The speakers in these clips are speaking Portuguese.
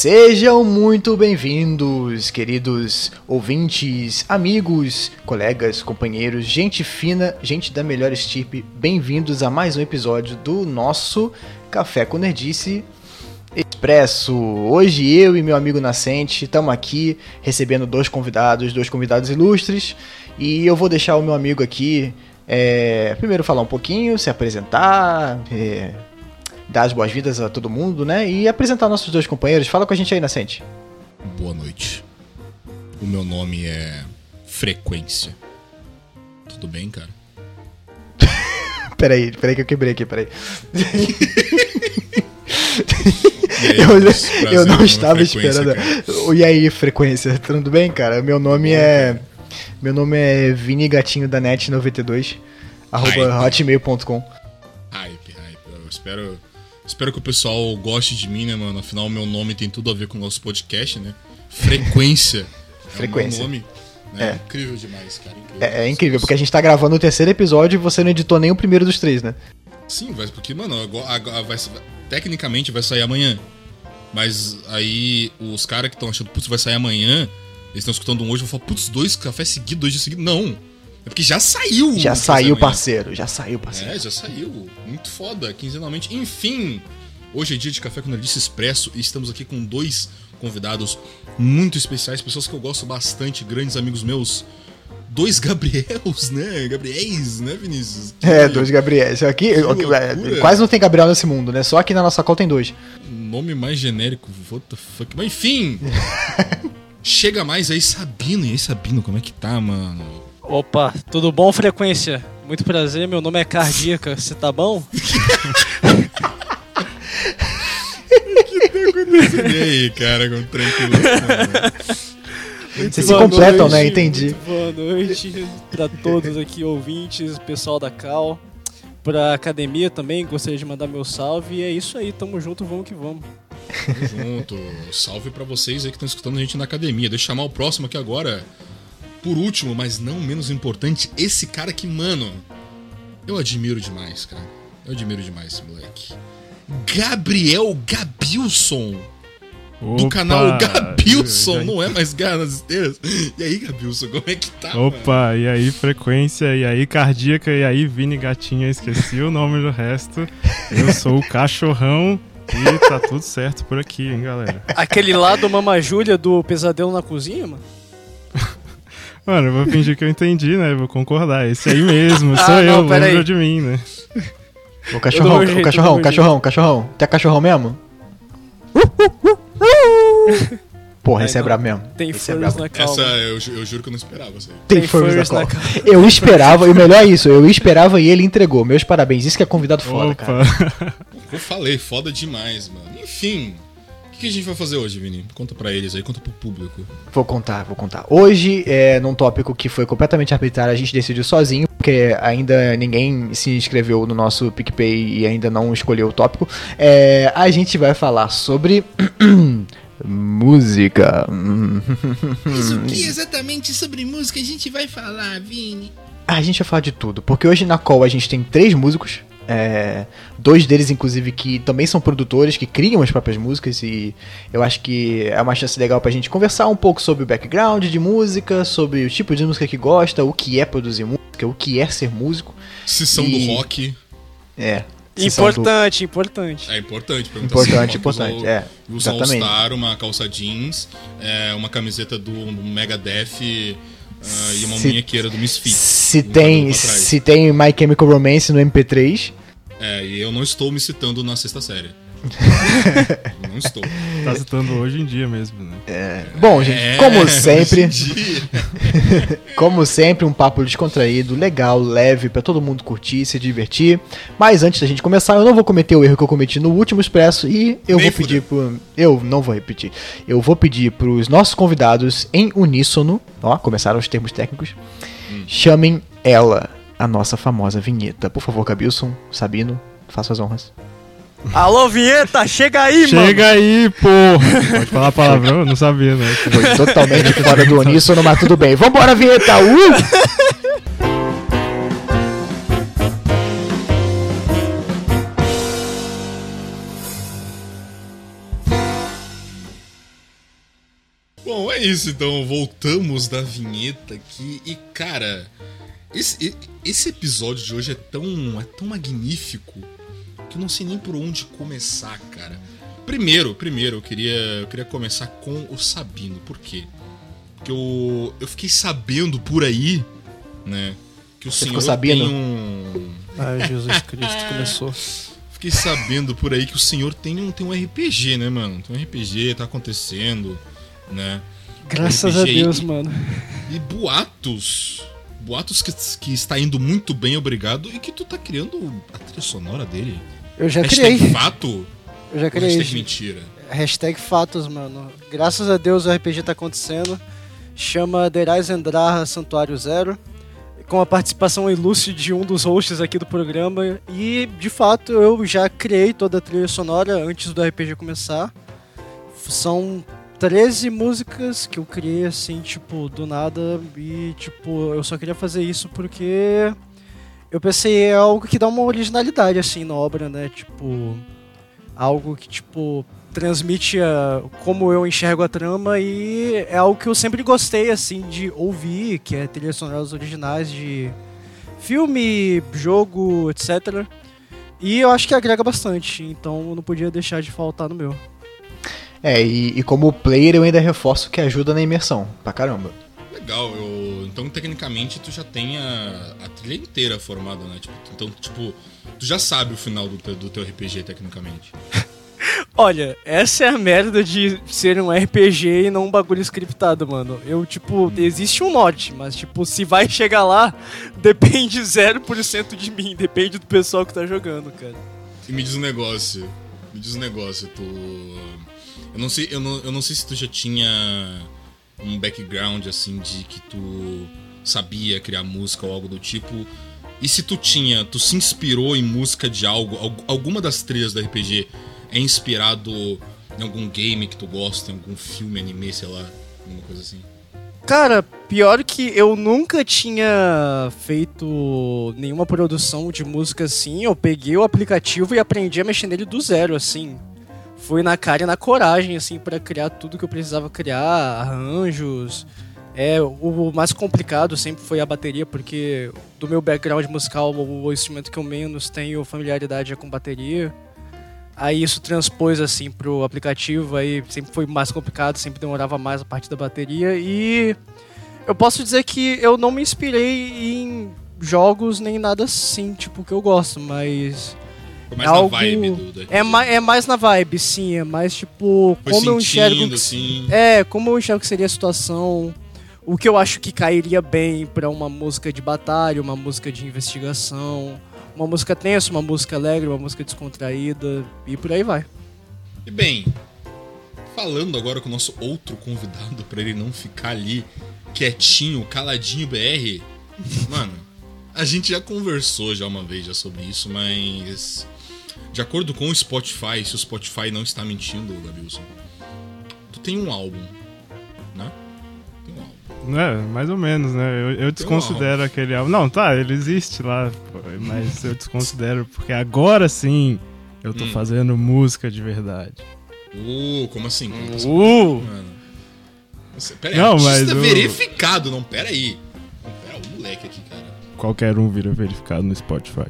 Sejam muito bem-vindos, queridos ouvintes, amigos, colegas, companheiros, gente fina, gente da melhor estirpe. Bem-vindos a mais um episódio do nosso Café com Nerdice Expresso. Hoje eu e meu amigo Nascente estamos aqui recebendo dois convidados, dois convidados ilustres, e eu vou deixar o meu amigo aqui é, primeiro falar um pouquinho, se apresentar, é, dar as boas-vindas a todo mundo, né? E apresentar nossos dois companheiros. Fala com a gente aí, Nascente. Boa noite. O meu nome é Frequência. Tudo bem, cara? peraí, peraí que eu quebrei aqui, peraí. Aí, eu, eu não estava esperando. Cara. E aí, frequência, tudo bem, cara? Meu nome é. Meu nome é Vini Gatinho da Net 92 arroba hotmail.com. Hype, hype. Eu espero Espero que o pessoal goste de mim, né, mano? Afinal, meu nome tem tudo a ver com o nosso podcast, né? Frequência. Frequência. É um nome. Né? É. Incrível demais, cara. Incrível. É, é, incrível, porque a gente tá gravando o terceiro episódio e você não editou nem o primeiro dos três, né? Sim, vai, porque, mano, agora, vai, tecnicamente vai sair amanhã. Mas aí os caras que estão achando, putz, vai sair amanhã, eles estão escutando um hoje, vão falar, putz, dois cafés seguidos, dois dias seguidos. Não. É porque já saiu. Já saiu, parceiro. Já saiu, parceiro. É, já saiu. Muito foda, quinzenalmente. Enfim, hoje é dia de Café com Nerdice Expresso e estamos aqui com dois convidados muito especiais, pessoas que eu gosto bastante, grandes amigos meus. Dois Gabriels, né? Gabriéis, né, Vinícius? Que... É, dois Gabriéis. Aqui, é, quase não tem Gabriel nesse mundo, né? Só aqui na nossa cola tem dois. Nome mais genérico, what the fuck. Mas enfim! chega mais aí, Sabino. E aí, Sabino, como é que tá, mano? Opa, tudo bom, frequência? Muito prazer, meu nome é Cardíaca, você tá bom? que tá acontecendo aí, cara, com tranquilo? Vocês se completam, né? noite, né? Entendi. boa noite pra todos aqui, ouvintes, pessoal da Cal. Pra academia também, gostaria de mandar meu salve. E é isso aí, tamo junto, vamos que vamos. Tamo junto. Salve pra vocês aí que estão escutando a gente na academia. Deixa eu chamar o próximo aqui agora. Por último, mas não menos importante, esse cara que, mano, eu admiro demais, cara. Eu admiro demais esse moleque. Gabriel Gabilson. Opa, do canal Gabilson, não é mais Garra nas Esteiras. E aí, Gabilson, como é que tá? Opa, mano? e aí, frequência, e aí, cardíaca, e aí, Vini Gatinha, esqueci o nome do resto. Eu sou o cachorrão e tá tudo certo por aqui, hein, galera. Aquele lá do Mama Júlia do Pesadelo na Cozinha, mano? Mano, eu vou fingir que eu entendi, né? Vou concordar. Esse aí mesmo, sou ah, eu, lembra aí. de mim, né? O cachorrão, o cachorrão, o cachorrão, cachorrão. Tem cachorrão mesmo? Porra, esse é brabo mesmo. Tem esse é na calma. Essa eu, eu, juro que eu não esperava. Isso aí. Tem, Tem furries na calma. Eu esperava, e o melhor é isso, eu esperava e ele entregou. Meus parabéns, isso que é convidado foda, Opa. cara. Eu falei, foda demais, mano. Enfim, que a gente vai fazer hoje, Vini? Conta para eles aí, conta pro público. Vou contar, vou contar. Hoje, é, num tópico que foi completamente arbitrário, a gente decidiu sozinho, porque ainda ninguém se inscreveu no nosso PicPay e ainda não escolheu o tópico. É, a gente vai falar sobre. música. Mas o que exatamente sobre música a gente vai falar, Vini? A gente vai falar de tudo, porque hoje na call a gente tem três músicos é, dois deles, inclusive, que também são produtores, que criam as próprias músicas, e eu acho que é uma chance legal pra gente conversar um pouco sobre o background de música, sobre o tipo de música que gosta, o que é produzir música, o que é ser músico. Se são e... do rock. É. Importante, do... importante. É importante Importante, importante, usou, é. Usa All-Star, uma calça jeans, é, uma camiseta do Megadeth Uh, e uma se, munhequeira do Misfits. Se tem, se tem My Chemical Romance no MP3. É, e eu não estou me citando na sexta série. não estou. Tá citando hoje em dia mesmo, né? É. Bom, gente, é, como sempre. como sempre, um papo descontraído, legal, leve, para todo mundo curtir, se divertir. Mas antes da gente começar, eu não vou cometer o erro que eu cometi no último expresso e eu Nem vou pedir pro. Eu não vou repetir. Eu vou pedir pros nossos convidados em uníssono, ó, começaram os termos técnicos. Hum. Chamem ela a nossa famosa vinheta. Por favor, Cabilson, Sabino, faça as honras. Alô, vinheta, chega aí, chega mano. Chega aí, porra. Pode falar palavrão? Eu não sabia, né? Foi totalmente fora do uníssono, mas tudo bem. Vambora, vinheta! Uh! isso, então voltamos da vinheta aqui e cara, esse, esse episódio de hoje é tão, é tão magnífico que eu não sei nem por onde começar, cara. Primeiro, primeiro eu queria, eu queria começar com o Sabino, por quê? Porque eu, eu fiquei sabendo por aí, né, que o Você senhor sabendo? tem um Ai, Jesus Cristo, começou. Fiquei sabendo por aí que o senhor tem um, tem um RPG, né, mano? Tem um RPG, tá acontecendo, né? Graças a Deus, e- mano. E boatos. Boatos que, que está indo muito bem, obrigado. E que tu tá criando a trilha sonora dele. Eu já Hashtag criei. fato? Eu já criei. hashtag mentira? Hashtag fatos, mano. Graças a Deus o RPG tá acontecendo. Chama Derais Endraha Santuário Zero. Com a participação ilustre de um dos hosts aqui do programa. E, de fato, eu já criei toda a trilha sonora antes do RPG começar. São 13 músicas que eu criei, assim, tipo, do nada. E, tipo, eu só queria fazer isso porque... Eu pensei, é algo que dá uma originalidade, assim, na obra, né? Tipo algo que tipo transmite a, como eu enxergo a trama e é algo que eu sempre gostei assim de ouvir, que é trilhas sonoras originais de filme, jogo, etc. E eu acho que agrega bastante, então eu não podia deixar de faltar no meu. É, e, e como player eu ainda reforço que ajuda na imersão, pra caramba. Legal, eu... então tecnicamente tu já tem a, a trilha inteira formada, né? Tipo, então, tipo, tu já sabe o final do teu, do teu RPG tecnicamente. Olha, essa é a merda de ser um RPG e não um bagulho scriptado, mano. Eu, tipo, existe um norte, mas, tipo, se vai chegar lá, depende 0% de mim, depende do pessoal que tá jogando, cara. E me diz um negócio. Me diz um negócio, tu. Eu não sei, eu não, eu não sei se tu já tinha um background assim de que tu sabia criar música ou algo do tipo. E se tu tinha, tu se inspirou em música de algo, al- alguma das trilhas do RPG é inspirado em algum game que tu gosta, em algum filme, anime, sei lá, alguma coisa assim. Cara, pior que eu nunca tinha feito nenhuma produção de música assim. Eu peguei o aplicativo e aprendi a mexer nele do zero, assim. Fui na cara e na coragem, assim, pra criar tudo que eu precisava criar, arranjos. É, o mais complicado sempre foi a bateria, porque do meu background musical, o, instrumento que eu menos tenho familiaridade é com bateria. Aí isso transpôs assim pro aplicativo, aí sempre foi mais complicado, sempre demorava mais a parte da bateria e eu posso dizer que eu não me inspirei em jogos nem nada assim, tipo, que eu gosto, mas mais É na algo- vibe do, do RPG. é, ma é mais na vibe, sim, é mais tipo, Foi como eu enxergo que, assim. é, como eu enxergo que seria a situação, o que eu acho que cairia bem pra uma música de batalha, uma música de investigação, uma música tensa, uma música alegre, uma música descontraída e por aí vai. E bem, falando agora com o nosso outro convidado, pra ele não ficar ali quietinho, caladinho BR, mano, a gente já conversou já uma vez já sobre isso, mas de acordo com o Spotify, se o Spotify não está mentindo, Gabilson, tu tem um álbum, né? Tem um álbum. É, mais ou menos, né? Eu, eu desconsidero aquele álbum. Não, tá, ele existe lá, mas eu desconsidero, porque agora sim eu tô Hum. fazendo música de verdade. Uh, como assim? Como assim? Uh! Mano. Nossa, Pera aí, Não, mas o- verificado, não, pera aí. Pera, o moleque aqui, cara. Qualquer um vira verificado no Spotify.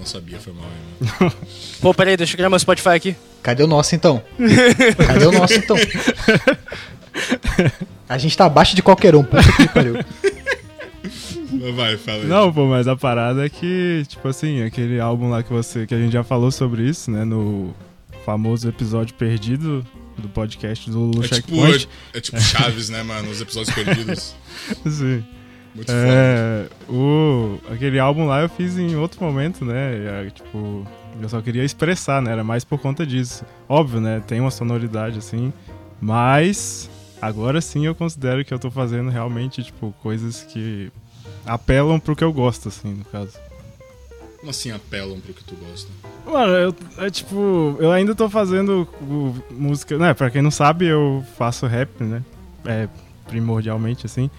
Não sabia, foi mal, hein, mano. Pô, peraí, deixa eu criar meu Spotify aqui. Cadê o nosso então? Cadê o nosso então? A gente tá abaixo de qualquer um, puta que pariu. Vai, fala aí. Não, pô, mas a parada é que, tipo assim, aquele álbum lá que você. que a gente já falou sobre isso, né? No famoso episódio perdido do podcast do Lulu É tipo, Checkpoint. é, é tipo Chaves, né, mano? Os episódios perdidos. Sim. Muito foda. É, o, aquele álbum lá eu fiz em outro momento, né? é, tipo, eu só queria expressar, né? Era mais por conta disso. Óbvio, né? Tem uma sonoridade assim, mas agora sim eu considero que eu tô fazendo realmente, tipo, coisas que apelam pro que eu gosto, assim, no caso. Como assim apelam pro que tu gosta? Mano, eu, é tipo, eu ainda tô fazendo o- música, né? Pra quem não sabe, eu faço rap, né? É, primordialmente, assim.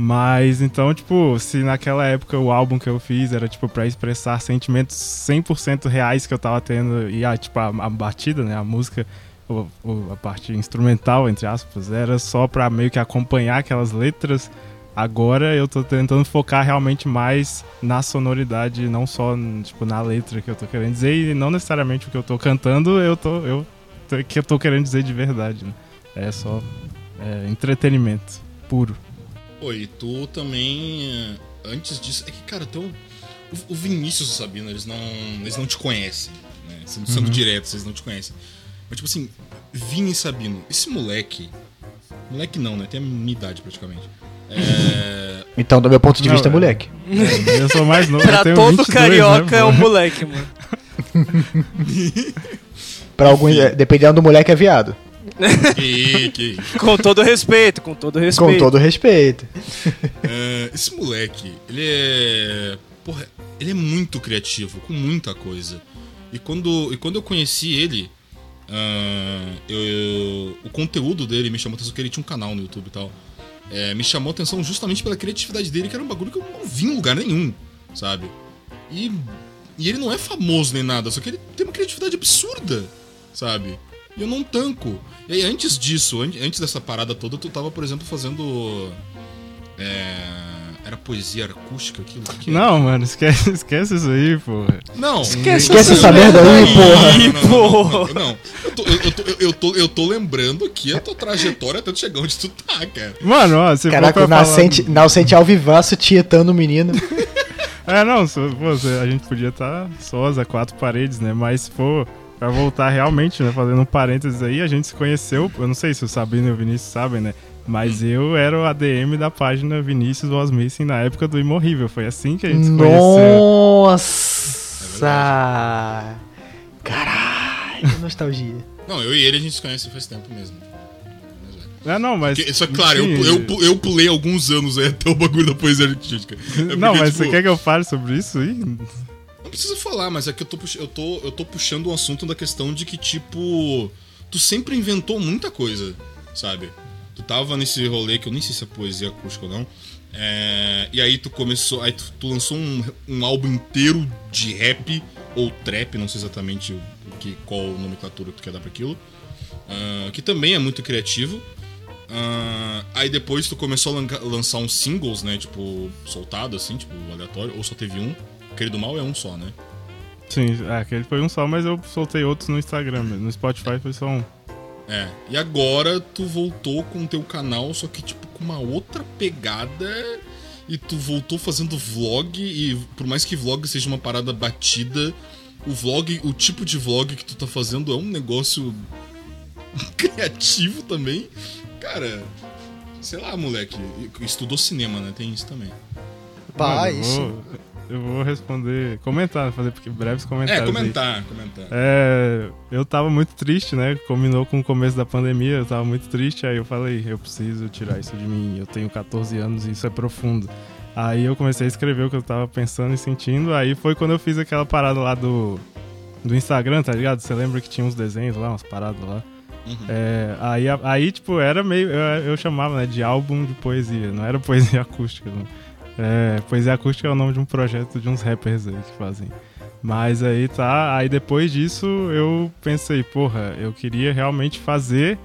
Mas então, tipo, se naquela época o álbum que eu fiz era, tipo, pra expressar sentimentos 100% reais que eu tava tendo e, a, tipo, a, a batida, né? A música o- o- a parte instrumental, entre aspas, era só pra meio que acompanhar aquelas letras. Agora eu tô tentando focar realmente mais na sonoridade, não só tipo, na letra que eu tô querendo dizer, e não necessariamente o que eu tô cantando, eu tô, eu, que eu tô querendo dizer de verdade. Né? É só é, entretenimento puro. Pô, e tu também, eh, antes disso, é que, cara, teu, o, o Vinícius e o Sabino, eles não, eles não te conhecem, né? Sendo, sendo direto, vocês não te conhecem. Mas, tipo assim, Vini e Sabino, esse moleque, moleque não, né? Tem a minha idade, praticamente. É, Então, do meu ponto de Não, vista, é é. moleque. Eu sou mais novo. Pra eu tenho todo 22, carioca né, é um moleque, mano. Pra alguns, é, dependendo do moleque, é viado. Que, que, Com todo respeito, com todo respeito. Com todo respeito. É, esse moleque, ele é. Porra, ele é muito criativo, com muita coisa. E quando, e quando eu conheci ele, ah, eu, eu- o conteúdo dele me chamou atenção, que ele tinha um canal no YouTube e tal. É, me chamou atenção justamente pela criatividade dele, que era um bagulho que eu não vi em lugar nenhum, sabe? E, e ele não é famoso nem nada, só que ele tem uma criatividade absurda, sabe? E eu não tanco. E aí, antes disso, an- antes dessa parada toda, tu tava, por exemplo, fazendo. É, era poesia acústica aquilo? Que era? Não, mano, esquece, esquece isso aí, pô. Não. Esquece Esquece essa merda aí, porra. Não, não. Eu, tô, eu, tô, eu, tô, eu tô lembrando aqui a tua trajetória até tu chegar onde tu tá, cara. Mano, ó, se Caraca, o pra falar... nascente, nascente ao vivaço tietando o menino. É, não, pô, a gente podia estar sós a quatro paredes, né? Mas se for pra voltar realmente, né? Fazendo um parênteses aí, a gente se conheceu, eu não sei se o Sabino e o Vinícius sabem, né? Mas eu era o ADM da página Vinícius Osmissing na época do Imorrível. Foi assim que a gente se conheceu. Nossa! Caralho, que nostalgia. Não, eu e ele a gente se conhece faz tempo mesmo. É. Não, mas. Porque- Só que, claro, eu, eu, pu- eu pulei alguns anos aí até o bagulho da poesia artística. É Não, porque, mas tipo, você quer que eu fale sobre isso aí? Não precisa falar, mas é que eu tô, eu tô, eu tô puxando um assunto da questão de que, tipo, tu sempre inventou muita coisa, sabe? Tu tava nesse rolê que eu nem sei se é poesia acústica ou não. é, e aí tu começou. Aí tu, tu lançou um, um álbum inteiro de rap ou trap, não sei exatamente o, que, qual nomenclatura tu quer dar pra aquilo. ah, que também é muito criativo. Ah, aí depois tu começou a lançar uns singles, né? Tipo, soltado assim, tipo, aleatório, ou só teve um. Aquele do mal é um só, né? Sim, é, aquele foi um só, mas eu soltei outros no Instagram. No Spotify foi só um. É. E agora tu voltou com o teu canal, só que tipo com uma outra pegada. E tu voltou fazendo vlog. E por mais que vlog seja uma parada batida, o vlog, o tipo de vlog que tu tá fazendo é um negócio criativo também. Cara, sei lá, moleque. Estudou cinema, né? Tem isso também. Pá, isso. Eu vou responder. Comentar, fazer porque breves comentários. É, aí. comentar, comentar. É, eu tava muito triste, né? Combinou com o começo da pandemia, eu tava muito triste, aí eu falei, eu preciso tirar isso de mim, eu tenho 14 anos e isso é profundo. Aí eu comecei a escrever o que eu tava pensando e sentindo, aí foi quando eu fiz aquela parada lá do, do Instagram, tá ligado? Você lembra que tinha uns desenhos lá, umas paradas lá? Uhum. É, aí, aí, tipo, era meio. Eu, eu chamava, né, de álbum de poesia, não era poesia acústica. Não. É, poesia acústica é o nome de um projeto de uns rappers aí que fazem. Mas aí tá. Aí depois disso eu pensei, porra, eu queria realmente fazer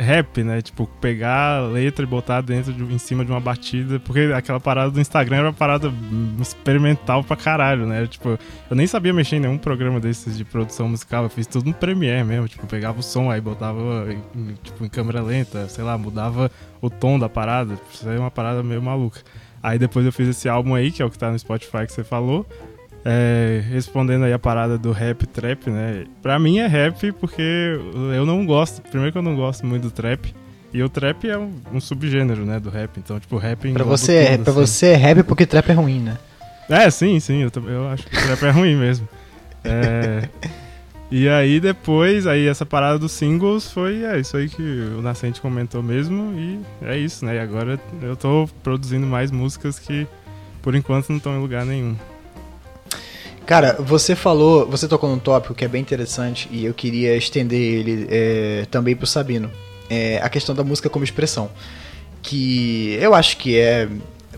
rap, né? Tipo, pegar a letra e botar dentro de, em cima de uma batida, porque aquela parada do Instagram era uma parada experimental pra caralho, né? Tipo, eu nem sabia mexer em nenhum programa desses de produção musical, eu fiz tudo no Premiere mesmo, tipo, pegava o som aí botava tipo, em câmera lenta, sei lá, mudava o tom da parada, isso aí é uma parada meio maluca. Aí depois eu fiz esse álbum aí, que é o que tá no Spotify que você falou, é, respondendo aí a parada do rap trap, né? Pra mim é rap porque eu não gosto. Primeiro que eu não gosto muito do trap. E o trap é um, um subgênero, né, do rap. Então, tipo, rap Pra você, é, tudo, pra assim. você é rap porque trap é ruim, né? É, sim, sim. Eu, eu acho que trap é ruim mesmo. É, e aí depois, aí essa parada dos singles foi é, isso aí que o Nascente comentou mesmo. E é isso, né? E agora eu tô produzindo mais músicas que por enquanto não estão em lugar nenhum. Cara, você falou, você tocou num tópico que é bem interessante e eu queria estender ele é, também pro Sabino. É a questão da música como expressão. Que eu acho que é.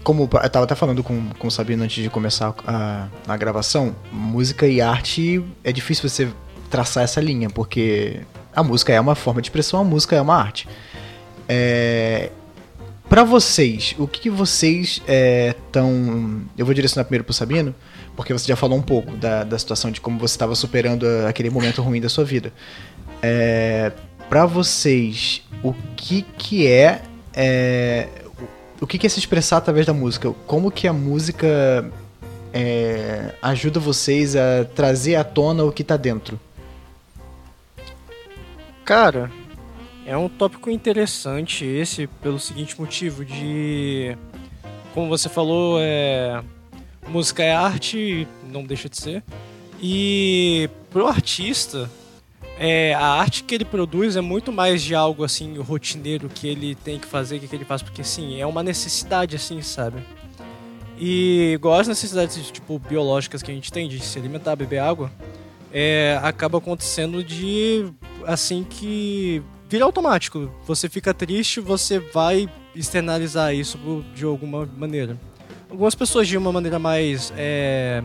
Como eu tava até falando com, com o Sabino antes de começar a, a gravação, música e arte é difícil você traçar essa linha, porque A música é uma forma de expressão, a música é uma arte. É, para vocês, o que, que vocês estão. É, eu vou direcionar primeiro pro Sabino, porque você já falou um pouco da, da situação de como você estava superando aquele momento ruim da sua vida. É, para vocês, o que que é, é o que que é se expressar através da música? Como que a música é, ajuda vocês a trazer à tona o que tá dentro? Cara, é um tópico interessante esse pelo seguinte motivo de como você falou, é música é arte, não deixa de ser. E pro artista, é, a arte que ele produz é muito mais de algo assim rotineiro que ele tem que fazer, que ele faz, porque sim, é uma necessidade assim, sabe? E igual as necessidades tipo biológicas que a gente tem de se alimentar, beber água, é, acaba acontecendo de assim que vira automático. Você fica triste, você vai externalizar isso de alguma maneira. Algumas pessoas de uma maneira mais é,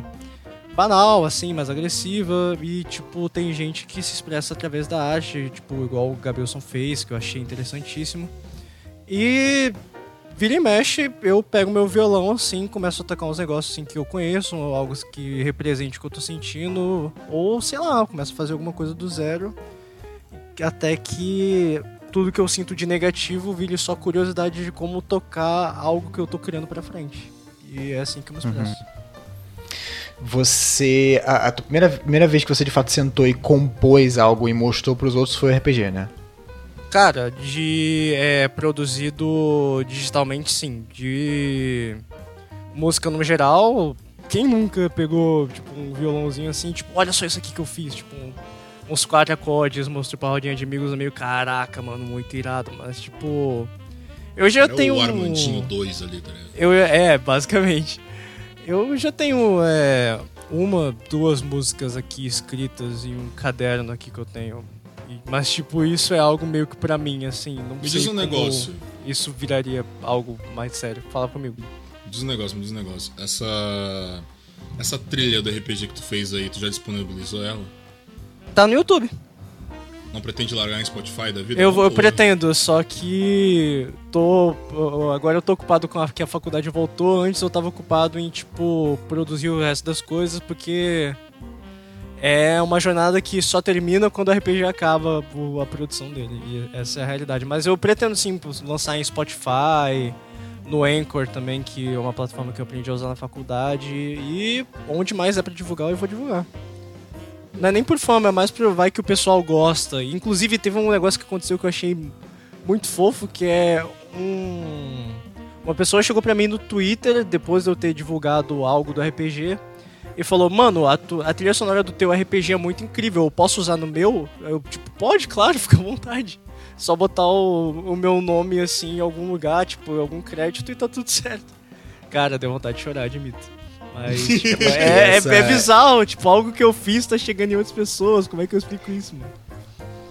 banal, assim, mais agressiva. E, tipo, tem gente que se expressa através da arte, tipo, igual o Gabrielson fez, que eu achei interessantíssimo. E vira e mexe, eu pego meu violão assim, começo a tocar uns negócios assim que eu conheço, algo que represente o que eu tô sentindo, ou sei lá, começo a fazer alguma coisa do zero, até que tudo que eu sinto de negativo vire só curiosidade de como tocar algo que eu tô criando pra frente. E é assim que eu me expresso. Uhum. Você. A, a primeira, primeira vez que você de fato sentou e compôs algo e mostrou para os outros foi RPG, né? Cara, de. É, produzido digitalmente, sim. De. Música no geral. Quem nunca pegou, tipo, um violãozinho assim, tipo, olha só isso aqui que eu fiz, tipo, uns quatro acordes, mostrou pra rodinha de amigos meio, caraca, mano, muito irado, mas tipo. Eu já Era tenho. O Armandinho 2 ali, tá ligado? Eu, é, basicamente. Eu já tenho é, uma, duas músicas aqui escritas e um caderno aqui que eu tenho. Mas, tipo, isso é algo meio que pra mim, assim. Não me sei diz um negócio. Isso viraria algo mais sério. Fala comigo. Me diz um negócio, me diz um negócio. Essa. Essa trilha do RPG que tu fez aí, tu já disponibilizou ela? Tá no YouTube. Não pretende largar em Spotify da vida? Eu, eu pretendo, só que tô agora eu tô ocupado com a que a faculdade voltou. Antes eu tava ocupado em tipo produzir o resto das coisas porque é uma jornada que só termina quando o RPG acaba a produção dele. E essa é a realidade. Mas eu pretendo sim lançar em Spotify, no Anchor também, que é uma plataforma que eu aprendi a usar na faculdade. E onde mais é para divulgar, eu vou divulgar. Não é nem por fama, é mais por vai que o pessoal gosta. Inclusive, teve um negócio que aconteceu que eu achei muito fofo, que é um... Uma pessoa chegou pra mim no Twitter, depois de eu ter divulgado algo do RPG, e falou, mano, a, tu, a trilha sonora do teu RPG é muito incrível, eu posso usar no meu? Eu, tipo, pode, claro, fica à vontade. Só botar o, o meu nome, assim, em algum lugar, tipo, algum crédito e tá tudo certo. Cara, deu vontade de chorar, admito. Mas, tipo, é, é, é, bizarro, tipo, algo que eu fiz tá chegando em outras pessoas. Como é que eu explico isso, mano?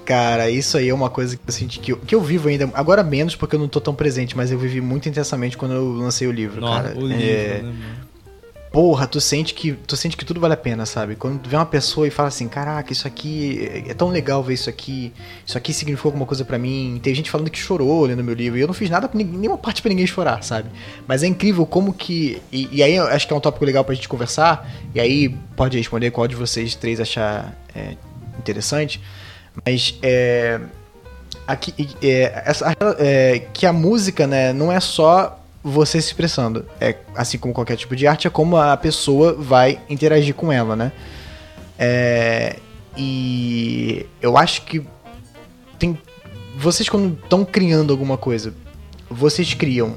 Cara, isso aí é uma coisa que eu senti que eu, que eu vivo ainda, agora menos porque eu não tô tão presente, mas eu vivi muito intensamente quando eu lancei o livro, Nossa, cara. O livro, é... né, porra, tu sente que tu sente que tudo vale a pena, sabe? Quando tu vê uma pessoa e fala assim, caraca, isso aqui é tão legal ver isso aqui, isso aqui significou alguma coisa para mim. Tem gente falando que chorou lendo meu livro e eu não fiz nada, nenhuma parte para ninguém chorar, sabe? Mas é incrível como que e, e, aí eu acho que é um tópico legal pra gente conversar e aí pode responder qual de vocês três achar é, interessante, mas é aqui é, essa, é, que a música, né, não é só você se expressando. É, assim como qualquer tipo de arte, é como a pessoa vai interagir com ela, né? É, e eu acho que tem vocês quando estão criando alguma coisa, vocês criam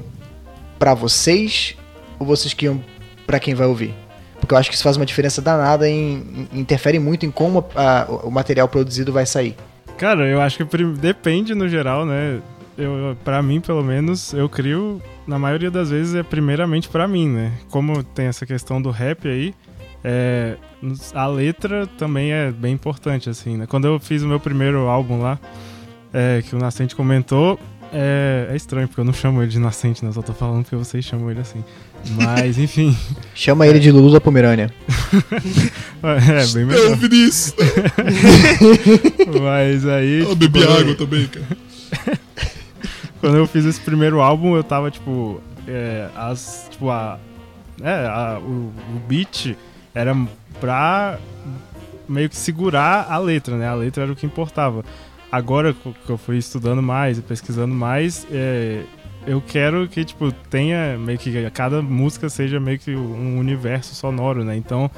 para vocês ou vocês criam para quem vai ouvir? Porque eu acho que isso faz uma diferença danada e interfere muito em como a, a, o material produzido vai sair. Cara, eu acho que depende no geral, né? Eu, pra mim, pelo menos, eu crio na maioria das vezes é primeiramente para mim, né? Como tem essa questão do rap aí, é, a letra também é bem importante, assim, né? Quando eu fiz o meu primeiro álbum lá, é, que o Nascente comentou, é, é, estranho, porque eu não chamo ele de Nascente, né? Eu só tô falando porque vocês chamam ele assim. Mas, enfim. Chama ele de Lulu da Pomerânia. É, bem melhor. Vinícius. Mas aí. Eu tipo, bebi eu- água também, cara. Quando eu fiz esse primeiro álbum, eu tava, tipo, é, as, tipo, a, é, a- o, o beat era pra meio que segurar a letra, né? A letra era o que importava. Agora que eu fui estudando mais e pesquisando mais, é, eu quero que, tipo, tenha meio que cada música seja meio que um universo sonoro, né? Então,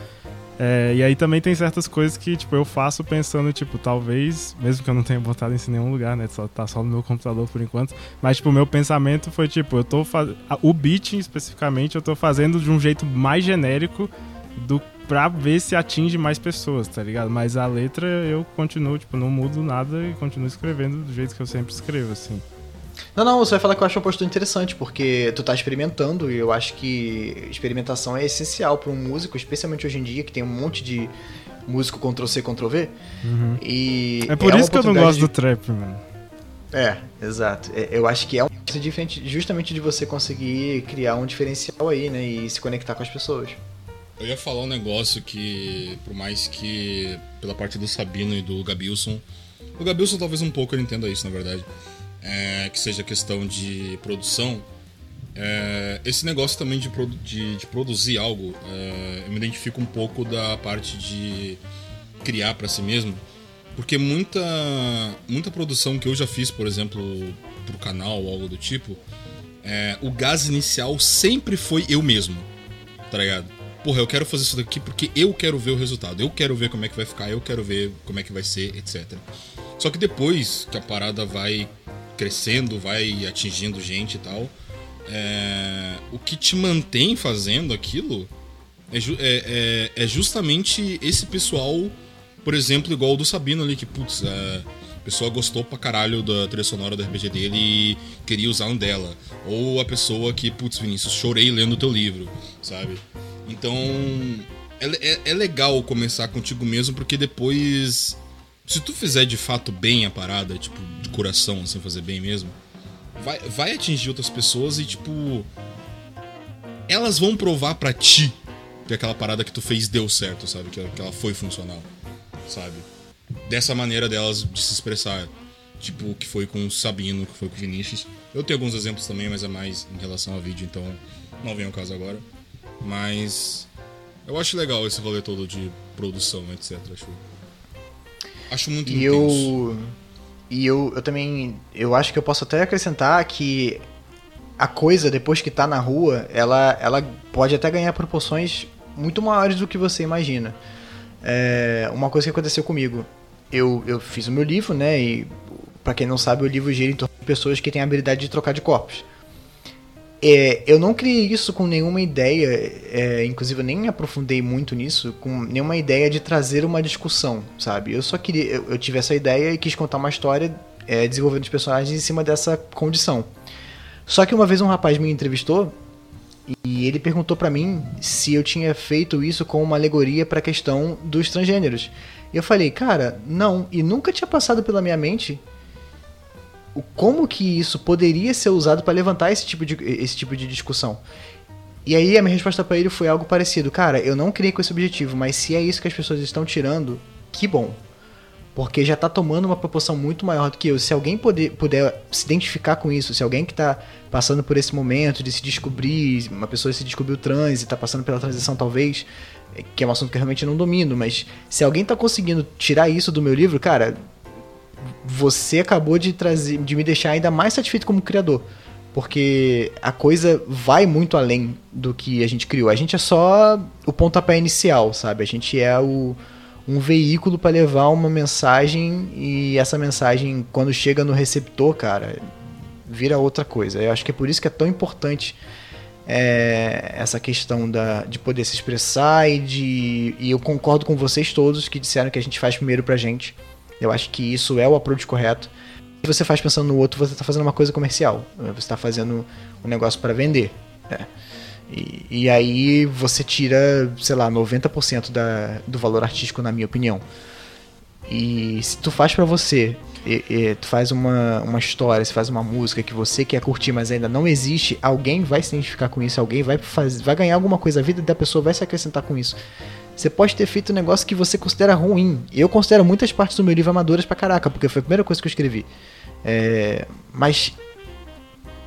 é, e aí também tem certas coisas que, tipo, eu faço pensando, tipo, talvez, mesmo que eu não tenha botado isso em nenhum lugar, né? Só, tá só no meu computador por enquanto. Mas, tipo, o meu pensamento foi, tipo, eu tô fazendo. O beat, especificamente, eu tô fazendo de um jeito mais genérico do pra ver se atinge mais pessoas, tá ligado? Mas a letra eu continuo, tipo, não mudo nada e continuo escrevendo do jeito que eu sempre escrevo, assim. Não, não, você vai falar que eu acho uma postura interessante, porque tu tá experimentando e eu acho que experimentação é essencial para um músico, especialmente hoje em dia, que tem um monte de músico Ctrl-C, Ctrl-V. E É por uma isso que eu não gosto de- do trap, mano. É, exato. É, Eu acho que é um diferente, justamente de você conseguir criar um diferencial aí, né? E se conectar com as pessoas. Eu ia falar um negócio que, por mais que pela parte do Sabino e do Gabilson, o Gabilson talvez um pouco ele entenda isso, na verdade, é, que seja questão de produção, é, esse negócio também de, produ- de- de produzir algo, é, eu me identifico um pouco da parte de criar pra si mesmo, porque muita, muita produção que eu já fiz, por exemplo, pro canal ou algo do tipo, é, o gás inicial sempre foi eu mesmo, tá ligado? Porra, eu quero fazer isso daqui porque eu quero ver o resultado, eu quero ver como é que vai ficar, eu quero ver como é que vai ser, etc. Só que depois que a parada vai crescendo, vai atingindo gente e tal, é, o que te mantém fazendo aquilo é, é- é- é justamente esse pessoal, por exemplo, igual o do Sabino ali, que, putz, a pessoa gostou pra caralho da trilha sonora do RPG dele e queria usar um dela. Ou a pessoa que, putz, Vinícius, chorei lendo teu livro, sabe? Então, é, é- é legal começar contigo mesmo, porque depois, se tu fizer de fato bem a parada, tipo, de coração, assim, fazer bem mesmo, vai, vai atingir outras pessoas e, tipo, elas vão provar pra ti que aquela parada que tu fez deu certo, sabe? Que, que ela foi funcional, sabe? Dessa maneira delas de se expressar. Tipo, o que foi com o Sabino, que foi com o Vinícius. Eu tenho alguns exemplos também, mas é mais em relação ao vídeo, então não vem ao caso agora. Mas eu acho legal esse rolê todo de produção, etc. Acho, acho muito E intenso. eu. E eu, eu também. Eu acho que eu posso até acrescentar que a coisa, depois que tá na rua, ela, ela pode até ganhar proporções muito maiores do que você imagina. É, uma coisa que aconteceu comigo. Eu, eu fiz o meu livro, né? E pra quem não sabe, o livro gira em torno de pessoas que têm a habilidade de trocar de corpos. É, eu não criei isso com nenhuma ideia, é, inclusive eu nem aprofundei muito nisso, com nenhuma ideia de trazer uma discussão, sabe? Eu só queria, eu, eu tive essa ideia e quis contar uma história é, desenvolvendo os personagens em cima dessa condição. Só que uma vez um rapaz me entrevistou e ele perguntou pra mim se eu tinha feito isso com uma alegoria pra questão dos transgêneros. E eu falei, cara, não, e nunca tinha passado pela minha mente como que isso poderia ser usado para levantar esse tipo de, esse tipo de discussão. E aí a minha resposta para ele foi algo parecido. Cara, eu não criei com esse objetivo, mas se é isso que as pessoas estão tirando, que bom. Porque já tá tomando uma proporção muito maior do que eu. Se alguém poder, puder se identificar com isso, se alguém que tá passando por esse momento de se descobrir, uma pessoa se descobriu trans e tá passando pela transição talvez, que é um assunto que eu realmente não domino, mas se alguém tá conseguindo tirar isso do meu livro, cara, você acabou de trazer, de me deixar ainda mais satisfeito como criador. Porque a coisa vai muito além do que a gente criou. A gente é só o pontapé inicial, sabe? A gente é o, um veículo para levar uma mensagem e essa mensagem, quando chega no receptor, cara, vira outra coisa. Eu acho que é por isso que é tão importante é, essa questão da, de poder se expressar e de. E eu concordo com vocês todos que disseram que a gente faz primeiro pra gente. Eu acho que isso é o approach correto. Se você faz pensando no outro, você está fazendo uma coisa comercial. Você está fazendo um negócio para vender. né? E, e aí você tira, sei lá, 90% da, do valor artístico, na minha opinião. E se tu faz para você e, e, tu faz uma, uma história, você faz uma música que você quer curtir, mas ainda não existe, alguém vai se identificar com isso, alguém vai, fazer, vai ganhar alguma coisa, a vida da pessoa vai se acrescentar com isso. Você pode ter feito um negócio que você considera ruim. Eu considero muitas partes do meu livro amadoras pra caraca, porque foi a primeira coisa que eu escrevi. É, mas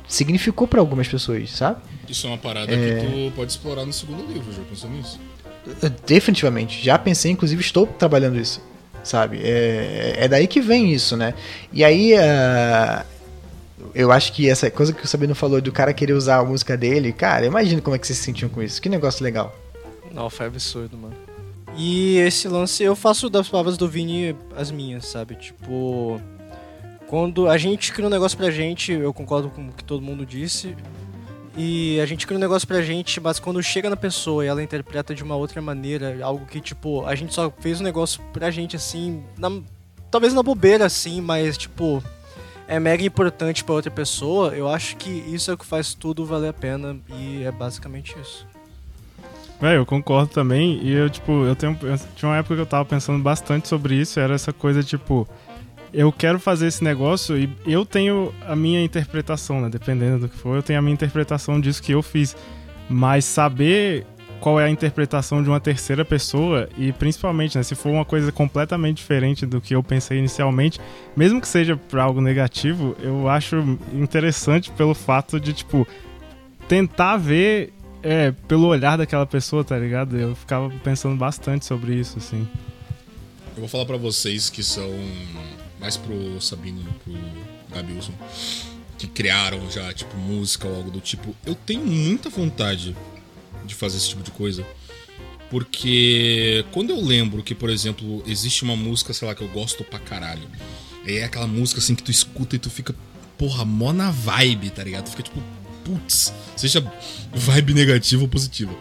significou para algumas pessoas, sabe? Isso é uma parada é... que tu pode explorar no segundo livro, já pensou nisso? Definitivamente. Já pensei, inclusive estou trabalhando isso, sabe? É, é daí que vem isso, né? E aí, uh, eu acho que essa coisa que o Sabino falou do cara querer usar a música dele, cara, imagina como é que vocês se sentiam com isso. Que negócio legal. Não, foi absurdo, mano. E esse lance, eu faço das palavras do Vini as minhas, sabe? Tipo, quando a gente cria um negócio pra gente, eu concordo com o que todo mundo disse, e a gente cria um negócio pra gente, mas quando chega na pessoa e ela interpreta de uma outra maneira, algo que, tipo, a gente só fez um negócio pra gente, assim, na, talvez na bobeira, assim, mas, tipo, é mega importante pra outra pessoa, eu acho que isso é o que faz tudo valer a pena, e é basicamente isso. É, eu concordo também. E eu, tipo, eu tenho. Eu, tinha uma época que eu tava pensando bastante sobre isso. Era essa coisa, tipo. Eu quero fazer esse negócio e eu tenho a minha interpretação, né? Dependendo do que for, eu tenho a minha interpretação disso que eu fiz. Mas saber qual é a interpretação de uma terceira pessoa e principalmente, né, se for uma coisa completamente diferente do que eu pensei inicialmente, mesmo que seja para algo negativo, eu acho interessante pelo fato de tipo tentar ver é, pelo olhar daquela pessoa, tá ligado? Eu ficava pensando bastante sobre isso, assim. Eu vou falar para vocês que são mais pro Sabino e pro Gabilson, que criaram já, tipo, música ou algo do tipo. Eu tenho muita vontade de fazer esse tipo de coisa. Porque quando eu lembro que, por exemplo, existe uma música, sei lá, que eu gosto pra caralho. É aquela música assim que tu escuta e tu fica, porra, mó na vibe, tá ligado? Tu fica tipo, putz, seja vibe negativa ou positiva.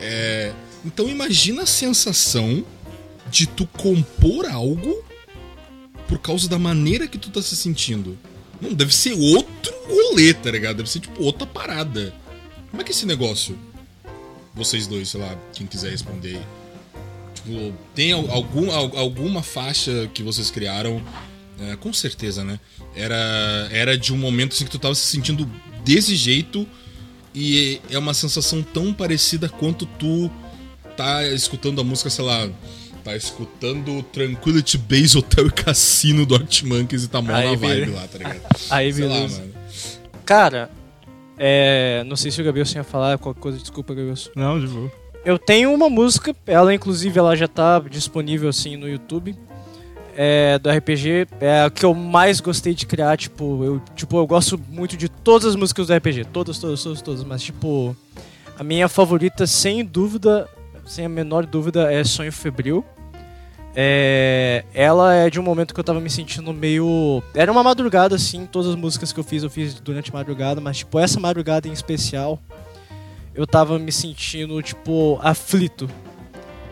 É, então imagina a sensação de tu compor algo por causa da maneira que tu tá se sentindo. Não, deve ser outro rolê, tá ligado? Deve ser tipo outra parada. Como é que é esse negócio? Vocês dois, sei lá, quem quiser responder aí. Tipo, tem algum, alguma faixa que vocês criaram? É, com certeza, né? Era, era de um momento assim que tu tava se sentindo desse jeito e é uma sensação tão parecida quanto tu tá escutando a música, sei lá, tá escutando Tranquility Base Hotel e Cassino do Art Monkeys e tá mal na vibe lá, tá ligado? Aí, sei beleza. Lá, mano. Cara, é, não sei se o Gabriel ia falar qualquer coisa, desculpa, Gabriel. Não, de boa. Eu tenho uma música, ela inclusive ela já tá disponível assim no YouTube é, do RPG é a que eu mais gostei de criar, tipo, eu, tipo, eu gosto muito de todas as músicas do RPG, todas, todas, todas, todas, mas tipo, a minha favorita, sem dúvida, sem a menor dúvida, é Sonho Febril. É, ela é de um momento que eu tava me sentindo meio. Era uma madrugada, assim, todas as músicas que eu fiz, eu fiz durante a madrugada, mas, tipo, essa madrugada em especial, eu tava me sentindo, tipo, aflito.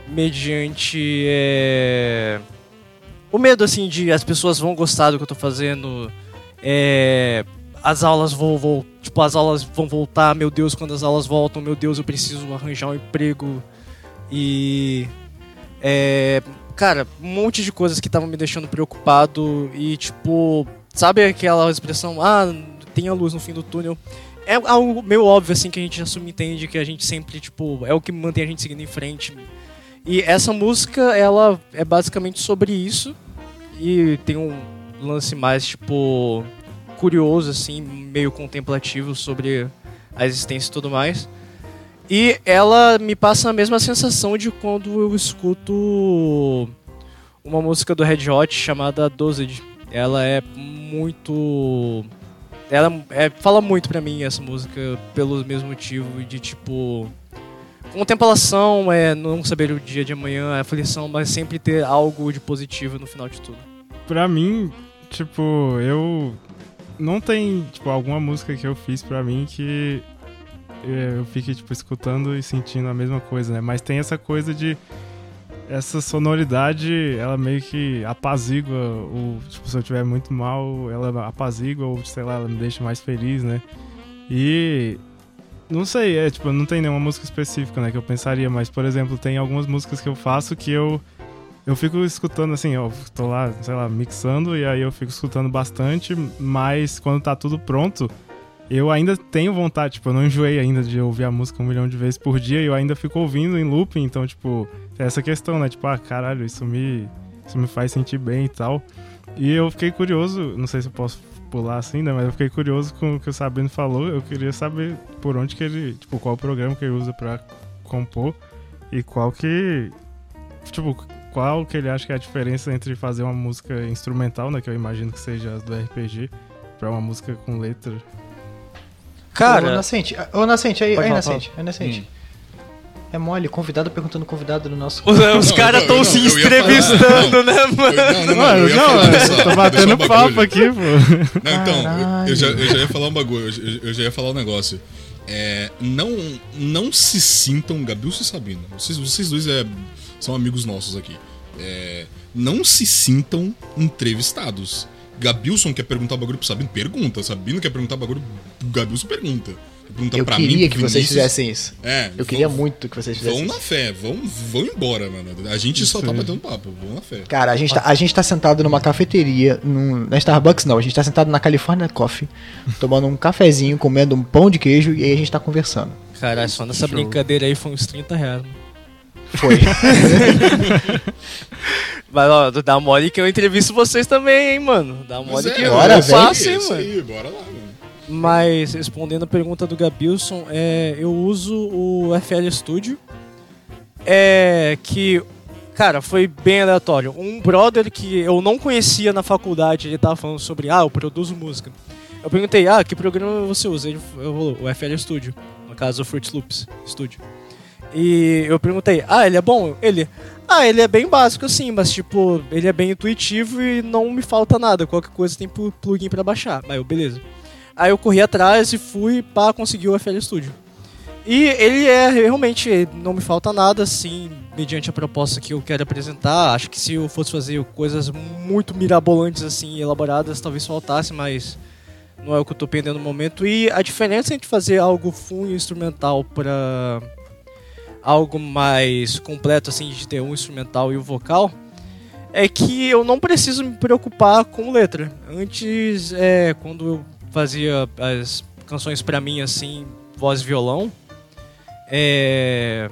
Mediante. É o medo, assim, de as pessoas vão gostar do que eu tô fazendo. É, as aulas vão, vão, tipo, as aulas vão voltar, meu Deus, quando as aulas voltam, meu Deus, eu preciso arranjar um emprego. E. É, cara, um monte de coisas que estavam me deixando preocupado. E, tipo, sabe aquela expressão, ah, tem a luz no fim do túnel? É algo meio óbvio, assim, que a gente assume entende que a gente sempre, tipo, é o que mantém a gente seguindo em frente e essa música, ela é basicamente sobre isso. E tem um lance mais, tipo, curioso, assim, meio contemplativo sobre a existência e tudo mais. E ela me passa a mesma sensação de quando eu escuto uma música do Red Hot chamada Dosage. Ela é muito. Ela é, fala muito pra mim essa música pelo mesmo motivo de tipo Contemplação é não saber o dia de amanhã, é aflição, mas sempre ter algo de positivo no final de tudo. Pra mim, tipo, eu. Não tem, tipo, alguma música que eu fiz pra mim que eu fique, tipo, escutando e sentindo a mesma coisa, né? Mas tem essa coisa de. Essa sonoridade, ela meio que apazigua, ou, tipo, se eu estiver muito mal, ela apazigua, ou sei lá, ela me deixa mais feliz, né? E não sei, é tipo, não tem nenhuma música específica, né, que eu pensaria, mas por exemplo, tem algumas músicas que eu faço que eu eu fico escutando assim, eu tô lá, sei lá, mixando e aí eu fico escutando bastante, mas quando tá tudo pronto, eu ainda tenho vontade, tipo, eu não enjoei ainda de ouvir a música um milhão de vezes por dia e eu ainda fico ouvindo em looping, então, tipo, é essa questão, né? Tipo, ah, caralho, isso me, isso me faz sentir bem e tal. E eu fiquei curioso, não sei se eu posso pular assim, né? Mas eu fiquei curioso com o que o Sabino falou. Eu queria saber por onde que ele, tipo, qual o programa que ele usa pra compor e qual que, tipo, qual que ele acha que é a diferença entre fazer uma música instrumental, né, que eu imagino que seja as do RPG, para uma música com letra. Cara, ô Nascente, ô Nascente, aí, aí Nascente, aí Nascente. É mole, convidado perguntando convidado no nosso. Os, os caras estão se entrevistando, né, mano? Não, não, não, eu, não, eu tô batendo papo aqui, pô. Não, então, eu já, eu já ia falar um bagulho, eu, eu já ia falar um negócio. É, não, não se sintam, Gabriel e Sabino. Vocês, vocês dois é, são amigos nossos aqui. É, não se sintam entrevistados. Gabilson quer perguntar o bagulho pro Sabino? Pergunta. Sabino quer perguntar o bagulho pro Gabilson? Pergunta. Pergunta eu pra queria mim, que vocês fizessem isso. É, eu queria muito que vocês fizessem vão isso. Vão na fé, vão, vão embora, mano. A gente isso só tá batendo papo, vão na fé. Cara, a gente, tá, a gente tá sentado numa cafeteria, num, na Starbucks não, a gente tá sentado na California Coffee, tomando um cafezinho, comendo um pão de queijo e aí a gente tá conversando. Caralho, só nessa Show. brincadeira aí foi uns 30 reais, mano. Foi. Mas, ó, dá mole que eu entrevisto vocês também, hein, mano. Dá mole é, que bora, eu faço, hein, mano. Aí, bora lá, mano. Mas, respondendo a pergunta do Gabilson, é, eu uso o FL Studio. É que, cara, foi bem aleatório. Um brother que eu não conhecia na faculdade, ele tava falando sobre, ah, eu produzo música. Eu perguntei, ah, que programa você usa? Ele falou, o FL Studio. No caso, o Fruit Loops Studio. E eu perguntei, ah, ele é bom? Ele, ah, ele é bem básico assim, mas tipo, ele é bem intuitivo e não me falta nada. Qualquer coisa tem plugin para baixar. Aí eu, beleza. Aí eu corri atrás e fui para conseguir o FL Studio. E ele é realmente, não me falta nada, assim, mediante a proposta que eu quero apresentar. Acho que se eu fosse fazer coisas muito mirabolantes, assim, elaboradas, talvez faltasse, mas não é o que eu tô pendendo no momento. E a diferença entre fazer algo full instrumental para algo mais completo, assim, de ter um instrumental e o um vocal, é que eu não preciso me preocupar com letra. Antes, é, quando eu fazia as canções para mim, assim, voz e violão, é...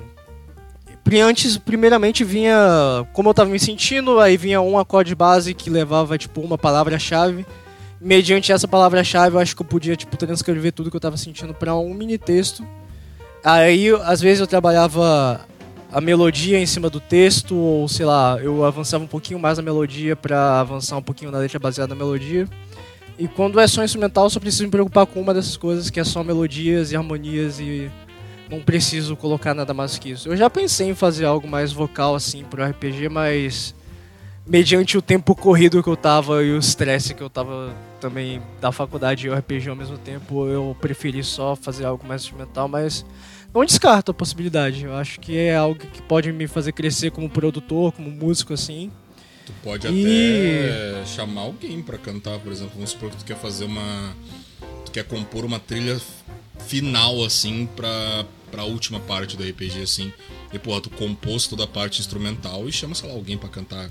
Antes, primeiramente, vinha como eu tava me sentindo, aí vinha um acorde base que levava, tipo, uma palavra-chave. Mediante essa palavra-chave, eu acho que eu podia, tipo, transcrever tudo que eu tava sentindo para um mini texto Aí, às vezes, eu trabalhava a melodia em cima do texto, ou sei lá, eu avançava um pouquinho mais na melodia para avançar um pouquinho na letra baseada na melodia. E quando é só instrumental, só preciso me preocupar com uma dessas coisas, que é só melodias e harmonias e não preciso colocar nada mais que isso. Eu já pensei em fazer algo mais vocal assim pro RPG, mas mediante o tempo corrido que eu tava e o estresse que eu tava também da faculdade e o RPG ao mesmo tempo, eu preferi só fazer algo mais instrumental, mas não descarto a possibilidade. Eu acho que é algo que pode me fazer crescer como produtor, como músico, assim. Tu pode e... até chamar alguém para cantar, por exemplo. Vamos supor que tu quer fazer uma. Tu quer compor uma trilha final, assim, pra, pra última parte do RPG, assim. E, pô, tu compôs toda a parte instrumental e chama, sei lá, alguém para cantar.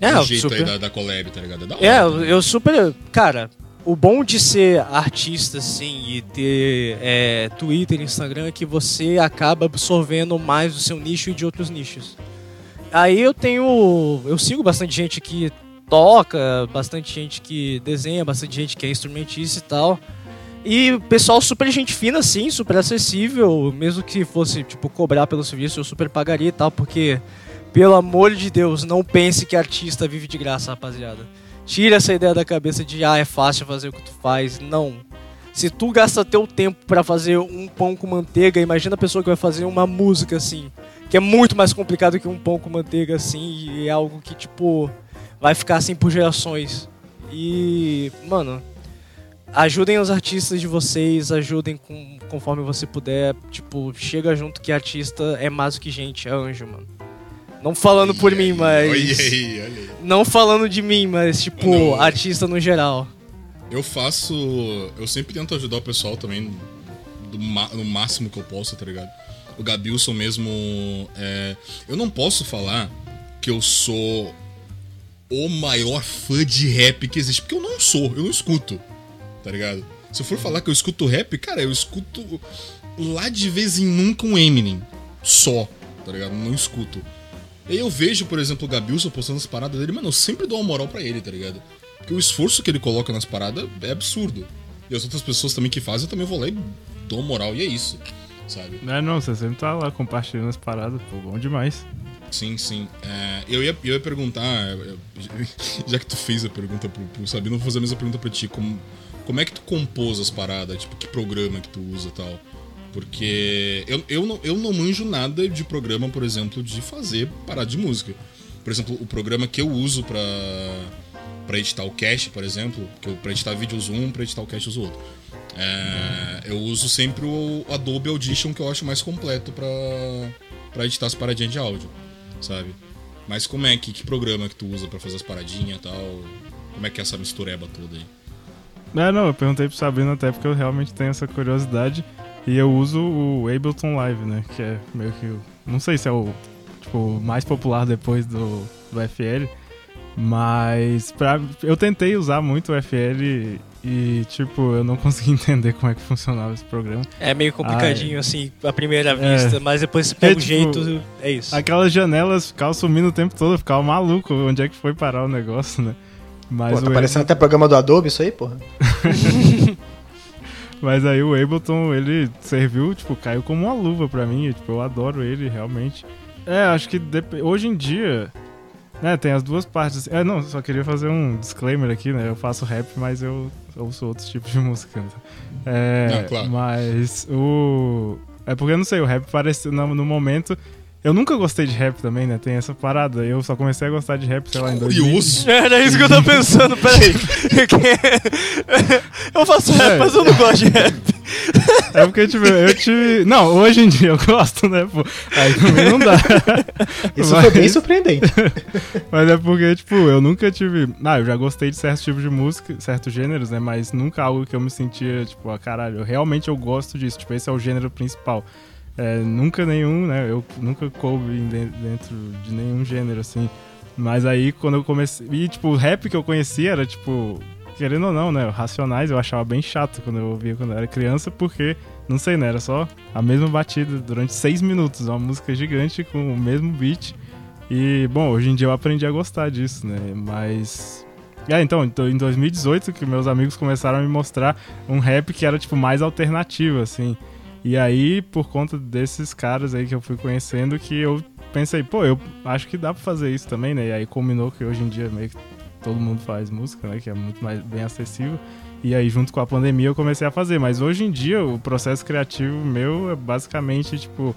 É, do jeito super... aí da, da collab, tá ligado? É, hora, é né? eu super. Cara, o bom de ser artista, assim, e ter é, Twitter, Instagram, é que você acaba absorvendo mais do seu nicho e de outros nichos. Aí eu tenho. Eu sigo bastante gente que toca, bastante gente que desenha, bastante gente que é instrumentista e tal. E pessoal super gente fina, assim, super acessível, mesmo que fosse, tipo, cobrar pelo serviço, eu super pagaria e tal, porque, pelo amor de Deus, não pense que artista vive de graça, rapaziada. Tira essa ideia da cabeça de, ah, é fácil fazer o que tu faz. Não. Se tu gasta teu tempo para fazer um pão com manteiga, imagina a pessoa que vai fazer uma música assim, que é muito mais complicado que um pão com manteiga assim, e é algo que, tipo, vai ficar assim por gerações. E, mano, ajudem os artistas de vocês, ajudem com, conforme você puder. Tipo, chega junto que artista é mais do que gente, é anjo, mano. Não falando por mim, mas. Olha aí, olha aí. Não falando de mim, mas, tipo, artista no geral. Eu faço. Eu sempre tento ajudar o pessoal também do, no máximo que eu posso, tá ligado? O Gabilson mesmo. É, eu não posso falar que eu sou o maior fã de rap que existe. Porque eu não sou, eu não escuto. Tá ligado? Se eu for falar que eu escuto rap, cara, eu escuto lá de vez em nunca um Eminem. Só, tá ligado? Não escuto. E eu vejo, por exemplo, o Gabilson postando as paradas dele, mano, eu sempre dou uma moral pra ele, tá ligado? Porque o esforço que ele coloca nas paradas é absurdo. E as outras pessoas também que fazem, eu também vou lá e dou moral, e é isso, sabe? É, não, você sempre tá lá compartilhando as paradas, pô, bom demais. Sim, sim. É, eu, ia, eu ia perguntar, já que tu fez a pergunta pro, pro Sabino, eu vou fazer a mesma pergunta pra ti. Como, como é que tu compôs as paradas? Tipo, que programa que tu usa e tal? Porque eu, eu, não, eu não manjo nada de programa, por exemplo, de fazer parada de música. Por exemplo, o programa que eu uso pra, pra editar o cast, por exemplo, que eu, pra editar vídeos um, pra editar o cast eu uso outro. É, eu uso sempre o Adobe Audition, que eu acho mais completo pra, pra editar as paradinhas de áudio sabe? Mas como é que, que programa que tu usa para fazer as paradinhas e tal? Como é que é essa mistureba toda aí? É, não, eu perguntei pro Sabino até porque eu realmente tenho essa curiosidade. E eu uso o Ableton Live, né? Que é meio que. Não sei se é o tipo, mais popular depois do, do FL. Mas pra, eu tentei usar muito o FL e, tipo, eu não consegui entender como é que funcionava esse programa. É meio complicadinho, ah, assim, à primeira vista, é. mas depois você pega o é, tipo, jeito, é isso. Aquelas janelas ficavam sumindo o tempo todo, eu ficava maluco onde é que foi parar o negócio, né? Mas Pô, tá parecendo até programa do Adobe isso aí, porra. Mas aí o Ableton, ele serviu, tipo, caiu como uma luva pra mim. tipo, eu adoro ele, realmente. É, acho que hoje em dia, né, tem as duas partes. É, não, só queria fazer um disclaimer aqui, né? Eu faço rap, mas eu ouço outros tipos de música. Né? É, não, claro. Mas o. É porque eu não sei, o rap parece. No, no momento. Eu nunca gostei de rap também, né? Tem essa parada. Eu só comecei a gostar de rap, sei lá, em 2000. Era isso que eu tava pensando, peraí. eu faço rap, é. mas eu não gosto de rap. É porque, tipo, eu tive. Não, hoje em dia eu gosto, né, pô? Aí também não dá. Isso mas... foi bem surpreendente. Mas é porque, tipo, eu nunca tive. Ah, eu já gostei de certos tipos de música, certos gêneros, né? Mas nunca algo que eu me sentia, tipo, ah, caralho, realmente eu gosto disso. Tipo, esse é o gênero principal. É, nunca nenhum, né? Eu nunca coube dentro de nenhum gênero, assim. Mas aí, quando eu comecei... E, tipo, o rap que eu conhecia era, tipo... Querendo ou não, né? Racionais eu achava bem chato quando eu ouvia quando eu era criança, porque, não sei, né? Era só a mesma batida durante seis minutos. Uma música gigante com o mesmo beat. E, bom, hoje em dia eu aprendi a gostar disso, né? Mas... É, então, em 2018 que meus amigos começaram a me mostrar um rap que era, tipo, mais alternativo, assim. E aí, por conta desses caras aí que eu fui conhecendo, que eu pensei, pô, eu acho que dá pra fazer isso também, né? E aí combinou que hoje em dia meio que todo mundo faz música, né? Que é muito mais bem acessível. E aí, junto com a pandemia, eu comecei a fazer. Mas hoje em dia, o processo criativo meu é basicamente, tipo,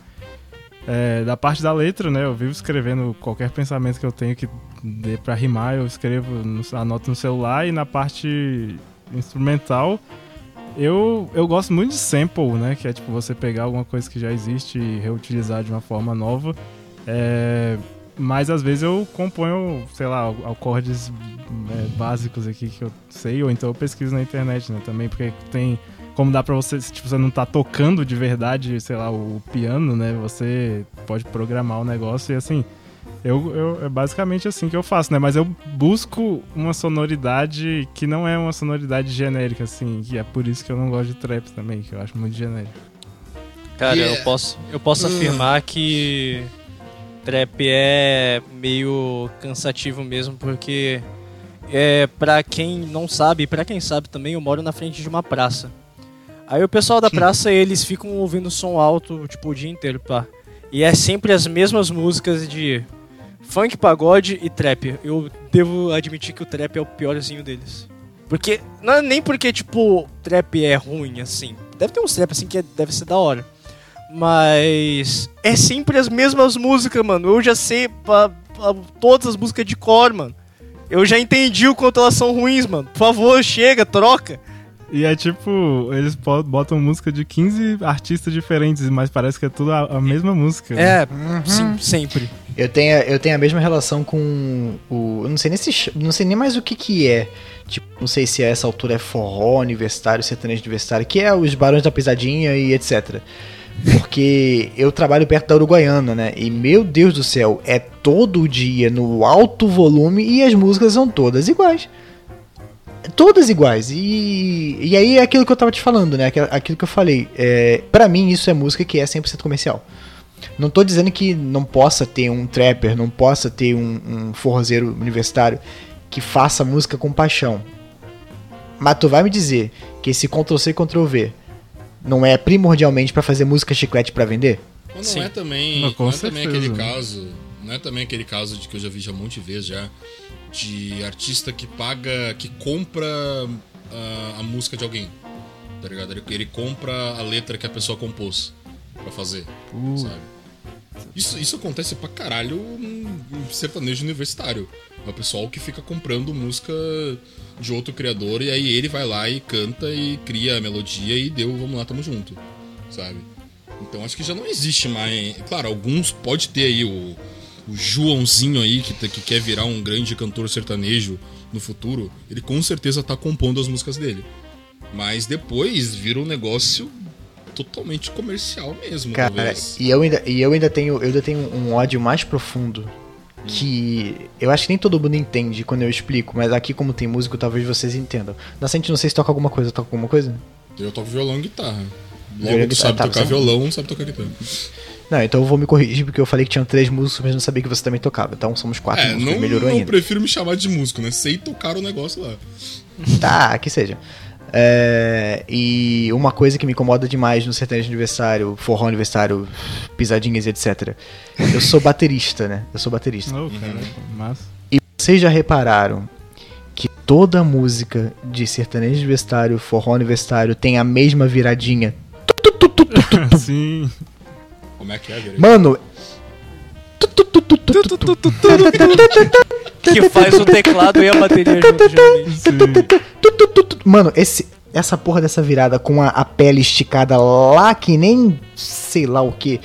é, da parte da letra, né? Eu vivo escrevendo qualquer pensamento que eu tenho que dê pra rimar, eu escrevo, anoto no celular. E na parte instrumental, eu, eu gosto muito de sample, né? Que é tipo você pegar alguma coisa que já existe e reutilizar de uma forma nova. É, mas às vezes eu componho, sei lá, acordes é, básicos aqui que eu sei, ou então eu pesquiso na internet, né? Também, porque tem. Como dá pra você, tipo, você não tá tocando de verdade, sei lá, o piano, né? Você pode programar o negócio e assim eu, eu, é basicamente assim que eu faço, né? Mas eu busco uma sonoridade que não é uma sonoridade genérica, assim, que é por isso que eu não gosto de trap também, que eu acho muito genérico. Cara, yeah. eu posso, eu posso uh. afirmar que trap é meio cansativo mesmo, porque é, pra quem não sabe, para quem sabe também, eu moro na frente de uma praça. Aí o pessoal da praça, eles ficam ouvindo som alto, tipo, o dia inteiro, pá. E é sempre as mesmas músicas de funk, pagode e trap. Eu devo admitir que o trap é o piorzinho deles. Porque, não é nem porque, tipo, trap é ruim, assim. Deve ter uns trap, assim, que é, deve ser da hora. Mas é sempre as mesmas músicas, mano. Eu já sei pra, pra, todas as músicas de cor, mano. Eu já entendi o quanto elas são ruins, mano. Por favor, chega, troca. E é tipo, eles botam música de 15 artistas diferentes, mas parece que é tudo a, a mesma música. É, né? sim, sempre. Eu tenho, eu tenho a mesma relação com o. Eu não sei nem se, não sei nem mais o que que é. Tipo, não sei se a essa altura é forró, universitário, sertanejo universitário, que é os Barões da Pisadinha e etc. Porque eu trabalho perto da Uruguaiana, né? E meu Deus do céu, é todo dia no alto volume e as músicas são todas iguais. Todas iguais. E, e aí é aquilo que eu tava te falando, né? Aquilo, que eu falei. É, para mim, isso é música que é 100% comercial. Não tô dizendo que não possa ter um trapper, não possa ter um, um forrozeiro universitário que faça música com paixão. Mas tu vai me dizer que esse Ctrl-C, Ctrl-V não é primordialmente para fazer música chiclete para vender? Mas Sim. não é também, com não é também aquele caso, não é também aquele caso de que eu já vi já um monte de vezes já de artista que paga, que compra ah, a música de alguém. Tá ligado? Ele, ele compra a letra que a pessoa compôs pra fazer, Uh, sabe? Isso, isso acontece pra caralho em sertanejo universitário. É o pessoal que fica comprando música de outro criador e aí ele vai lá e canta e cria a melodia e deu, vamos lá, tamo junto, sabe? Então acho que já não existe mais. Claro, alguns pode ter aí o, o Joãozinho aí que, tá- que quer virar um grande cantor sertanejo no futuro. Ele com certeza tá compondo as músicas dele. Mas depois vira um negócio totalmente comercial mesmo, Cara, talvez. e eu ainda, e eu ainda tenho, eu ainda tenho um ódio mais profundo que eu acho que nem todo mundo entende quando eu explico, mas aqui como tem músico, talvez vocês entendam. Nascente, não sei se toca alguma coisa, toca alguma coisa? Eu toco violão e guitarra. Violão Logo e tu guitarra, sabe tá, tocar você- violão, sabe tocar guitarra. Não, então eu vou me corrigir porque eu falei que tinham três músicos, mas não sabia que você também tocava. Então somos quatro É, músicos, não, melhorou não ainda. prefiro me chamar de músico, né? Sei tocar o negócio lá. Tá, que seja. É, e uma coisa que me incomoda demais no sertanejo aniversário, forró aniversário, pisadinhas e etc. Eu sou baterista, né? Eu sou baterista. oh, cara, massa. E vocês já repararam que toda música de sertanejo universitário, forró universitário tem a mesma viradinha? Sim. Como é que é, velho? Mano. Que faz o teclado e a bateria junto. Mano, esse, essa porra dessa virada com a, a pele esticada lá que nem sei lá o que.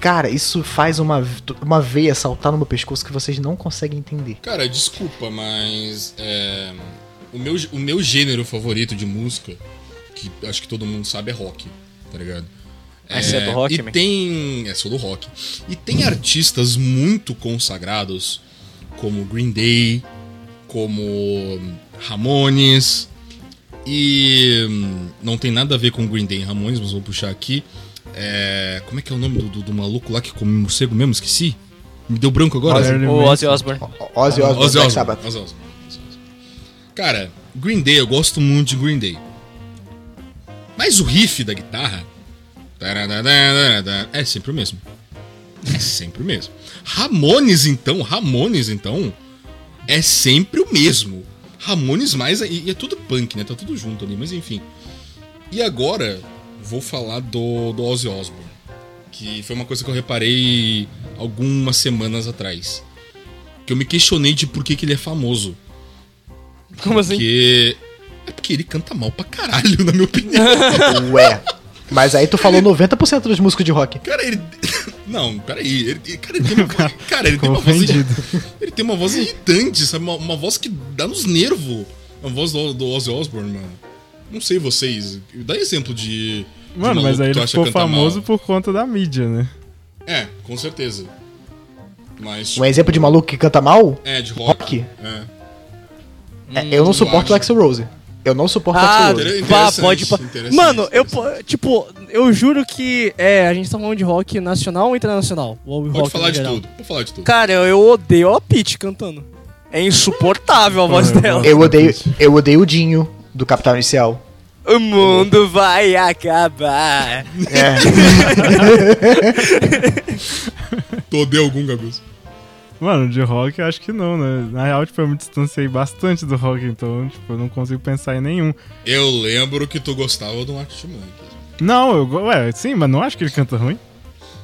Cara, isso faz uma, uma veia saltar no meu pescoço que vocês não conseguem entender. Cara, desculpa, mas é, o, meu, o meu gênero favorito de música, que acho que todo mundo sabe, é rock, tá ligado? Você é do rock, e man? tem. É, sou do rock. E tem artistas muito consagrados, como Green Day, como Ramones. E hum, não tem nada a ver com Green Day e Ramones, mas vou puxar aqui. É, como é que é o nome do, do- do maluco lá que come morcego mesmo? Esqueci. Me deu branco agora? Ozzy. O Ozzy Osbourne. Ozzy Osbourne. Ozzy Osbourne. Ozzy Osbourne. Cara, Green Day, eu gosto muito de Green Day. Mas o riff da guitarra é sempre o mesmo. É sempre o mesmo. Ramones, então, Ramones, então, é sempre o mesmo. Ramones mais. E é tudo punk, né? Tá tudo junto ali, mas enfim. E agora, vou falar do, do Ozzy Osbourne. Que foi uma coisa que eu reparei algumas semanas atrás. Que eu me questionei de por que, que ele é famoso. Como assim? Porque. É porque ele canta mal pra caralho, na minha opinião. Ué. Mas aí tu falou 90% dos músicos de rock. Cara, ele. Não, peraí. Ele, ele- cara, ele tem uma, voz- cara, ele tem uma voz. Ele tem uma voz irritante, sabe? Uma, uma voz que dá nos nervos. A voz do, do Ozzy Osbourne, mano. Não sei vocês. Dá exemplo de. de Mano, maluco mas aí ele ficou famoso mal. por conta da mídia, né? É, com certeza. Mas. Um exemplo de maluco que canta mal? É, de rock. Rock? É. É, eu não suporto o. Axl Rose. Eu não suporto Ah. Inter- pá, pode. pá. Mano, eu, tipo, eu juro que. É, a gente tá falando de rock nacional ou internacional? Ou Pode rock falar de geral? tudo. Pode falar de tudo. Cara, eu, eu odeio a Peach cantando. É insuportável a voz eu dela. Eu odeio, eu odeio o Dinho, do Capital Inicial. O mundo vai acabar. É. Tu odeia algum, Gabus? Mano, de rock eu acho que não, né? Na real, tipo, eu me distanciei bastante do rock, então, tipo, eu não consigo pensar em nenhum. Eu lembro que tu gostava do Arctic Monkeys. Não, eu. Ué, sim, mas não acho que ele canta ruim.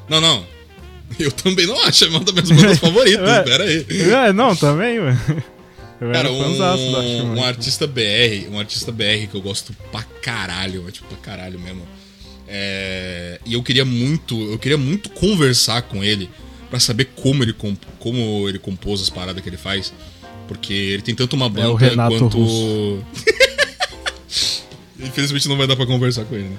Não, não. Eu também não acho, é uma das minhas bandas favoritas. Ué. Pera aí. É, não, também, ué. Eu Cara, um, um artista BR, um artista BR que eu gosto pra caralho, mas tipo, pra caralho mesmo. É, e eu queria muito, eu queria muito conversar com ele pra saber como ele, comp, como ele compôs as paradas que ele faz. Porque ele tem tanto uma banda É o Renato quanto. Infelizmente não vai dar pra conversar com ele, né?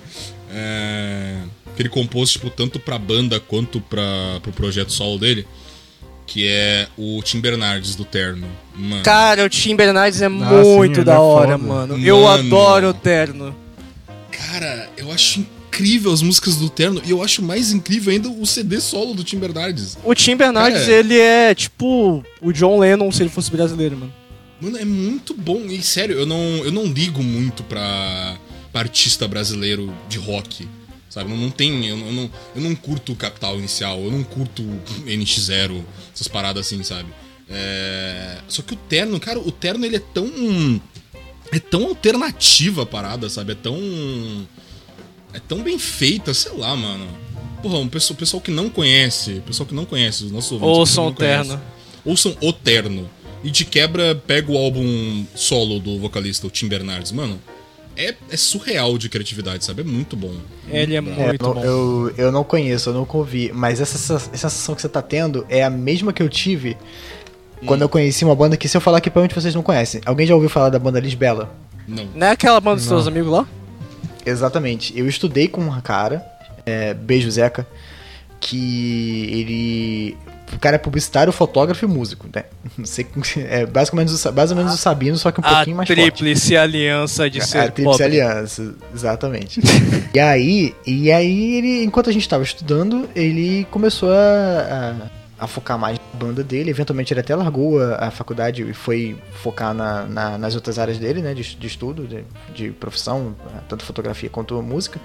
É, que ele compôs, tipo, tanto pra banda quanto pra, pro projeto solo dele, que é o Tim Bernardes do Terno. Mano, Cara, o Tim Bernardes é sim, muito ele da é hora, foda. mano. Eu Mano. adoro o Terno. cara, eu acho incrível as músicas do Terno e eu acho mais incrível ainda o CD solo do Tim Bernardes. O Tim Bernardes, Cara. ele é tipo o John Lennon se ele fosse brasileiro, mano. Mano, é muito bom. E sério, eu não, eu não ligo muito pra, pra artista brasileiro de rock. Sabe? Não, não tem. Eu, não- eu não, eu não curto Capital Inicial, eu não curto NX0, essas paradas assim, sabe? É, Só que o Terno, cara, o Terno ele é tão. É tão alternativa a parada, sabe? É tão. É tão bem feita, sei lá, mano. Porra, um pessoal, pessoal que não conhece, pessoal que não conhece, os nossos ouvintes. Ouçam o Terno. ouçam o Terno. E de quebra, pega o álbum solo do vocalista, o Tim Bernardes. Mano, é, é surreal de criatividade, sabe? É muito bom. Ele é. É, muito não- bom. eu, eu não conheço, eu nunca ouvi, mas essa, essa sensação que você tá tendo é a mesma que eu tive quando eu conheci uma banda que, se eu falar aqui, provavelmente vocês não conhecem. Alguém já ouviu falar da banda Lisbela? Não. Não é aquela banda dos teus amigos lá? Exatamente. Eu estudei com um cara, é, beijo Zeca, que ele. O cara é publicitário, fotógrafo e músico, né? Não sei. É basicamente o, mais ou menos o Sabino, só que um A pouquinho mais forte. tríplice aliança de A ser Tríplice pobre. Aliança, exatamente. e aí, e aí ele, enquanto a gente tava estudando, ele começou a, a, focar mais na banda dele. Eventualmente ele até largou a, a faculdade e foi focar na, na- nas outras áreas dele, né? De, de estudo, de, de profissão, tanto fotografia quanto música.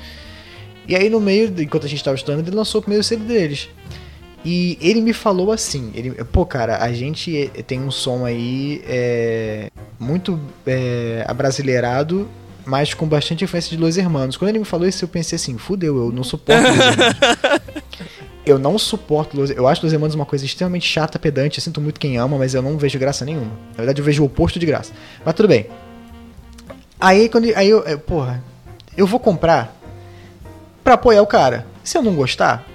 E aí no meio, enquanto a gente tava estudando, ele lançou o primeiro CD deles. E ele me falou assim, ele, pô, cara, a gente tem um som aí é, muito é, abrasileirado, mas com bastante influência de Los Hermanos. Quando ele me falou isso, eu pensei assim, fudeu, eu não suporto. Eu não suporto Los Eu acho Los Hermanos uma coisa extremamente chata, pedante, eu sinto muito quem ama, mas eu não vejo graça nenhuma. Na verdade, eu vejo o oposto de graça. Mas tudo bem. Aí, quando, aí eu, eu, porra, eu vou comprar pra apoiar o cara. Se eu não gostar,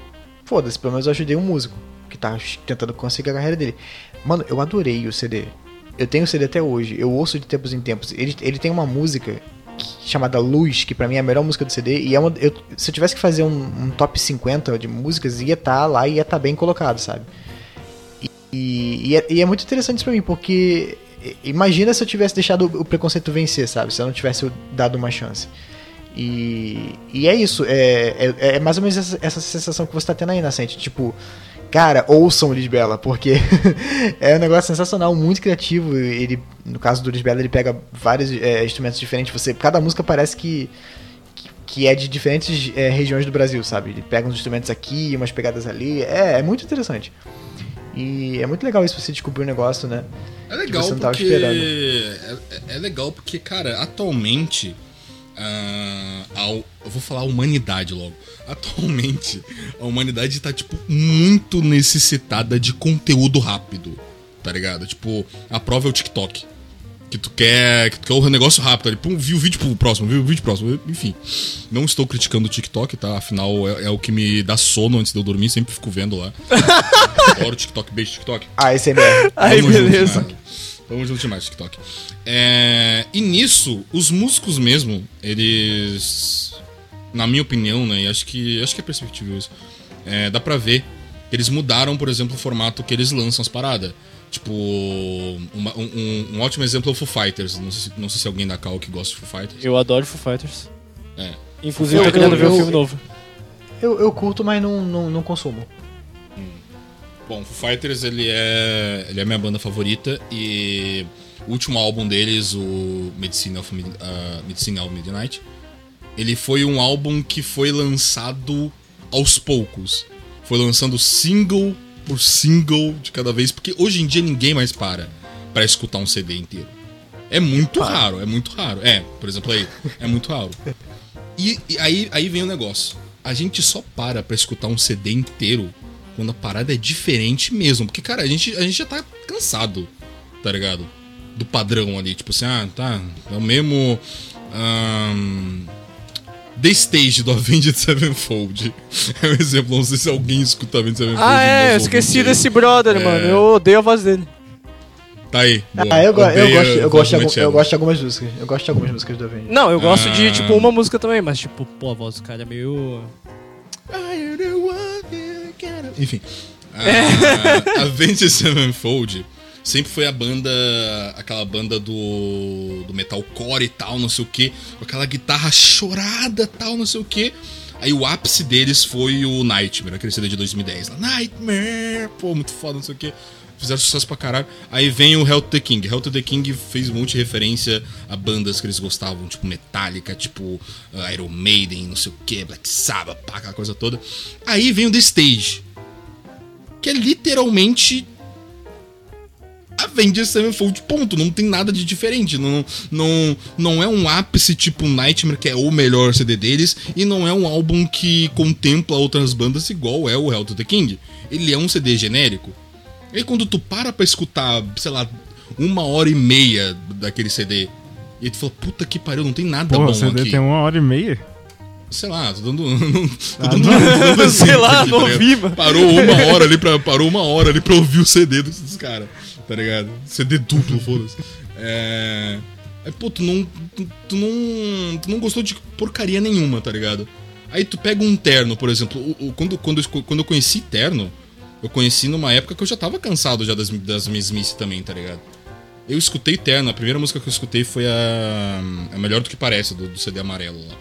foda-se, pelo menos eu ajudei um músico que tá tentando conseguir a carreira dele. Mano, eu adorei o CD. Eu tenho o CD até hoje, eu ouço de tempos em tempos. Ele, ele tem uma música chamada Luz, que pra mim é a melhor música do CD, e é uma, eu- se eu tivesse que fazer um, um top 50 de músicas, ia estar lá e ia estar bem colocado, sabe? E, e, é, e é muito interessante isso pra mim, porque imagina se eu tivesse deixado o preconceito vencer, sabe? Se eu não tivesse dado uma chance. E, e é isso, é, é, é mais ou menos essa, essa sensação que você tá tendo aí, Nascente. Tipo, cara, ouçam o Lisbela, porque é um negócio sensacional, muito criativo. Ele, no caso do Lisbela, ele pega vários é, instrumentos diferentes. Você, cada música parece que, que, que é de diferentes é, regiões do Brasil, sabe? Ele pega uns instrumentos aqui, umas pegadas ali. É, é muito interessante. E é muito legal isso, você descobrir um negócio, né? É legal você não tava porque. esperando. É, é- é legal porque, cara, atualmente. a- eu vou falar a humanidade logo. Atualmente, a humanidade tá, tipo, muito necessitada de conteúdo rápido. Tá ligado? Tipo, a prova é o TikTok. Que tu quer. Que tu quer o negócio rápido ali. Pum, vi o vídeo pro próximo, vi o vídeo próximo. Enfim. Não estou criticando o TikTok, tá? Afinal, é, é o que me dá sono antes de eu dormir, sempre fico vendo lá. Adoro TikTok, beijo TikTok. Ah, esse é mesmo. Aí, junto beleza. demais. Tamo junto demais, TikTok. É, e nisso, os músicos mesmo, eles. Na minha opinião, né? E acho que, acho que é perspectiva isso. é, dá pra ver que eles mudaram, por exemplo, o formato que eles lançam as paradas. Tipo, uma- um, um- um ótimo exemplo é o Foo Fighters. Não sei, se, não sei se alguém da Cal que gosta de Foo Fighters. Eu adoro Foo Fighters. É. Inclusive, Eu- tô querendo ver o eu- filme novo. Eu, eu curto, mas não, não, não consumo. Bom, Foo Fighters ele é, ele é minha banda favorita e o último álbum deles, o Medicine of Mid, uh, Medicine of Midnight, ele foi um álbum que foi lançado aos poucos. Foi lançando single por single de cada vez, porque hoje em dia ninguém mais para pra escutar um CD inteiro. É muito raro, é muito raro. É, por exemplo aí, é muito raro. E, e aí, aí vem o negócio. A gente só para pra escutar um CD inteiro quando a parada é diferente mesmo. Porque, cara, a gente, a gente já tá cansado, tá ligado? Do padrão ali. Tipo assim, ah, tá. É o mesmo. ahn, The Stage do Avenged Sevenfold. É um exemplo, não sei se alguém escuta Avenged Sevenfold. Ah, é, eu esqueci desse brother, mano. Eu odeio a voz dele. Tá aí. boa. ah, eu, go- eu, gosto, eu, gosto algum- eu gosto de algumas músicas. Eu gosto de algumas músicas do Avenged. Não, eu gosto Ah. de, tipo, uma música também, mas, tipo, pô, a voz do cara é meio. Enfim. A, a Avenged Sevenfold sempre foi a banda. aquela banda do. do metalcore e tal, não sei o que. Com aquela guitarra chorada tal, não sei o que. Aí o ápice deles foi o Nightmare, aquele CD de 2010. Lá, Nightmare! Pô, muito foda, não sei o que. Fizeram sucesso pra caralho. Aí vem o Hell to the King. Hell to the King fez um monte de referência a bandas que eles gostavam, tipo Metallica, tipo uh, Iron Maiden, não sei o que, Black Sabbath, pá, aquela coisa toda. Aí vem o The Stage, que é literalmente Avenged Sevenfold, ponto. Não tem nada de diferente. Não, não, não é um ápice tipo Nightmare, que é o melhor CD deles, e não é um álbum que contempla outras bandas igual é o Hell to the King. Ele é um CD genérico. E aí quando tu para pra escutar, sei lá, uma hora e meia daquele CD, e tu fala, puta que pariu, não tem nada Pô, bom o CD aqui. tem uma hora e meia? Sei lá, tô dando. Não, tô Ah, dando, não. dando Sei lá, aqui, não tá mano. Parou uma hora ali pra. Parou uma hora ali pra ouvir o CD dos, dos caras. Tá ligado? CD duplo, foda-se. É. Aí, pô, tu não, tu, não. Tu não gostou de porcaria nenhuma, tá ligado? Aí tu pega um terno, por exemplo. o- o- quando, quando, eu- quando eu conheci terno, eu conheci numa época que eu já tava cansado já das, das mesmices também, tá ligado? Eu escutei terno, a primeira música que eu escutei foi a. A melhor do que parece, do, do CD amarelo lá.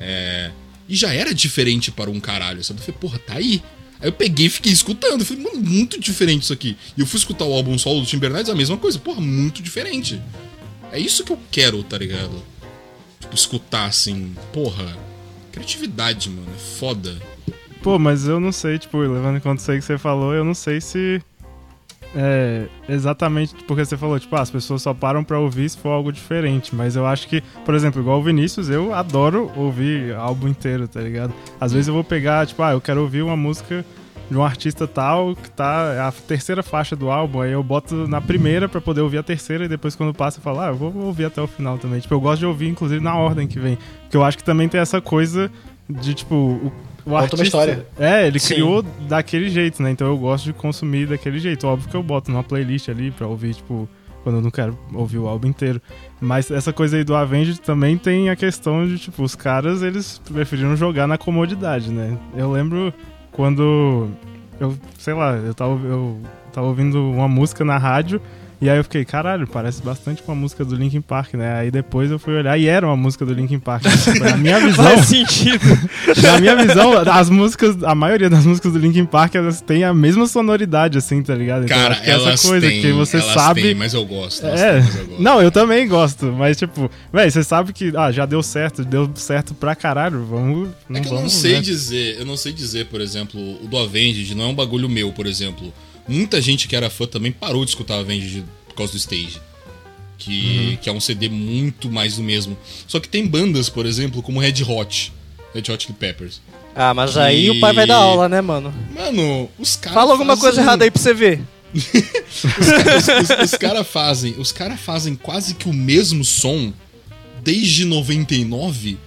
É, e já era diferente para um caralho, sabe? Eu falei, porra, tá aí. Aí eu peguei e fiquei escutando. Falei, mano, muito diferente isso aqui. E eu fui escutar o álbum solo do Timbernights, a mesma coisa. Porra, muito diferente. É isso que eu quero, tá ligado? Tipo, escutar assim, porra. Criatividade, mano, é foda. Pô, mas eu não sei, tipo, levando em conta isso aí que você falou, eu não sei se. É, exatamente porque você falou, tipo, ah, as pessoas só param pra ouvir se for algo diferente. Mas eu acho que, por exemplo, igual o Vinícius, eu adoro ouvir álbum inteiro, tá ligado? Às vezes eu vou pegar, tipo, ah, eu quero ouvir uma música de um artista tal que tá a terceira faixa do álbum, aí eu boto na primeira pra poder ouvir a terceira e depois quando passa eu falo, ah, eu vou ouvir até o final também. Tipo, eu gosto de ouvir inclusive na ordem que vem, porque eu acho que também tem essa coisa de tipo o, o Conta uma história. É, ele Sim. criou daquele jeito, né? Então eu gosto de consumir daquele jeito. Óbvio que eu boto numa playlist ali pra ouvir, tipo, quando eu não quero ouvir o álbum inteiro. Mas essa coisa aí do Avenged também tem a questão de, tipo, os caras, eles preferiram jogar na comodidade, né? Eu lembro quando eu, sei lá, eu tava, eu tava ouvindo uma música na rádio e aí eu fiquei, caralho, parece bastante com a música do Linkin Park, né? Aí depois eu fui olhar e era uma música do Linkin Park. Na minha visão, Faz sentido. na minha visão, as músicas, a maioria das músicas do Linkin Park, elas têm a mesma sonoridade, assim, tá ligado? Então, Cara, é elas essa coisa têm, que você elas sabe. têm, mas eu gosto. É, têm, mas eu gosto. não, eu também gosto, mas tipo, velho, você sabe que ah, já deu certo, deu certo pra caralho, vamos. É que eu não vamos, sei né? dizer, eu não sei dizer, por exemplo, o do Avenged não é um bagulho meu, por exemplo. Muita gente que era fã também parou de escutar Avenged por causa do Stage. Que, que é um CD muito mais do mesmo. Só que tem bandas, por exemplo, como Red Hot. Red Hot Chili Peppers. Ah, mas aí E- o pai vai dar aula, né, mano? Mano, os caras. Fala alguma coisa errada aí pra você ver. Os, os, os caras fazem, os cara fazem quase que o mesmo som desde 99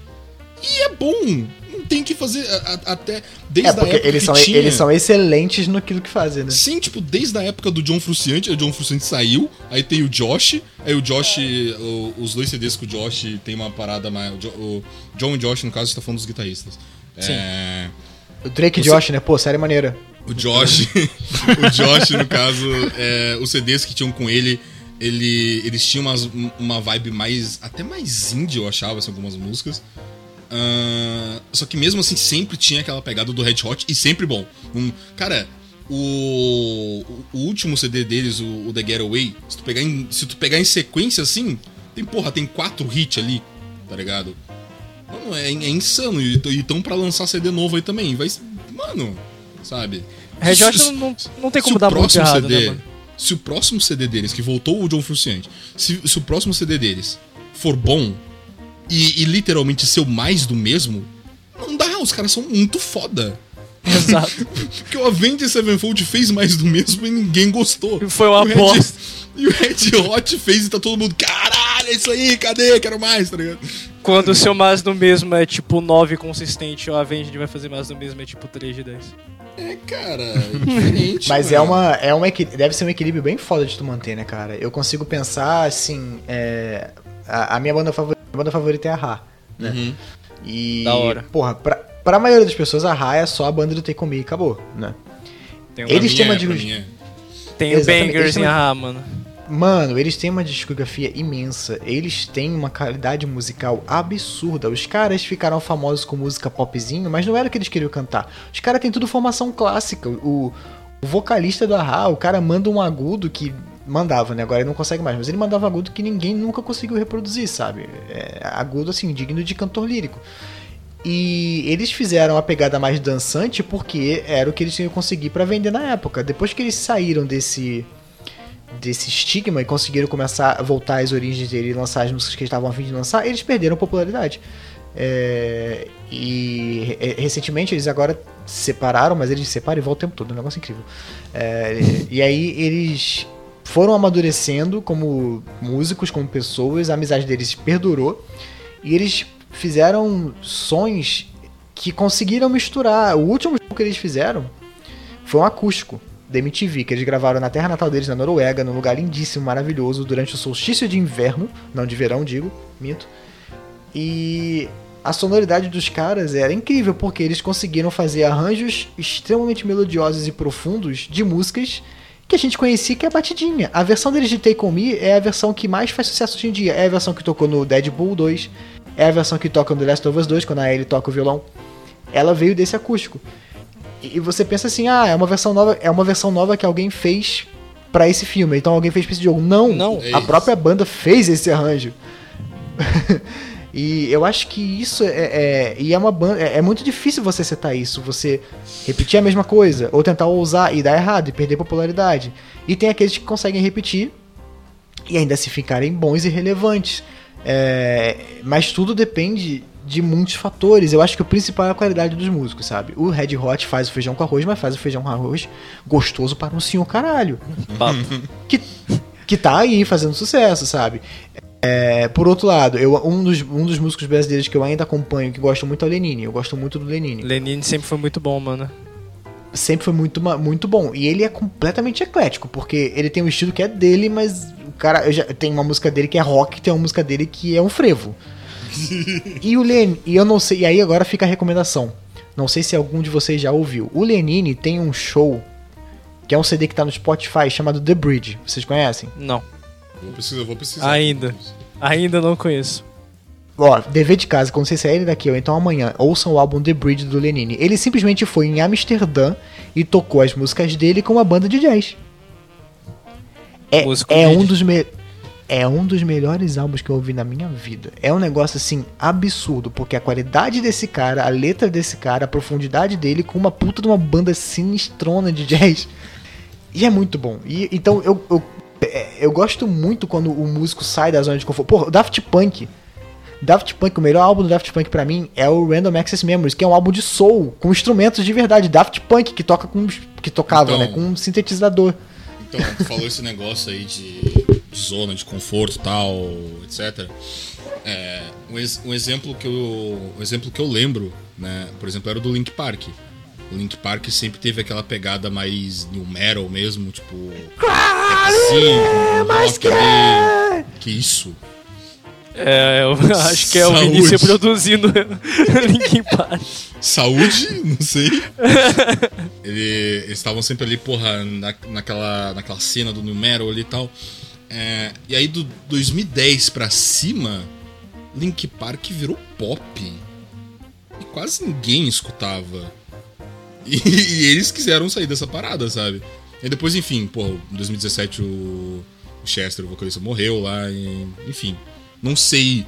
e é bom. Não tem que fazer a- a- até desde É, a porque época eles que são, tinha... eles são excelentes no que fazem, né? Sim, tipo, desde a época do John Frusciante, o John Frusciante saiu, aí tem o Josh, aí o Josh, o- os dois CDs com o Josh tem uma parada mais. O, Jo- o John e o Josh, no caso, está falando dos guitarristas. Sim. É, O Drake e Você- Josh, né? Pô, série maneira. o Josh, o Josh, no caso, é, os CDs que tinham com ele, ele, eles tinham umas- uma vibe mais. até mais indie, eu achava, assim, algumas músicas. Ah, só que mesmo assim sempre tinha aquela pegada do Red Hot e sempre bom. Um- cara, o, o último CD deles, o, o The Getaway, se tu, pegar em, se tu pegar em sequência assim, tem porra, tem quatro hits ali, tá ligado? Mano, é, é insano. E estão pra lançar CD novo aí também. Vai, mano, sabe? Red Hot não, não, não tem como dar muito próximo errado, CD, né, mano? Se o próximo CD deles, que voltou o John Frusciante, se, se o próximo CD deles for bom e, e literalmente ser o mais do mesmo, não dá, os caras são muito foda. Exato. Porque o Avenged Sevenfold fez mais do mesmo e ninguém gostou. Foi uma bosta. E o Red Hot fez e tá todo mundo, caralho, é isso aí, cadê? Quero mais, tá ligado? Quando o seu mais do mesmo é tipo 9 consistente, o Avenged vai fazer mais do mesmo é tipo 3 de 10. É, cara, é diferente. Mas mano. é uma, é uma deve ser um equilíbrio bem foda de tu manter, né, cara? Eu consigo pensar assim, é, a, a minha banda favorita, banda favorita é a Ra, né? Uhum. E Da hora. porra, pra, pra maioria das pessoas a Ra é só a banda do Take On Me e acabou, né? Tem, Eles têm uma pra dis- mim é. tem Exatamente, bangers em ah, mano. Mano, eles têm uma discografia imensa. Eles têm uma qualidade musical absurda. Os caras ficaram famosos com música popzinho, mas não era o que eles queriam cantar. Os caras têm tudo formação clássica. O, o vocalista do Ahá, o cara manda um agudo que mandava, né? Agora ele não consegue mais, mas ele mandava agudo que ninguém nunca conseguiu reproduzir, sabe? É, agudo assim, digno de cantor lírico. E eles fizeram a pegada mais dançante porque era o que eles tinham que conseguir pra vender na época. Depois que eles saíram desse desse estigma e conseguiram começar a voltar às origens dele e lançar as músicas que eles estavam a fim de lançar, eles perderam popularidade. É, e re- recentemente eles agora se separaram, mas eles se separam e voltam o tempo todo, é um negócio incrível. É, e aí eles foram amadurecendo como músicos, como pessoas, a amizade deles perdurou e eles fizeram sons que conseguiram misturar. O último que eles fizeram foi um acústico da MTV, que eles gravaram na terra natal deles, na Noruega, num lugar lindíssimo, maravilhoso, durante o solstício de inverno, não de verão, digo, minto. E a sonoridade dos caras era incrível, porque eles conseguiram fazer arranjos extremamente melodiosos e profundos de músicas que a gente conhecia que é batidinha. A versão deles de Take On Me é a versão que mais faz sucesso hoje em dia. É a versão que tocou no Deadpool 2, é a versão que toca no The Last of Us 2, quando a Ellie toca o violão. Ela veio desse acústico. E você pensa assim, ah, é uma versão nova, é uma versão nova que alguém fez pra esse filme. Então alguém fez pra esse jogo. Não, Não. É a isso. própria banda fez esse arranjo. e eu acho que isso é, é- e é uma banda, é, é muito difícil você setar isso, você repetir a mesma coisa ou tentar ousar e dar errado e perder popularidade. E tem aqueles que conseguem repetir e ainda se ficarem bons e relevantes. É, mas tudo depende de muitos fatores. Eu acho que o principal é a qualidade dos músicos, sabe? O Red Hot faz o feijão com arroz, mas faz o feijão com arroz gostoso para um senhor caralho. Que, que tá aí fazendo sucesso, sabe? É, por outro lado, eu, um, dos, um dos músicos brasileiros que eu ainda acompanho, que gosto muito é o Lenine. Eu gosto muito do Lenine. Lenine sempre foi muito bom, mano. Sempre foi muito, muito bom. E ele é completamente eclético, porque ele tem um estilo que é dele, mas o cara. Eu já, tem uma música dele que é rock, tem uma música dele que é um frevo. e o Len, e eu não sei, e aí agora fica a recomendação. Não sei se algum de vocês já ouviu. O Lenine tem um show que é um CD que tá no Spotify chamado The Bridge. Vocês conhecem? Não. Vou precisar, vou precisar. Ainda. Ainda não conheço. Ó, dever de casa, quando você sair daqui ou então amanhã, ouçam o álbum The Bridge do Lenine. Ele simplesmente foi em Amsterdã e tocou as músicas dele com uma banda de jazz. É, é um dos me... é um dos melhores álbuns que eu ouvi na minha vida. É um negócio assim absurdo, porque a qualidade desse cara, a letra desse cara, a profundidade dele com uma puta de uma banda sinistrona de jazz. E é muito bom. E então eu, eu eu gosto muito quando o músico sai da zona de conforto. O Daft Punk Daft Punk, o melhor álbum do Daft Punk pra mim é o Random Access Memories, que é um álbum de soul, com instrumentos de verdade. Daft Punk, que toca com. que tocava, Então. né? Com um sintetizador. Então, tu falou esse negócio aí de, de zona de conforto e tal, etc. É, um, ex- um exemplo que eu, um exemplo que eu lembro, né, por exemplo, era o do Link Park. O Link Park sempre teve aquela pegada mais new metal mesmo, tipo. Sim, rock ali. Que isso? É, eu acho que é o Saúde. Vinícius produzindo Linkin Park. Saúde? Não sei. Ele- eles estavam sempre ali, porra, na, naquela, naquela cena do New Metal ali e tal. É, e aí, do 2010 pra cima, Link Park virou pop. E quase ninguém escutava. E, e eles quiseram sair dessa parada, sabe? E depois, enfim, pô, em 2017 o, o Chester, o vocalista, morreu lá, e, enfim. Não sei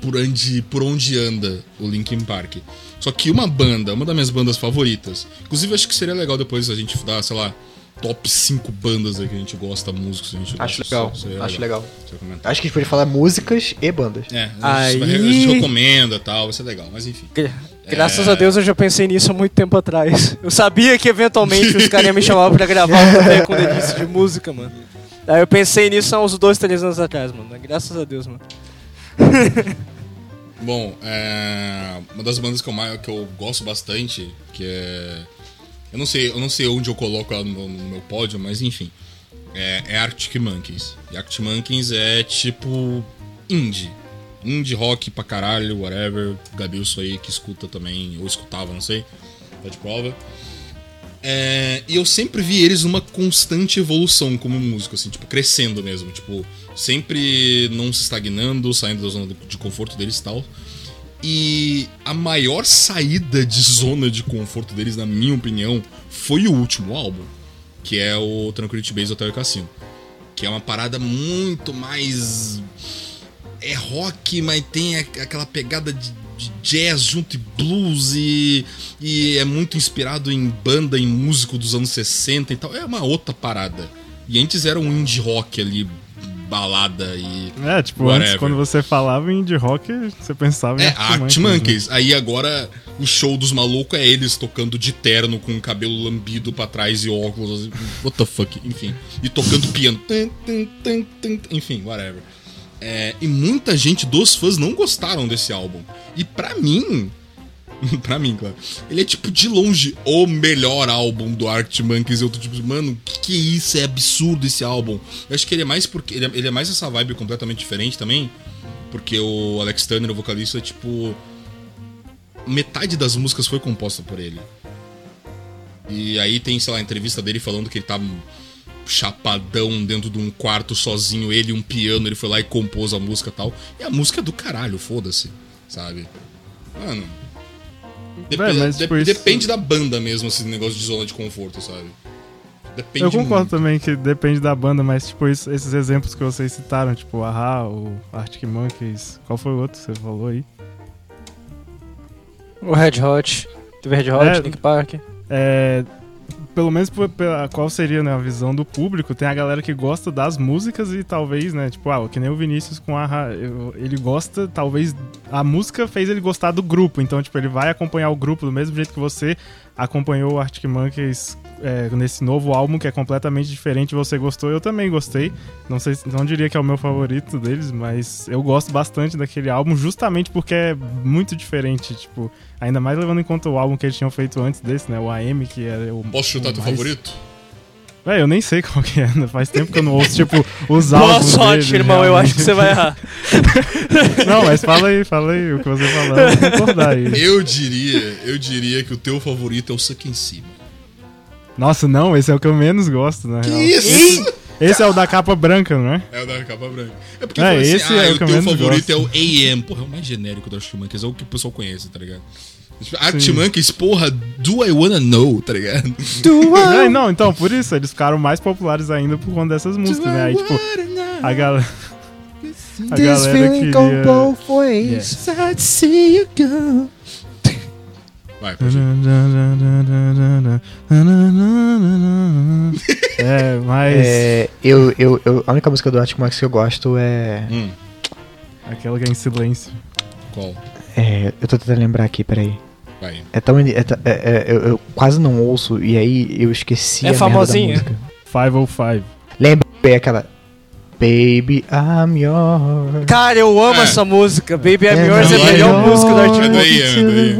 por onde, por onde anda o Linkin Park. Só que uma banda, uma das minhas bandas favoritas, inclusive acho que seria legal depois a gente dar, sei lá, top 5 bandas aí que a gente gosta, músicos que a gente Acho gosta. legal. Acho legal. Você vai comentar. Acho que a gente pode falar músicas e bandas. É, Aí- a gente recomenda e tal, vai ser legal, mas enfim. Gra- Graças a Deus eu já pensei nisso há muito tempo atrás. Eu sabia que eventualmente os caras iam me chamar pra gravar um com delícia de música, mano. Aí eu pensei nisso há uns dois, três anos atrás, mano. Graças a Deus, mano. Bom, é, uma das bandas que eu, mais- que eu gosto bastante, que é. Eu não sei, eu não sei onde eu coloco ela no, no meu pódio, mas enfim. É, é Arctic Monkeys. E Arctic Monkeys é tipo indie. Indie rock pra caralho, whatever. Gabilso aí que escuta também, ou escutava, não sei. Tá de prova. É, e eu sempre vi eles numa constante evolução como músico, assim, tipo, crescendo mesmo. Tipo, sempre não se estagnando, saindo da zona de conforto deles e tal. E a maior saída de zona de conforto deles, na minha opinião, foi o último álbum, que é o Tranquility Base Hotel e Cassino. Que é uma parada muito mais. É rock, mas tem aquela pegada de, de jazz junto e blues e, e é muito inspirado em banda, em músico dos anos 60 e tal. É uma outra parada. E antes era um indie rock ali, balada e. É, tipo, whatever. antes quando você falava em indie rock, você pensava em é, Art Monkeys. Né? Aí agora o show dos malucos é eles tocando de terno com o cabelo lambido pra trás e óculos. Assim, what the fuck? Enfim. E tocando piano. Enfim, whatever. É, e muita gente dos fãs não gostaram desse álbum. E para mim, pra mim, claro. Ele é, tipo, de longe o melhor álbum do Arctic Monkeys. Eu tô tipo, mano, que que é isso? É absurdo esse álbum. Eu acho que ele é mais porque. Ele é, ele é mais essa vibe completamente diferente também. Porque o Alex Turner, o vocalista, é tipo. Metade das músicas foi composta por ele. E aí tem, sei lá, a entrevista dele falando que ele tá chapadão dentro de um quarto sozinho, ele um piano, ele foi lá e compôs a música e tal. E a música é do caralho, foda-se, sabe? Mano, Depende, é, tipo, isso... depende da banda mesmo, esse negócio de zona de conforto, sabe? Depende Eu concordo muito. também que depende da banda, mas tipo, isso, esses exemplos que vocês citaram, tipo, o Aha, o Arctic Monkeys, qual foi o outro que você falou aí? O Red Hot. Teve Red Hot, é, Nick Park. É, pelo menos pela qual seria né, a visão do público, tem a galera que gosta das músicas e talvez, né, tipo, ah, que nem o Vinícius com a ele gosta, talvez a música fez ele gostar do grupo, então tipo, ele vai acompanhar o grupo do mesmo jeito que você acompanhou o Arctic Monkeys é, nesse novo álbum que é completamente diferente. Você gostou? Eu também gostei. Não sei, não diria que é o meu favorito deles, mas eu gosto bastante daquele álbum justamente porque é muito diferente. Tipo, ainda mais levando em conta o álbum que eles tinham feito antes desse, né? O AM, que era o. Posso chutar o teu mais... favorito? Véi, eu nem sei qual que é, né? faz tempo que eu não ouço, tipo, os álbuns Boa sorte, dele, irmão, realmente. eu acho que você vai errar. não, mas fala aí, fala aí o que você falou, eu vou concordar aí. Eu diria, eu diria que o teu favorito é o Suck em Cima. Nossa, não, esse é o que eu menos gosto, né? Que real. isso? Esse, esse é o da capa branca, não é? É o da capa branca. É porque é, assim, esse ah, é o, o teu favorito gosto. é o AM. Porra, é o mais genérico do Arctic Monkeys, é o que o pessoal conhece, tá ligado? Arctic Monkeys, porra, do I wanna know, tá ligado? Do I... É, não, então, por isso, eles ficaram mais populares ainda por conta dessas músicas, do né? Aí, tipo, a galera. A galera queria... both ways. Yeah. I'd see you go. Vai, pode É, mas. É, eu, eu, eu, a única música do Arctic Monkeys que eu gosto é. Hum. Aquela que é em silêncio. Qual? É, eu tô tentando lembrar aqui, peraí. Vai. É tão. É, é, é, eu, eu, quase não ouço, e aí eu esqueci é a famosinha. música. 505. Lembrei aquela. Baby, I'm yours. Cara, eu amo é. essa música. Baby, I'm yours é a melhor música do Arctic Monkeys.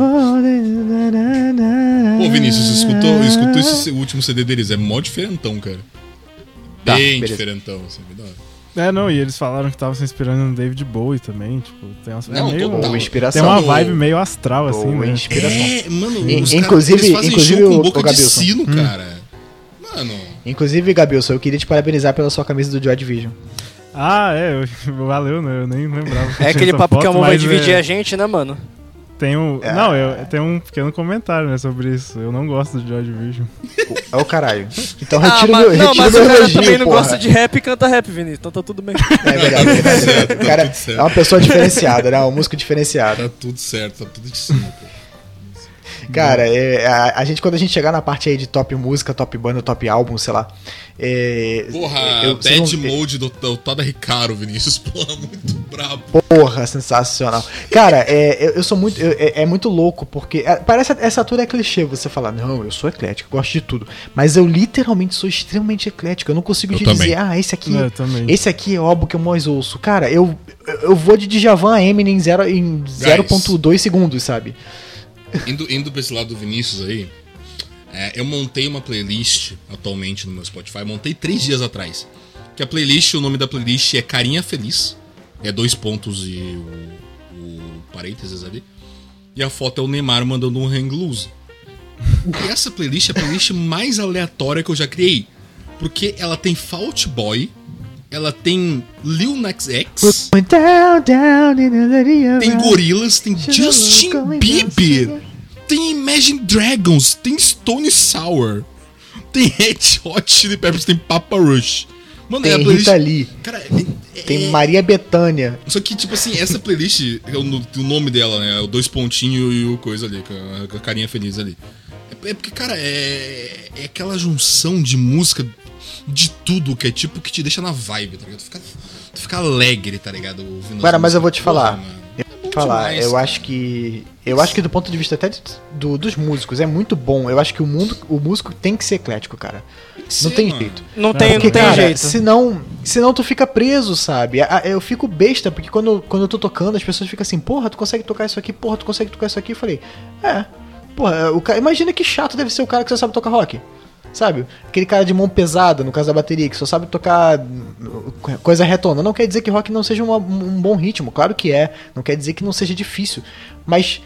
Pô, Vinícius, escutou, escutou esse último CD deles? É mó diferentão, cara. Tá, Bem beleza. diferentão, assim, me dá. É, não, e eles falaram que estavam se inspirando no David Bowie também, tipo, tem uma, não, é meio, total. inspiração. Tem uma vibe meio astral, assim, né? inspiração. É, mano, e, inclusive, inclusive com boca o, de sino, hum. cara. Mano. Inclusive, Gabilson, eu queria te parabenizar pela sua camisa do Joy Division. Ah, é, valeu, né? Eu nem lembrava. É aquele papo foto, que a mão vai dividir é... a gente, né, mano? Tem um. É. Não, eu tenho um pequeno comentário né, sobre isso. Eu não gosto de Joy Division. É o caralho. Então retiro ah, meu, retiro Não, mas meu o cara elogio, também não porra. gosta de rap e canta rap, Vinícius. Então tá tudo bem. É verdade, é verdade. É verdade. O cara é uma pessoa diferenciada, né? Um músico diferenciado. Tá tudo certo, tá tudo de cima, pô. Cara, é, a, a, gente, quando a gente chegar na parte aí de top música, top banda, top álbum, sei lá. É, porra, eu, Bad não... Mode do, do Toda Ricaro, Vinícius. Porra, muito brabo. Porra, sensacional. Cara, é, eu, eu sou muito. Eu, é, é, muito louco, porque. É, parece essa altura é clichê você falar, não, eu sou eclético, gosto de tudo. Mas eu literalmente sou extremamente eclético. Eu não consigo te dizer, ah, esse aqui. Esse aqui é o álbum que eu mais ouço. Cara, eu, eu vou de Djavan a Eminem em 0.2 segundos, sabe? Indo, indo pra esse lado do Vinícius aí, é, eu montei uma playlist atualmente no meu Spotify, montei três dias atrás. Que a playlist, o nome da playlist é Carinha Feliz. É dois pontos e o, o parênteses ali. E a foto é o Neymar mandando um hang loose. E essa playlist é a playlist mais aleatória que eu já criei. Porque ela tem Fault Boy, ela tem Lil Nas X, tem Gorillaz, tem Justin Bieber, tem Imagine Dragons, tem Stone Sour, tem Red Hot Chili Peppers, tem Papa Rush. Mano, é a Tem playlist. Rita Lee, Cara, é- tem é- Maria Bethânia. Só que, tipo assim, essa playlist, é o, no- o nome dela, né? O dois pontinhos e o coisa ali, com a, carinha feliz ali. É, é porque, cara, é, é aquela junção de música de tudo que é tipo que te deixa na vibe, tá ligado? Tu fica, tu fica alegre, tá ligado? Ouvindo Cara, as mas eu vou te falar. Porra, mano. É bom falar, demais, eu cara. acho que. Eu acho que do ponto de vista até de- do- dos músicos, é muito bom. Eu acho que o mundo, o músico tem que ser eclético, cara. Tem que Não ser, tem mano. jeito. Não É, tem, Porque, não tem cara, jeito. senão, senão tu fica preso, sabe? Eu fico besta, porque quando, quando eu tô tocando, as pessoas ficam assim, porra, tu consegue tocar isso aqui, porra, tu consegue tocar isso aqui. Eu falei, é. Porra, o cara, imagina que chato deve ser o cara que só sabe tocar rock. Sabe? Aquele cara de mão pesada, no caso da bateria, que só sabe tocar coisa retona. Não quer dizer que rock não seja uma- um bom ritmo, claro que é. Não quer dizer que não seja difícil. Mas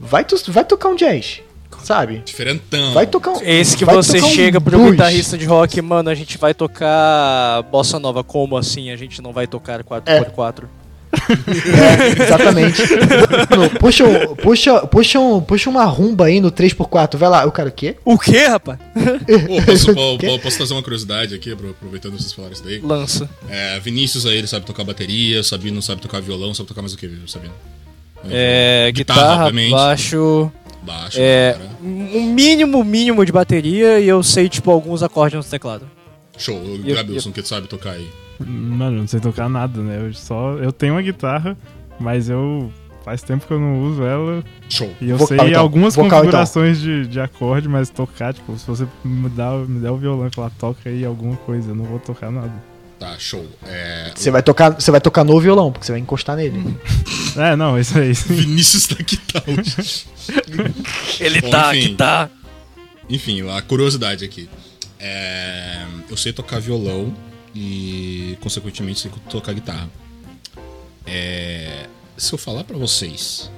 vai, tu, vai tocar um jazz, sabe? Diferentão. Vai tocar um. Esse que você tocar um chega pro blues. guitarrista de rock, mano, a gente vai tocar bossa nova. Como assim? A gente não vai tocar 4x4? É, exatamente. Mano, puxa, puxa, puxa, um- puxa uma rumba aí no 3x4. Vai lá. O cara, o quê? O quê, rapaz? Pô, posso, Quê? posso trazer uma curiosidade aqui, apro- aproveitando vocês falaram isso daí? Lança. É, Vinícius aí, ele sabe tocar bateria, Sabino sabe tocar violão, sabe tocar mais o que, Sabino? É, guitarra, obviamente. baixo, Baixo, é, cara. um mínimo, mínimo de bateria e eu sei, tipo, alguns acordes no teclado. Show, eu- Gabilson, que tu sabe tocar aí. Mano, não sei tocar nada, né? Eu só. Eu tenho uma guitarra, mas eu. Faz tempo que eu não uso ela. Show. E eu Vocal, sei então. algumas Vocal, então. configurações de, de acorde, mas tocar, tipo, se você me, dá, me der o violão e falar, toca aí alguma coisa, eu não vou tocar nada. Tá, show. É, Você vai tocar, você vai tocar no violão, porque você vai encostar nele. É, não, isso aí. o Vinícius tá aqui tá. Ele Bom, tá, enfim. que tá. Enfim, a curiosidade aqui. É, eu sei tocar violão e, consequentemente, sei tocar guitarra. É, se eu falar pra vocês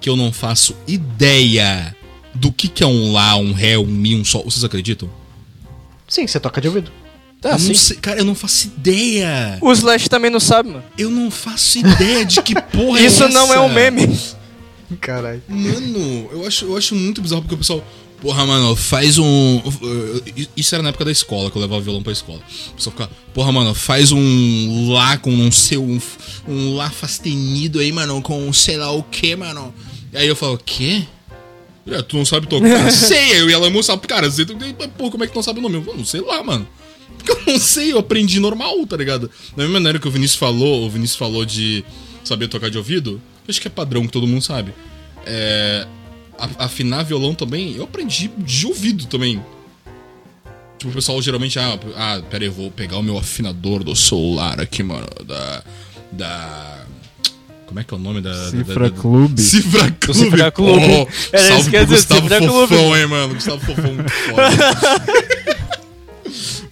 que eu não faço ideia do que, que é um Lá, um Ré, um Mi, um Sol, vocês acreditam? Sim, você toca de ouvido. Tá, eu sei, cara, eu não faço ideia. O Slash também não sabe, mano. Eu não faço ideia de que porra é Isso essa. não é um meme. Caralho. Mano, eu acho, eu acho muito bizarro porque o pessoal. Porra, mano, faz um. Isso era na época da escola, que eu levava violão pra escola. O pessoal ficava, porra, mano, faz um Lá com um seu. Um, um Lá sustenido aí, mano, com sei lá o que, mano. E aí eu falo, o quê? É, tu não sabe tocar? sei, eu ia lá mostrar pro cara. Você, pô, como é que tu não sabe o nome? Eu falo, não sei lá, mano. Porque eu não sei, eu aprendi normal, tá ligado? Da mesma maneira que o Vinícius falou, o Vinícius falou de saber tocar de ouvido, acho que é padrão que todo mundo sabe. É, a- afinar violão também, eu aprendi de ouvido também. Tipo, o pessoal geralmente, ah, ah, pera aí, eu vou pegar o meu afinador do celular aqui, mano, da. Da. Como é que é o nome da. Cifra da- da- Clube. Cifra Clube. Cifra Clube. Oh, Era salve pro Gustavo Cifra Clube. Fofão, hein, mano. Gustavo Fofão muito foda.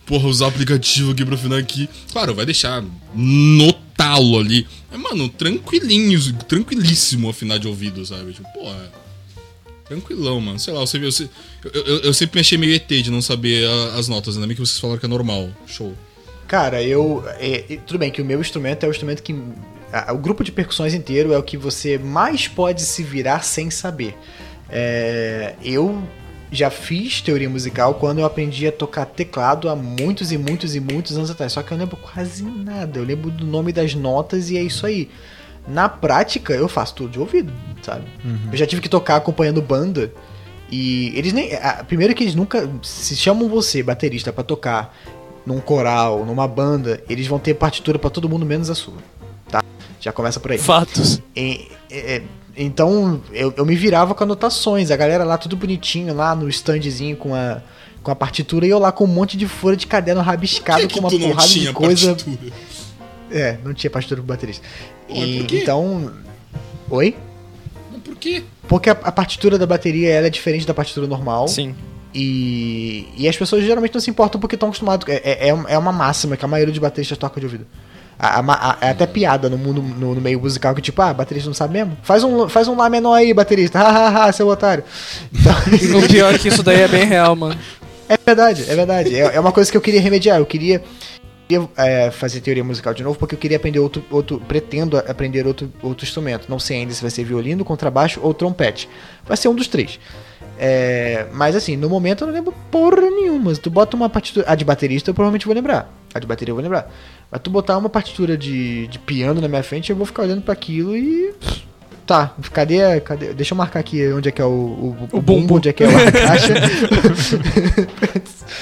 Porra, usar o aplicativo aqui pra afinar aqui. Claro, vai deixar no talo ali. É, mano, tranquilinho, tranquilíssimo afinar de ouvido, sabe? Tipo, porra. Tranquilão, mano. Sei lá, você viu. Eu, eu, eu sempre me achei meio ET de não saber a- as notas, ainda bem que vocês falaram que é normal. Show. Cara, eu. é, tudo bem que o meu instrumento é o instrumento que. a- o grupo de percussões inteiro é o que você mais pode se virar sem saber. É, eu já fiz teoria musical quando eu aprendi a tocar teclado há muitos e muitos e muitos anos atrás. Só que eu lembro quase nada. Eu lembro do nome das notas e é isso aí. Na prática, eu faço tudo de ouvido, sabe? Eu já tive que tocar acompanhando banda. E eles nem. a- Primeiro que eles nunca. Se chamam você, baterista, pra tocar num coral, numa banda, eles vão ter partitura pra todo mundo menos a sua. Tá? Já começa por aí. Fatos. E- é, então eu, eu me virava com anotações, a galera lá tudo bonitinho, lá no standzinho com a, com a partitura, e eu lá com um monte de folha de caderno rabiscado que com uma que porrada de coisa. partitura? É, não tinha partitura pro baterista. Pô, E, por quê? então. Oi? Mas por quê? Porque a, a partitura da bateria ela é diferente da partitura normal. Sim. E, e as pessoas geralmente não se importam porque estão acostumados. É, é, é uma máxima que a maioria dos bateristas toca de ouvido. A- a a- é até piada no mundo, no, no meio musical, que tipo, ah, baterista não sabe mesmo? Faz um, faz um lá menor aí, baterista. Hahaha, seu otário. Então, O pior é que isso daí é bem real, mano. é verdade, é verdade. É, é uma coisa que eu queria remediar. Eu queria, queria, é, fazer teoria musical de novo, porque eu queria aprender outro. outro pretendo aprender outro, outro instrumento. Não sei ainda se vai ser violino, contrabaixo ou trompete. Vai ser um dos três. É, mas assim, no momento eu não lembro porra nenhuma. Se tu bota uma partitura. A de baterista eu provavelmente vou lembrar. A de bateria eu vou lembrar. Mas tu botar uma partitura de, de piano na minha frente, eu vou ficar olhando para aquilo e. Tá, cadê, cadê? Deixa eu marcar aqui onde é que é o, o, o, bumbo, onde é que é a caixa.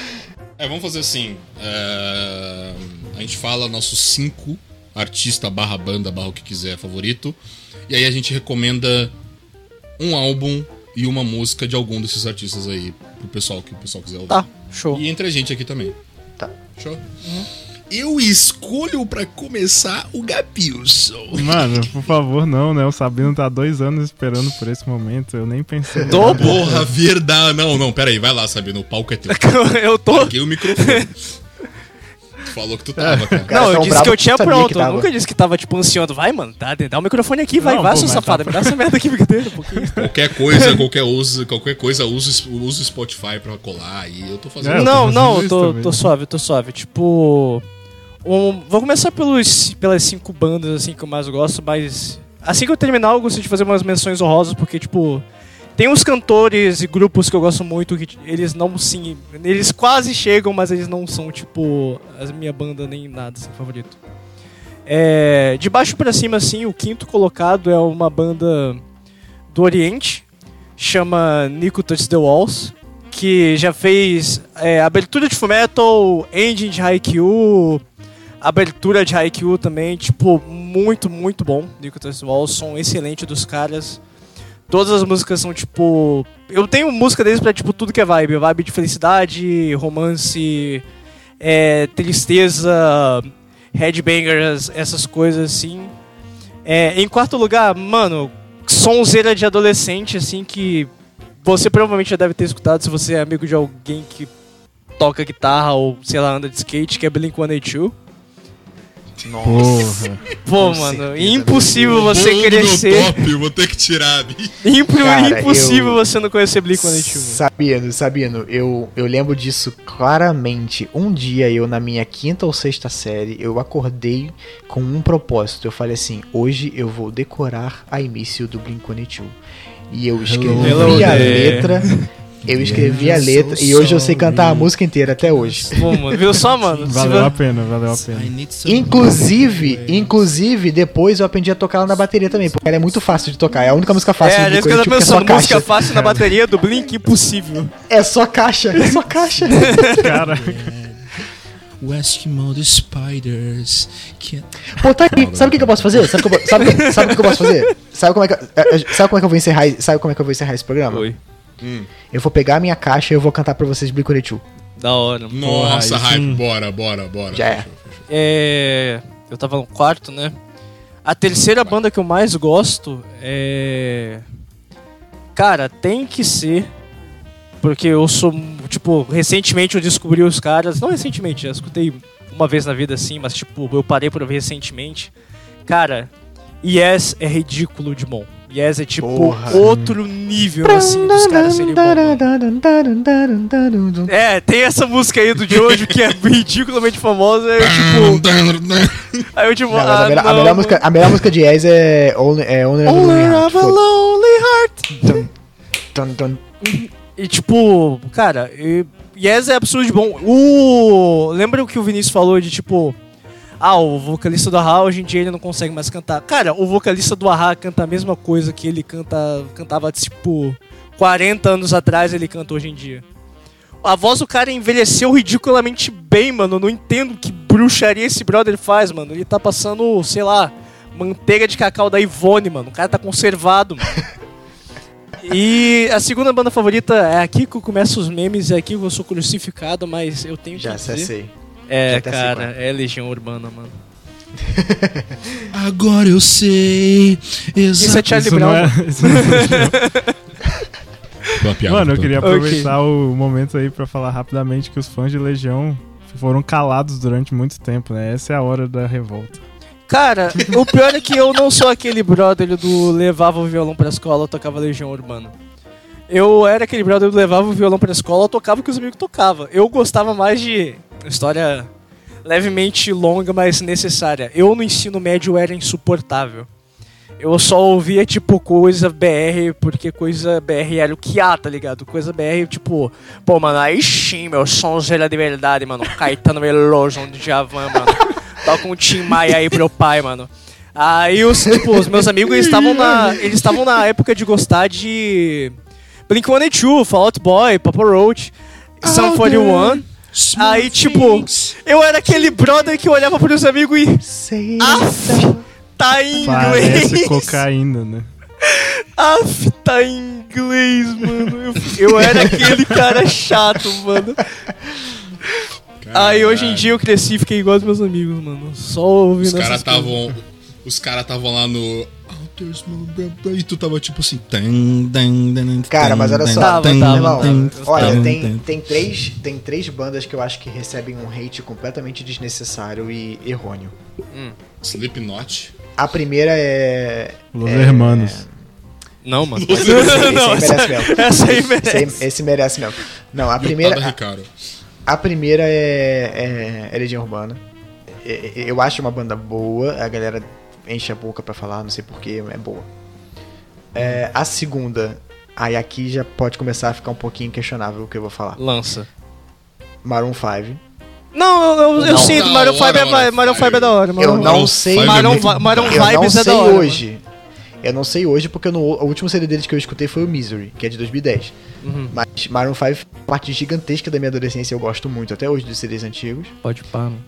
É, vamos fazer assim. é, A gente fala nossos cinco artista barra banda barra o que quiser favorito. E aí a gente recomenda um álbum e uma música de algum desses artistas aí pro pessoal que o pessoal quiser ouvir. Tá, show. E entre a gente aqui também. Tá. Show? Eu escolho pra começar o Gapilson. Mano, por favor, não, né? O Sabino tá há dois anos esperando por esse momento. Eu nem pensei. Tô. Porra, verdade. Não, não, pera aí, vai lá, Sabino. O palco é teu. Eu tô. Larguei o microfone. Tu falou que tu tava, cara. Cara, não, eu disse que eu tinha pronto. eu nunca disse que tava, tipo, ansiando. Vai, mano, dá, dá o microfone aqui, vai, Não, vai, pô, seu safado. tá- Me dá essa merda aqui, brincadeira, um pouquinho. Qualquer coisa, qualquer, usa, qualquer coisa, usa, usa o Spotify pra colar aí. Eu tô fazendo. É, eu tô não, fazendo não, isso tô, tô suave, tô suave. Tipo. Um- vou começar pelos, pelas cinco bandas assim que eu mais gosto, mas. Assim que eu terminar, eu gostaria de fazer umas menções honrosas, porque, tipo. Tem uns cantores e grupos que eu gosto muito que eles não sim. Eles quase chegam, mas eles não são, tipo, a minha banda nem nada, assim, favorito. É, de baixo pra cima, assim, o quinto colocado é uma banda do Oriente, chama Nico Touch the Walls, que já fez é, abertura de Fullmetal, engine de Haikyuu, abertura de Haikyuu também, tipo, muito, muito bom. Nico Walls, som excelente dos caras. Todas as músicas são, tipo... Eu tenho música deles pra, tipo, tudo que é vibe. Vibe de felicidade, romance, é, tristeza, headbangers, essas coisas, assim. É, em quarto lugar, mano, sonzeira de adolescente, assim, que você provavelmente já deve ter escutado se você é amigo de alguém que toca guitarra ou, sei lá, anda de skate, que é Blink-182. Porra. Pô, Com mano, certeza, impossível você crescer... top, eu vou ter que tirar. bicho. Impro- Cara, impossível eu- você não conhecer Blink-182. mano. Sabino, Sabino, eu, eu lembro disso claramente. Um dia eu, na minha quinta ou sexta série, eu acordei com um propósito. Eu falei assim: hoje eu vou decorar a início do Blink-182. E eu escrevi Hello a letra. Eu escrevi a letra e hoje eu sei cantar a música inteira até hoje. Pô, mano, viu só, mano? Valeu a pena, valeu a pena. Inclusive, inclusive, depois eu aprendi a tocar ela na bateria também, porque ela é muito fácil de tocar. É a única música fácil É, do é isso que eu tô Blink-182, porque é só pensando. Música caixa. fácil na bateria do Blink, impossível. É só caixa, é só caixa. Cara, Eskimo the Spiders. Pô, tá aqui. Sabe o que, que eu posso fazer? Sabe, o que eu, sabe, que- sabe o que eu posso fazer? Sabe como é que, é, é, sabe como é que eu vou encerrar? Sabe como é que eu vou encerrar esse programa? Oi. Eu vou pegar a minha caixa e eu vou cantar pra vocês Blink-182. Da hora. mano. Nossa, Porra, hype, sim. bora, bora, bora. Já é. É. Eu tava no quarto, né? A terceira banda que eu mais gosto é. Cara, tem que ser. Porque eu sou. Tipo, recentemente eu descobri os caras. Não recentemente, já escutei uma vez na vida assim, mas tipo, eu parei por ouvir recentemente. Cara, Yes é ridículo de bom. Yes é tipo Porra. outro nível assim dos caras serem bom. É, tem essa música aí do Jojo que é ridiculamente famosa. Aí eu, tipo. Aí eu tipo. Não, ah, a, melhor, a melhor música, a melhor música de Yes é Only, é Only Heart. of a. Lonely Heart. Dun, dun, dun. E tipo, cara, e- Yes é absurdo de bom. O. Lembra o que o Vinícius falou de tipo. Ah, o vocalista do Ahá hoje em dia ele não consegue mais cantar. Cara, o vocalista do Ahá canta a mesma coisa que ele canta, cantava tipo 40 anos atrás, ele canta hoje em dia. A voz do cara envelheceu ridiculamente bem, mano. Eu não entendo que bruxaria esse brother faz, mano. Ele tá passando, sei lá, manteiga de cacau da Ivone, mano. O cara tá conservado, mano. E a segunda banda favorita é aqui que começam os memes, é aqui que eu sou crucificado, mas eu tenho Já que dizer. acessei. É, cara, é Legião Urbana, mano. Agora eu sei. Isso é Charlie isso Brown. é. mano. É eu queria aproveitar o momento aí pra falar rapidamente que os fãs de Legião foram calados durante muito tempo, né? Essa é a hora da revolta. Cara, o pior é que eu não sou aquele brother do levava o violão pra escola, tocava Legião Urbana. Eu era aquele brother do levava o violão pra escola, tocava o que os amigos tocavam. Eu gostava mais de história levemente longa, mas necessária. Eu no ensino médio era insuportável. Eu só ouvia, tipo, coisa BR, porque coisa BR era o que há, tá ligado? Coisa BR, tipo, pô, mano, aí sim, meu sonzeira de verdade, mano. Caetano Veloso, um Djavan, mano. Toca um Tim Maia aí pro pai, mano. Aí os, tipo, os meus amigos eles estavam na. Eles estavam na época de gostar de. Blink-182, Fall Out Boy, Papa Roach, Sum 41. Aí, tipo, eu era aquele brother que olhava pros amigos e. Aff, tá em Parece inglês. cocaína, né? Aff, tá em inglês, mano. Eu, eu era aquele cara chato, mano. Aí hoje em dia eu cresci e fiquei igual aos meus amigos, mano. Só ouvindo Os caras estavam. Os caras estavam lá no. E tu tava tipo assim. Cara, mas olha só, Tava, tava. Olha, tem, três, tem três bandas que eu acho que recebem um hate completamente desnecessário e errôneo. Slipknot. A primeira é. Los é, Hermanos. Não, mano. Esse, esse, Não, esse aí merece mesmo. essa aí Esse, merece. esse merece mesmo. Não, a Primeira... Ricardo. a primeira é, é, é Legião Urbana. Eu acho uma banda boa, a galera enche a boca pra falar, não sei porquê, é boa. É, a segunda, aí aqui já pode começar a ficar um pouquinho questionável o que eu vou falar. Lança. Maroon 5. Não, eu, eu, eu Não. sinto, Maroon 5 hora, é, Maroon Maroon 5 é da hora. Eu não Maroon sei. é Maroon, Maroon Eu não Vibes é sei da hora. hoje. Eu não sei hoje porque no, o último CD deles que eu escutei foi o Misery, que é de 2010. Uhum. Mas Maroon 5 é parte gigantesca da minha adolescência, eu gosto muito até hoje dos CDs antigos. Pode pá, mano.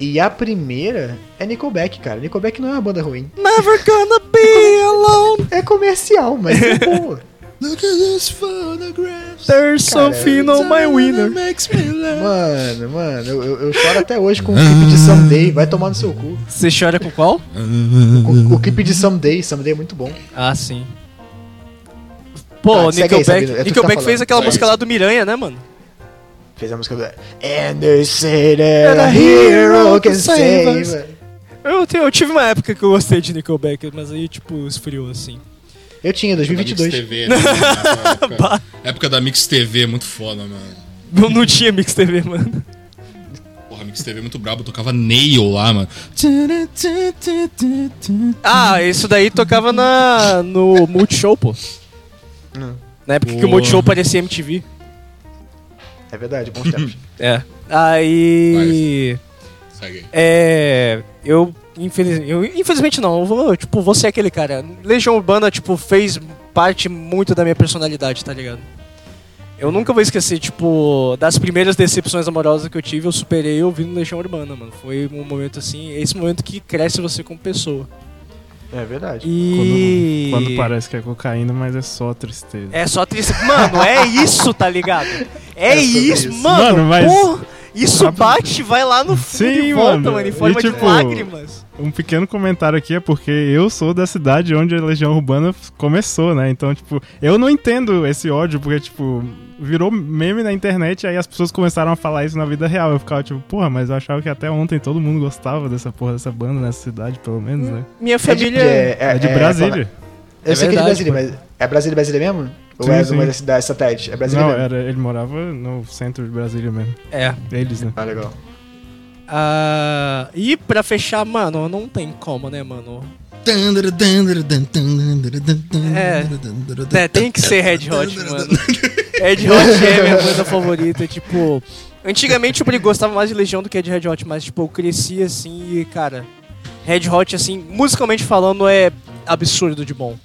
E a primeira é Nickelback, cara. Nickelback não é uma banda ruim. Never gonna be alone. É comercial, mas é boa. Look at this photograph. There's Cara, something on my winner. Mano, mano, eu, eu- eu choro até hoje com o clipe de Someday. Vai tomar no seu cu. Você chora com qual? O, o clipe de Someday, Someday é muito bom. Ah, sim. Pô, Tá, aí, Nickelback, Sabino, é tá Nickelback falando. fez aquela música lá do Miranha, né, mano? Fez a música do. And they say that a hero can save. us. Eu, eu tive uma época que eu gostei de Nickelback, mas aí, tipo, esfriou assim. Eu tinha, Da Mix 2022. TV, né? época, época da Mix TV, muito foda, mano. Não, não tinha Mix TV, mano. Porra, Mix TV é muito brabo, tocava Nail lá, mano. Ah, isso daí tocava na, no Multishow, pô. Hum. Na época que o Porra. Multishow parecia MTV. É verdade, bons tempos. É. Aí. Segue aí. É. Eu, infeliz, eu. Infelizmente não, eu vou, tipo, você é aquele cara. Legião Urbana, tipo, fez parte muito da minha personalidade, tá ligado? Eu nunca vou esquecer, tipo, das primeiras decepções amorosas que eu tive, eu superei ouvindo Legião Urbana, mano. Foi um momento assim, esse momento que cresce você como pessoa. É verdade. E. Quando, quando parece que é cocaína, mas é só tristeza. É só triste. Mano, é isso, tá ligado? É, É isso, isso. mano. Mano, mas- porra, isso bate, vai lá no fundo Sim, e volta, mano. mano, em forma E, de tipo, lágrimas. Um pequeno comentário aqui é porque eu sou da cidade onde a Legião Urbana começou, né? Então, tipo, eu não entendo esse ódio, porque, tipo, virou meme na internet, aí as pessoas começaram a falar isso na vida real. Eu ficava tipo, porra, mas eu achava que até ontem todo mundo gostava dessa porra dessa banda nessa cidade, pelo menos, né? Minha É de, família. é, É, de Brasília. Eu É sei que é de verdade, Brasília, mas é Brasília, Brasília mesmo? Ou Sim, é sim. uma das cidades satélites? É Brasília não, mesmo? era, ele morava no centro de Brasília mesmo. É. Eles, né? Ah, legal. Ah, e pra fechar, mano, não tem como, né, mano? É, tem que ser Red Hot, mano. Red Hot é minha banda favorita, tipo. Antigamente eu gostava mais de Legião do que de Red Hot, mas tipo, eu cresci assim e, cara, Red Hot, assim, musicalmente falando, é absurdo de bom.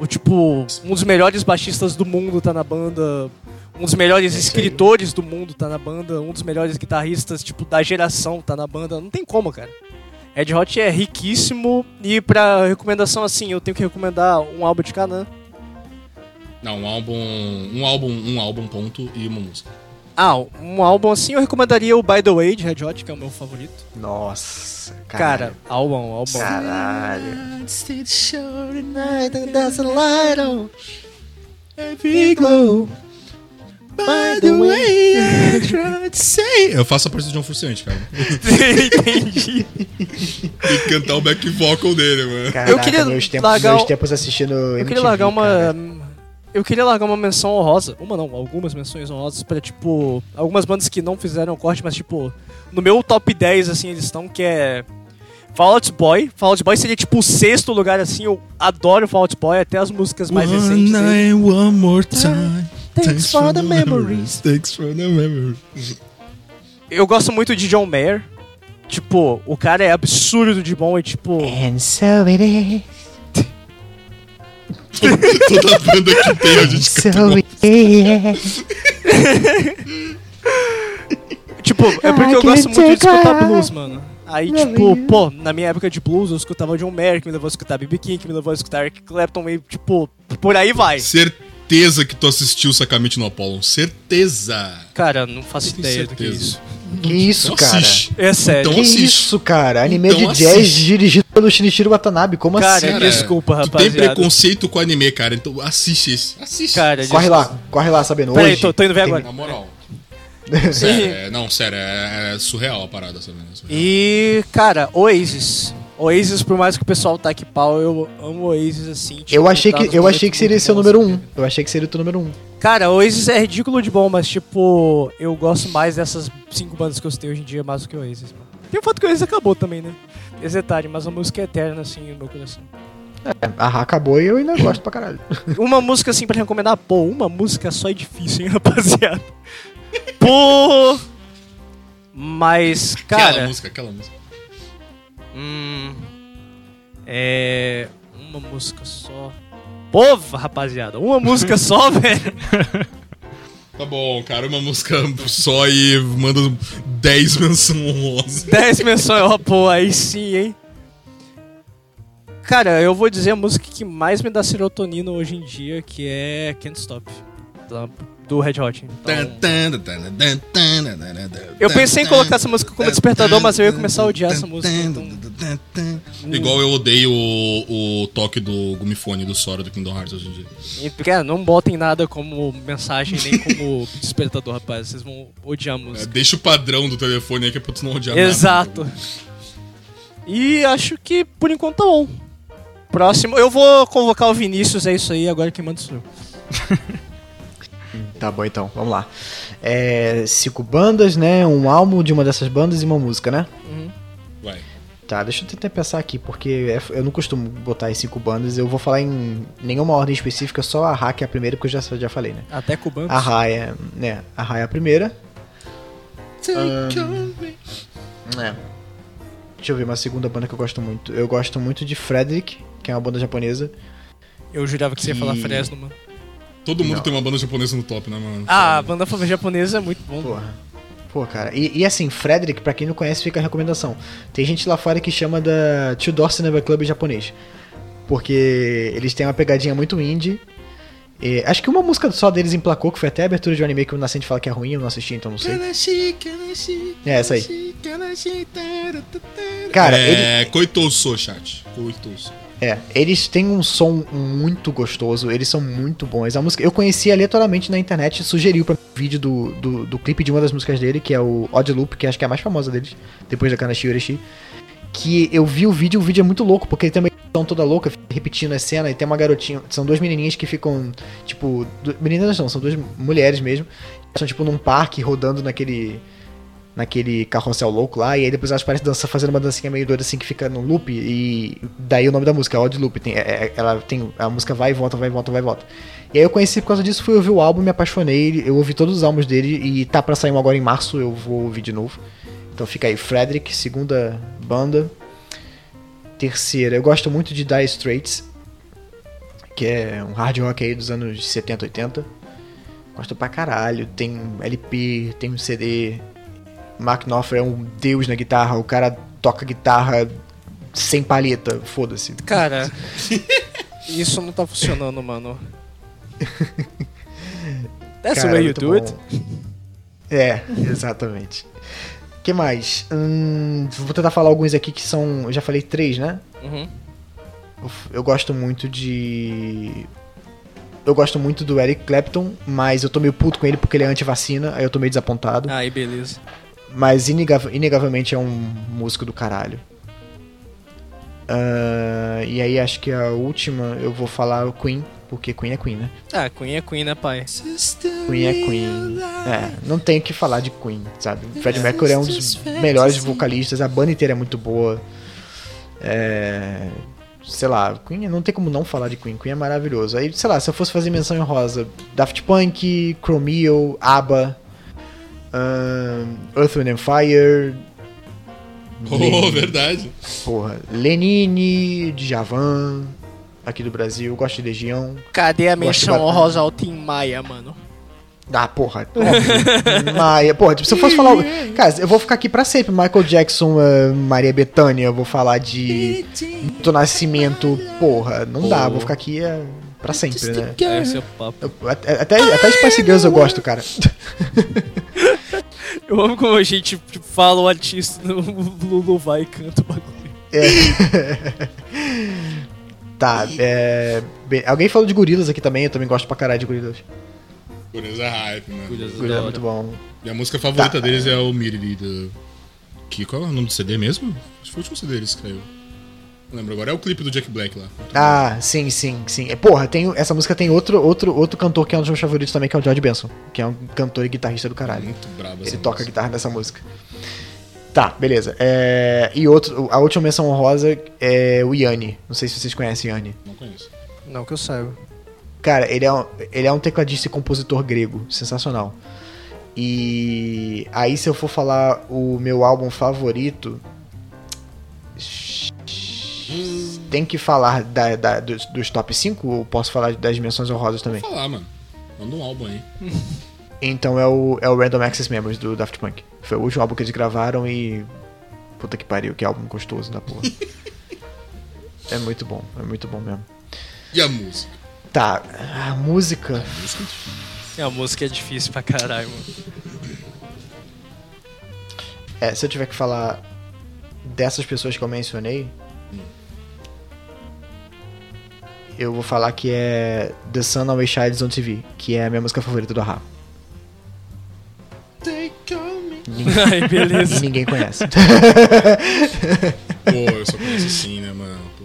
O tipo, um dos melhores baixistas do mundo tá na banda. Um dos melhores É escritores do mundo tá na banda. Um dos melhores guitarristas, tipo, da geração tá na banda. Não tem como, cara. Red Hot é riquíssimo. E pra recomendação, assim, eu tenho que recomendar um álbum de Canã. Não, um álbum. Um álbum, um álbum, ponto, e uma música. Ah, um álbum assim eu recomendaria o By The Way de Red Hot, que é o meu favorito. Nossa, Cara, caralho. álbum, álbum. Caralho. By the way, I tried to say. Eu faço a parte do John Frusciante, cara. Entendi. Tem que cantar o back vocal dele, mano. Caraca, Eu queria meus tempos, largar meus tempos assistindo Eu queria largar uma. Eu queria largar uma menção honrosa. Uma não, algumas menções honrosas pra, tipo. Algumas bandas que não fizeram corte, mas, tipo. No meu top 10, assim, eles estão, que é. Fall Out Boy. Fall Out Boy seria, tipo, o sexto lugar, assim. Eu adoro Fall Out Boy, até as músicas mais one recentes. night, one more time. Thanks for the memories. Thanks for the memories. Eu gosto muito de John Mayer. Tipo, o cara é absurdo de bom e, tipo. And so it is. Toda banda que tem, a gente canta. So. Tipo, é porque eu gosto muito de escutar blues, mano. Aí, tipo, pô, na minha época de blues, eu escutava John Mayer, que me levou a escutar B.B. King, que me levou a escutar Eric Clapton, e, tipo, por aí vai. Certeza que tu assistiu Sacamente no Apollo. Certeza. Cara, não faço Eu ideia do que é isso. Que isso, Então cara? assiste. É sério. Então que assiste. isso, cara? Anime Então de jazz assiste. dirigido pelo Shinichiro Watanabe. Como Cara, assim? Cara, desculpa, Tu tem rapaziada. preconceito com anime, cara. Então assiste esse. Assiste. Cara, Corre desculpa. lá, corre lá, sabendo. Peraí, Hoje tô- tô indo ver tem- agora. Na moral. sério, é- não, sério, é, é surreal a parada, sabe? É. E, cara, Oasis. Oasis, por mais que o pessoal taque pau, eu amo Oasis assim. tipo, Eu achei tá que, eu achei que seria seu número um. Eu achei que seria o teu número um. Cara, Oasis é ridículo de bom, mas tipo, eu gosto mais dessas cinco bandas que eu citei hoje em dia mais do que Oasis, mano. Tem o fato que o Oasis acabou também, né? Esse detalhe, mas a música é eterna, assim, no meu coração. É, a Ra acabou e eu ainda gosto pra caralho. Uma música, assim, pra recomendar, pô, uma música só é difícil, hein, rapaziada? Pô! Mas, aquela cara. música, aquela música. Hum. É. Uma música só. Pô, rapaziada, uma música só, velho. Tá bom, cara, uma música só e manda 10 menções honrosas. 10 menções, ó, pô, aí sim, hein? Cara, eu vou dizer a música que mais me dá serotonina hoje em dia, que é Can't Stop, da- do Red Hot. Então, Eu pensei em colocar essa música como despertador, mas eu ia começar a odiar essa música, então- Igual eu odeio o, o toque do gumifone do Sora do Kingdom Hearts hoje em dia. e, cara, não botem nada como mensagem nem como despertador, rapaz. Vocês vão odiar a É, música. deixa o padrão do telefone aí que é pra tu não odiar nada. Exato. E acho que por enquanto tá bom. Próximo, eu vou convocar o Vinícius, é isso aí, agora quem manda sou eu. Tá bom, então, vamos lá. É, cinco bandas, né? Um álbum de uma dessas bandas e uma música, né? Vai. Tá, deixa eu tentar pensar aqui, porque é- eu não costumo botar as cinco bandas. Eu vou falar em nenhuma ordem específica, só a Ra, que é a primeira, porque eu já, já falei, né? Até cubanos. A Ra é, né? A Ra é a primeira. É. Deixa eu ver uma segunda banda que eu gosto muito. Eu gosto muito de Frederick, que é uma banda japonesa. Eu jurava que você ia Que- falar Fresno, mano. Todo mundo Não. tem uma banda japonesa no top, né, mano? Ah, a banda japonesa é muito bom. Porra. Pô, cara. E, e assim, Frederick, pra quem não conhece, fica a recomendação. Tem gente lá fora que chama da Two Door Cinema Club japonês. Porque eles têm uma pegadinha muito indie. E acho que uma música só deles emplacou, que foi até a abertura de um anime que o Nascente fala que é ruim, eu não assisti, então não sei. É essa aí. Cara, ele, é, Koitouso, chat. Koitouso. É, eles têm um som muito gostoso, eles são muito bons. A música, eu conheci aleatoriamente na internet, sugeriu mim um vídeo do, do, do clipe de uma das músicas dele, que é o Odd Loop, que acho que é a mais famosa deles, depois da Kanashi Urashi. Que eu vi o vídeo, o vídeo é muito louco, porque ele tem uma edição toda louca, repetindo a cena, e tem uma garotinha, são duas menininhas que ficam, tipo, meninas não, são duas mulheres mesmo, são tipo num parque, rodando naquele naquele carrossel louco lá, e aí depois elas parecem dançar, fazendo uma dancinha meio doida assim que fica no loop, e daí o nome da música, Odd Loop, tem, é- é- ela tem, a música vai e volta, vai e volta, vai e volta. E aí eu conheci por causa disso, fui ouvir o álbum, me apaixonei, eu ouvi todos os álbuns dele, e tá pra sair um agora em março, eu vou ouvir de novo. Então fica aí, Frederick, segunda banda. Terceira, eu gosto muito de Dire Straits, que é um hard rock aí dos anos 70, 80. Gosto pra caralho, tem LP, tem um CD, Mark Knopfler é um deus na guitarra, o cara toca guitarra sem palheta, foda-se. Cara, isso não tá funcionando, mano. That's the Cara, way you do it. É, exatamente. que mais? Hum, vou tentar falar alguns aqui que são. Eu já falei três, né? Uhum. Eu, eu gosto muito de. eu gosto muito do Eric Clapton, mas eu tô meio puto com ele porque ele é anti-vacina, aí eu tô meio desapontado. Aí, beleza. Mas inega- inegavelmente é um músico do caralho. Ah, e aí acho que a última eu vou falar o Queen, porque Queen é Queen, né? Ah, Queen é Queen, né, pai? Queen é Queen. É, não tem o que falar de Queen, sabe? Fred Mercury é um dos melhores vocalistas, a banda inteira é muito boa. É. Sei lá, Queen, não tem como não falar de Queen, Queen é maravilhoso. Aí, sei lá, se eu fosse fazer menção em rosa, Daft Punk, Chromeo, ABBA, ahn, Earth, Wind and Fire, Oh, verdade. porra, Lenine, Djavan, aqui do Brasil, gosto de Legião. Cadê a menção honrosa ao Tim Maia, mano? Ah, porra. óbvio. Maia, porra, tipo, se eu fosse falar. Cara, eu vou ficar aqui pra sempre. Michael Jackson, eh, Maria Bethânia, eu vou falar de. Do Nascimento, porra. Não dá, vou ficar aqui eh, pra sempre, né? É esse é o papo. Eu- até, até, até Spice Girls eu gosto, cara. Eu amo como a gente tipo, fala o artista, o Lulu vai e canta o bagulho. Tá, é. bem, alguém falou de gorilas aqui também, eu também gosto pra caralho de gorilas. Beleza, é hype, mano. Gorilas é muito bom. Minha música favorita Tá. deles é o Miriri do. Que, qual é o nome do CD mesmo? Acho que foi o último CD deles que saiu. Lembro agora. É o clipe do Jack Black lá. Ah, sim, sim, sim. É, Porra, tem, essa música tem outro, outro, outro cantor que é um dos meus favoritos também, que é o George Benson, que é um cantor e guitarrista do caralho. Muito brabo essa Ele toca música. guitarra nessa música. Tá, beleza. É, e outro, a última menção honrosa é o Yanni. Não sei se vocês conhecem Yanni. Não conheço. Não que eu saiba. Cara, ele é, um, ele é um tecladista e compositor grego. Sensacional. E aí, se eu for falar o meu álbum favorito. Tem que falar da, da- dos, dos top 5 ou posso falar das menções honrosas também? Vou falar, mano. Manda um álbum aí. Então é o, é o Random Access Memories do Daft Punk. Foi o último álbum que eles gravaram e. Puta que pariu, que álbum gostoso da porra. é muito bom, é muito bom mesmo. E a música? Tá, a música. A música é difícil. É, a música é difícil pra caralho, mano. É, se eu tiver que falar dessas pessoas que eu mencionei. Eu vou falar que é The Sun Always Shines on TV, que é a minha música favorita do Ahá. Ninguém, Ai, e beleza. ninguém conhece. Pô, eu só conheço assim, né, mano? Pô.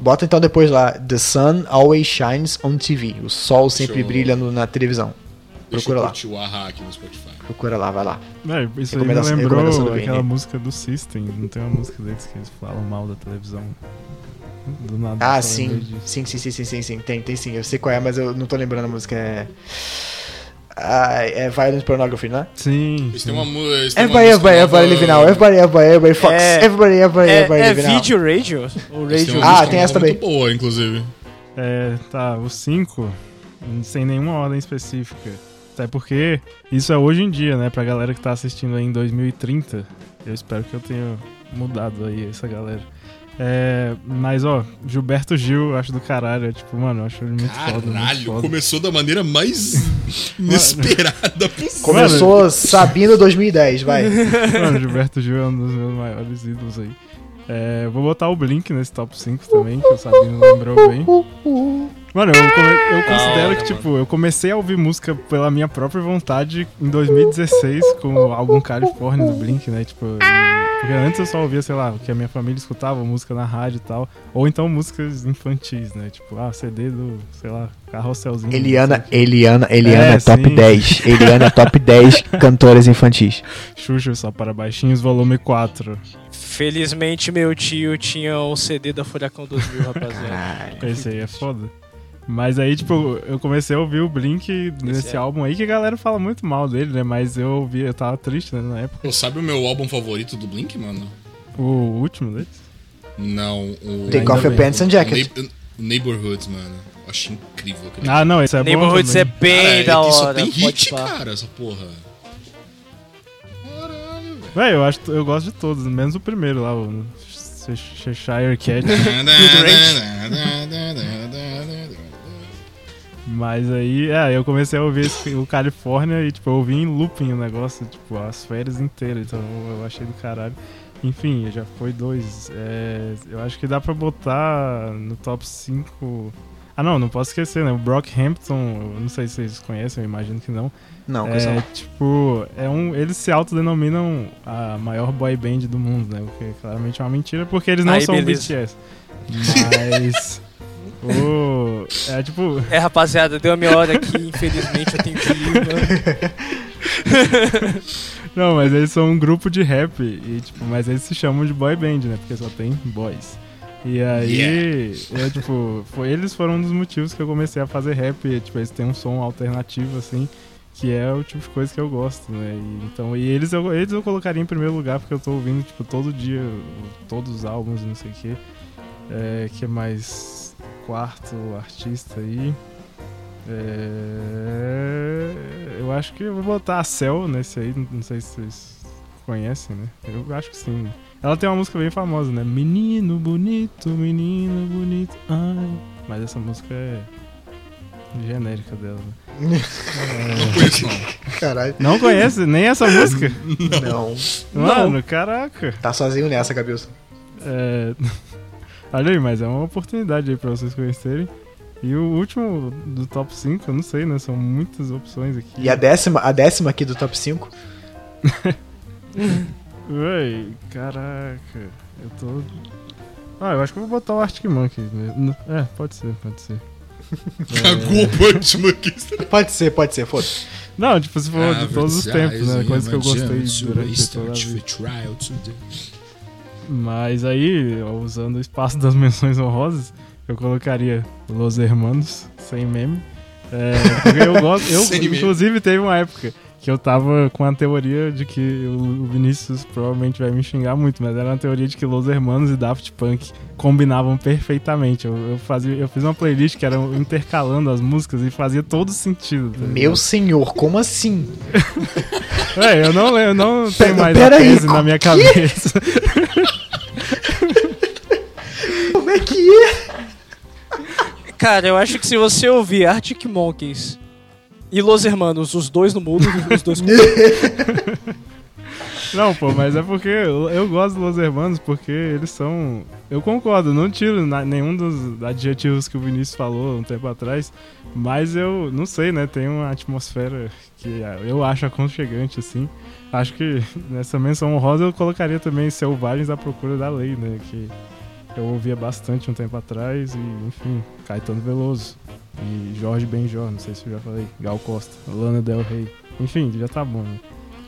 Bota então depois lá, The Sun Always Shines on TV. O sol sempre Show. brilha no- na televisão. Deixa Procura eu lá. curtir o Ahá aqui no Spotify. Procura lá, vai lá. É, isso aí me lembrou aquela música do System. Não tem uma música deles que eles falam mal da televisão. Do nada. Ah, sim. Sim, sim, sim, sim, sim, sim. Tem, tem sim. Eu sei qual é, mas eu não tô lembrando a música. É. Ah, é Violent Pornography, né? Sim. Eles têm uma música. eles têm uma Everybody, música everybody, everybody nova-. Everybody, everybody, everybody Fox. É- Everybody, everybody, É, everybody é live now. vídeo radio? O eles têm radio. uma Ah, tem essa também. Muito boa, inclusive. É, tá, os cinco, sem nenhuma ordem específica. Até porque isso é hoje em dia, né? Pra galera que tá assistindo aí em 2030. Eu espero que eu tenha mudado aí essa galera. É, mas ó, Gilberto Gil, eu acho do caralho. é Tipo, mano, eu acho ele muito foda. Caralho, foda. começou da maneira mais inesperada possível. Começou Sabino 2010, vai. Mano, Gilberto Gil é um dos meus maiores ídolos aí. É, vou botar o Blink nesse top 5 também, que o Sabino lembrou bem. Mano, eu, come- eu considero hora, que, tipo, eu comecei a ouvir música pela minha própria vontade em 2016 com o álbum California do Blink, né? Tipo, e- porque antes eu só ouvia, sei lá, o que a minha família escutava, música na rádio e tal. Ou então músicas infantis, né? Tipo, ah, CD do, sei lá, Carrosselzinho. Eliana, Eliana, Eliana É, top sim. 10. Eliana é top 10 cantoras infantis. Xuxa só para baixinhos, volume 4. Felizmente meu tio tinha o CD da Furacão 2000, rapaziada. Caralho. Esse aí é foda. Mas aí, tipo, eu comecei a ouvir o Blink nesse é. álbum aí, que a galera fala muito mal dele, né? Mas eu ouvi, eu tava triste, né, na época. Pô, sabe o meu álbum favorito do Blink, mano? O último deles. Não, o. Take off your pants and jacket. Neigh- Neighborhoods, mano. Eu achei incrível aquele Ah, não, esse é bom Neighborhoods é bem Cara, da aqui só hora. tem hit, cara, essa porra. Caralho, velho. Véi, eu, acho, eu gosto de todos, menos o primeiro lá, o Cheshire Cat. Mas aí, é, eu comecei a ouvir esse- o Califórnia e, tipo, eu ouvi em looping o negócio, tipo, as férias inteiras, então eu achei do caralho. Enfim, já foi dois. É, eu acho que dá pra botar no top 5 Ah, não, não posso esquecer, né? O Brockhampton, eu não sei se vocês conhecem, eu imagino que não. Não, é, não. tipo, é um, eles se autodenominam a maior boy band do mundo, né? O que claramente é uma mentira, porque eles não Aí, são beleza. BTS. Mas. O, é tipo. É, rapaziada, deu a minha hora aqui, infelizmente eu tenho que ir. né? Não, mas eles são um grupo de rap, e, tipo, mas eles se chamam de boy band, né? Porque só tem boys. E aí, eu, tipo, foi, eles foram um dos motivos que eu comecei a fazer rap. E, tipo, eles têm um som alternativo, assim, que é o tipo de coisa que eu gosto, né? E, então, e eles eu, eles eu colocaria em primeiro lugar, porque eu tô ouvindo, tipo, todo dia, todos os álbuns e não sei o quê. É, que é mais quarto artista aí. É, eu acho que eu vou botar a Cell nesse aí, não- não sei se vocês conhecem, né? Eu acho que sim. Ela tem uma música bem famosa, né? Menino bonito, menino bonito, ai. Mas essa música é genérica dela. Né? Não não. Caralho. Não conhece nem essa música? Não. Mano, caraca. Tá sozinho nessa, cabeça. É... Olha aí, mas é uma oportunidade aí pra vocês conhecerem. E o último do top 5, eu não sei, né? São muitas opções aqui. E a décima, a décima aqui do top 5? Ué, caraca. Eu tô. Ah, eu acho que eu vou botar o Arctic Monkey. né? É, pode ser, pode ser. Cagou o último aqui. Pode ser, pode ser, foda Não, tipo, se for de todos os tempos, né? Coisas que eu gostei durante toda a vida. Mas aí, usando o espaço das menções honrosas, eu colocaria Los Hermanos, sem meme. É, porque eu gosto. Eu, Sem meme. inclusive, teve uma época que eu tava com a teoria de que o Vinícius provavelmente vai me xingar muito, mas era uma teoria de que Los Hermanos e Daft Punk combinavam perfeitamente. Eu, eu fazia, eu fiz uma playlist que era intercalando as músicas e fazia todo sentido. tá? Meu senhor, como assim? É, eu não, lembro- eu não tenho mais pera a aí, tese na co- minha cabeça. Como é que é? Cara, eu acho que se você ouvir Arctic Monkeys e Los Hermanos, os dois no mundo, os dois Não, pô, mas é porque eu, gosto dos Los Hermanos porque eles são. Eu concordo, não tiro nenhum dos adjetivos que o Vinícius falou um tempo atrás, mas eu não sei, né? Tem uma atmosfera que eu acho aconchegante, assim. Acho que nessa menção honrosa eu colocaria também Selvagens à Procura da Lei, né? Que eu ouvia bastante um tempo atrás e, enfim, Caetano Veloso e Jorge Benjor, não sei se eu já falei, Gal Costa, Lana Del Rey. Enfim, já tá bom, né?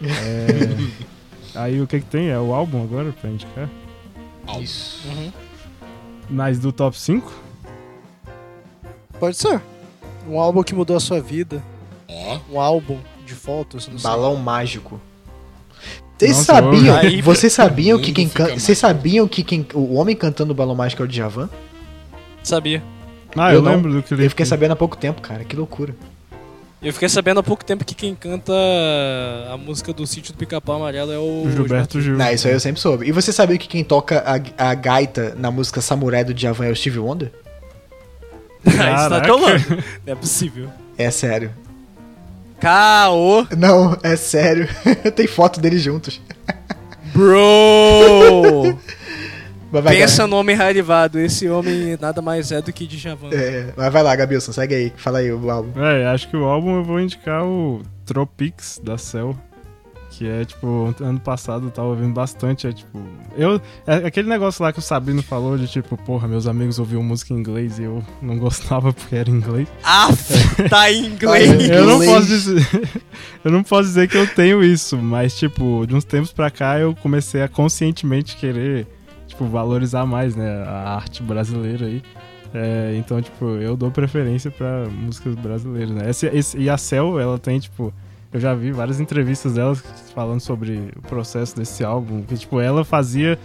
É. Aí o que que tem? É o álbum agora pra indicar? Isso. Uhum. Mais do top 5? Pode ser. Um álbum que mudou a sua vida. Ó, Um álbum de fotos, não sei. Balão mágico. Vocês Nossa, sabiam? Aí- Vocês sabiam O que quem canta. Vocês sabiam que quem, o homem cantando o balão mágico é o Djavan? Sabia. Ah, Eu eu, não. lembro do que Eu fiquei sabendo há pouco tempo, cara. Que loucura. Eu fiquei sabendo há pouco tempo que quem canta a música do Sítio do Pica-Pau Amarelo é o Gilberto Gil. Não, isso aí eu sempre soube. E você sabia que quem toca a, a gaita na música Samurai do Djavan é o Steve Wonder? Isso tá trolando. Não é possível. É sério. Caô! Não, é sério. Tem foto deles juntos. Bro! Mas vai, Pensa no homem raivado. Esse homem nada mais é do que Djavan. É, mas vai lá, Gabilson, segue aí. Fala aí o álbum. É, acho que o álbum eu vou indicar o Tropics da Cell. Que é, tipo, ano passado eu tava ouvindo bastante. É tipo. Eu. É aquele negócio lá que o Sabino falou de tipo, porra, meus amigos ouviam música em inglês e eu não gostava porque era em inglês. Aff, tá em inglês. Eu não posso dizer. eu não posso dizer que eu tenho isso, mas, tipo, de uns tempos pra cá eu comecei a conscientemente querer, tipo, valorizar mais, né, a arte brasileira aí. É, então, tipo, eu dou preferência pra músicas brasileiras, né? Esse, esse- e a Cel, ela tem, tipo. Eu já vi várias entrevistas dela falando sobre o processo desse álbum. Que, tipo, ela fazia.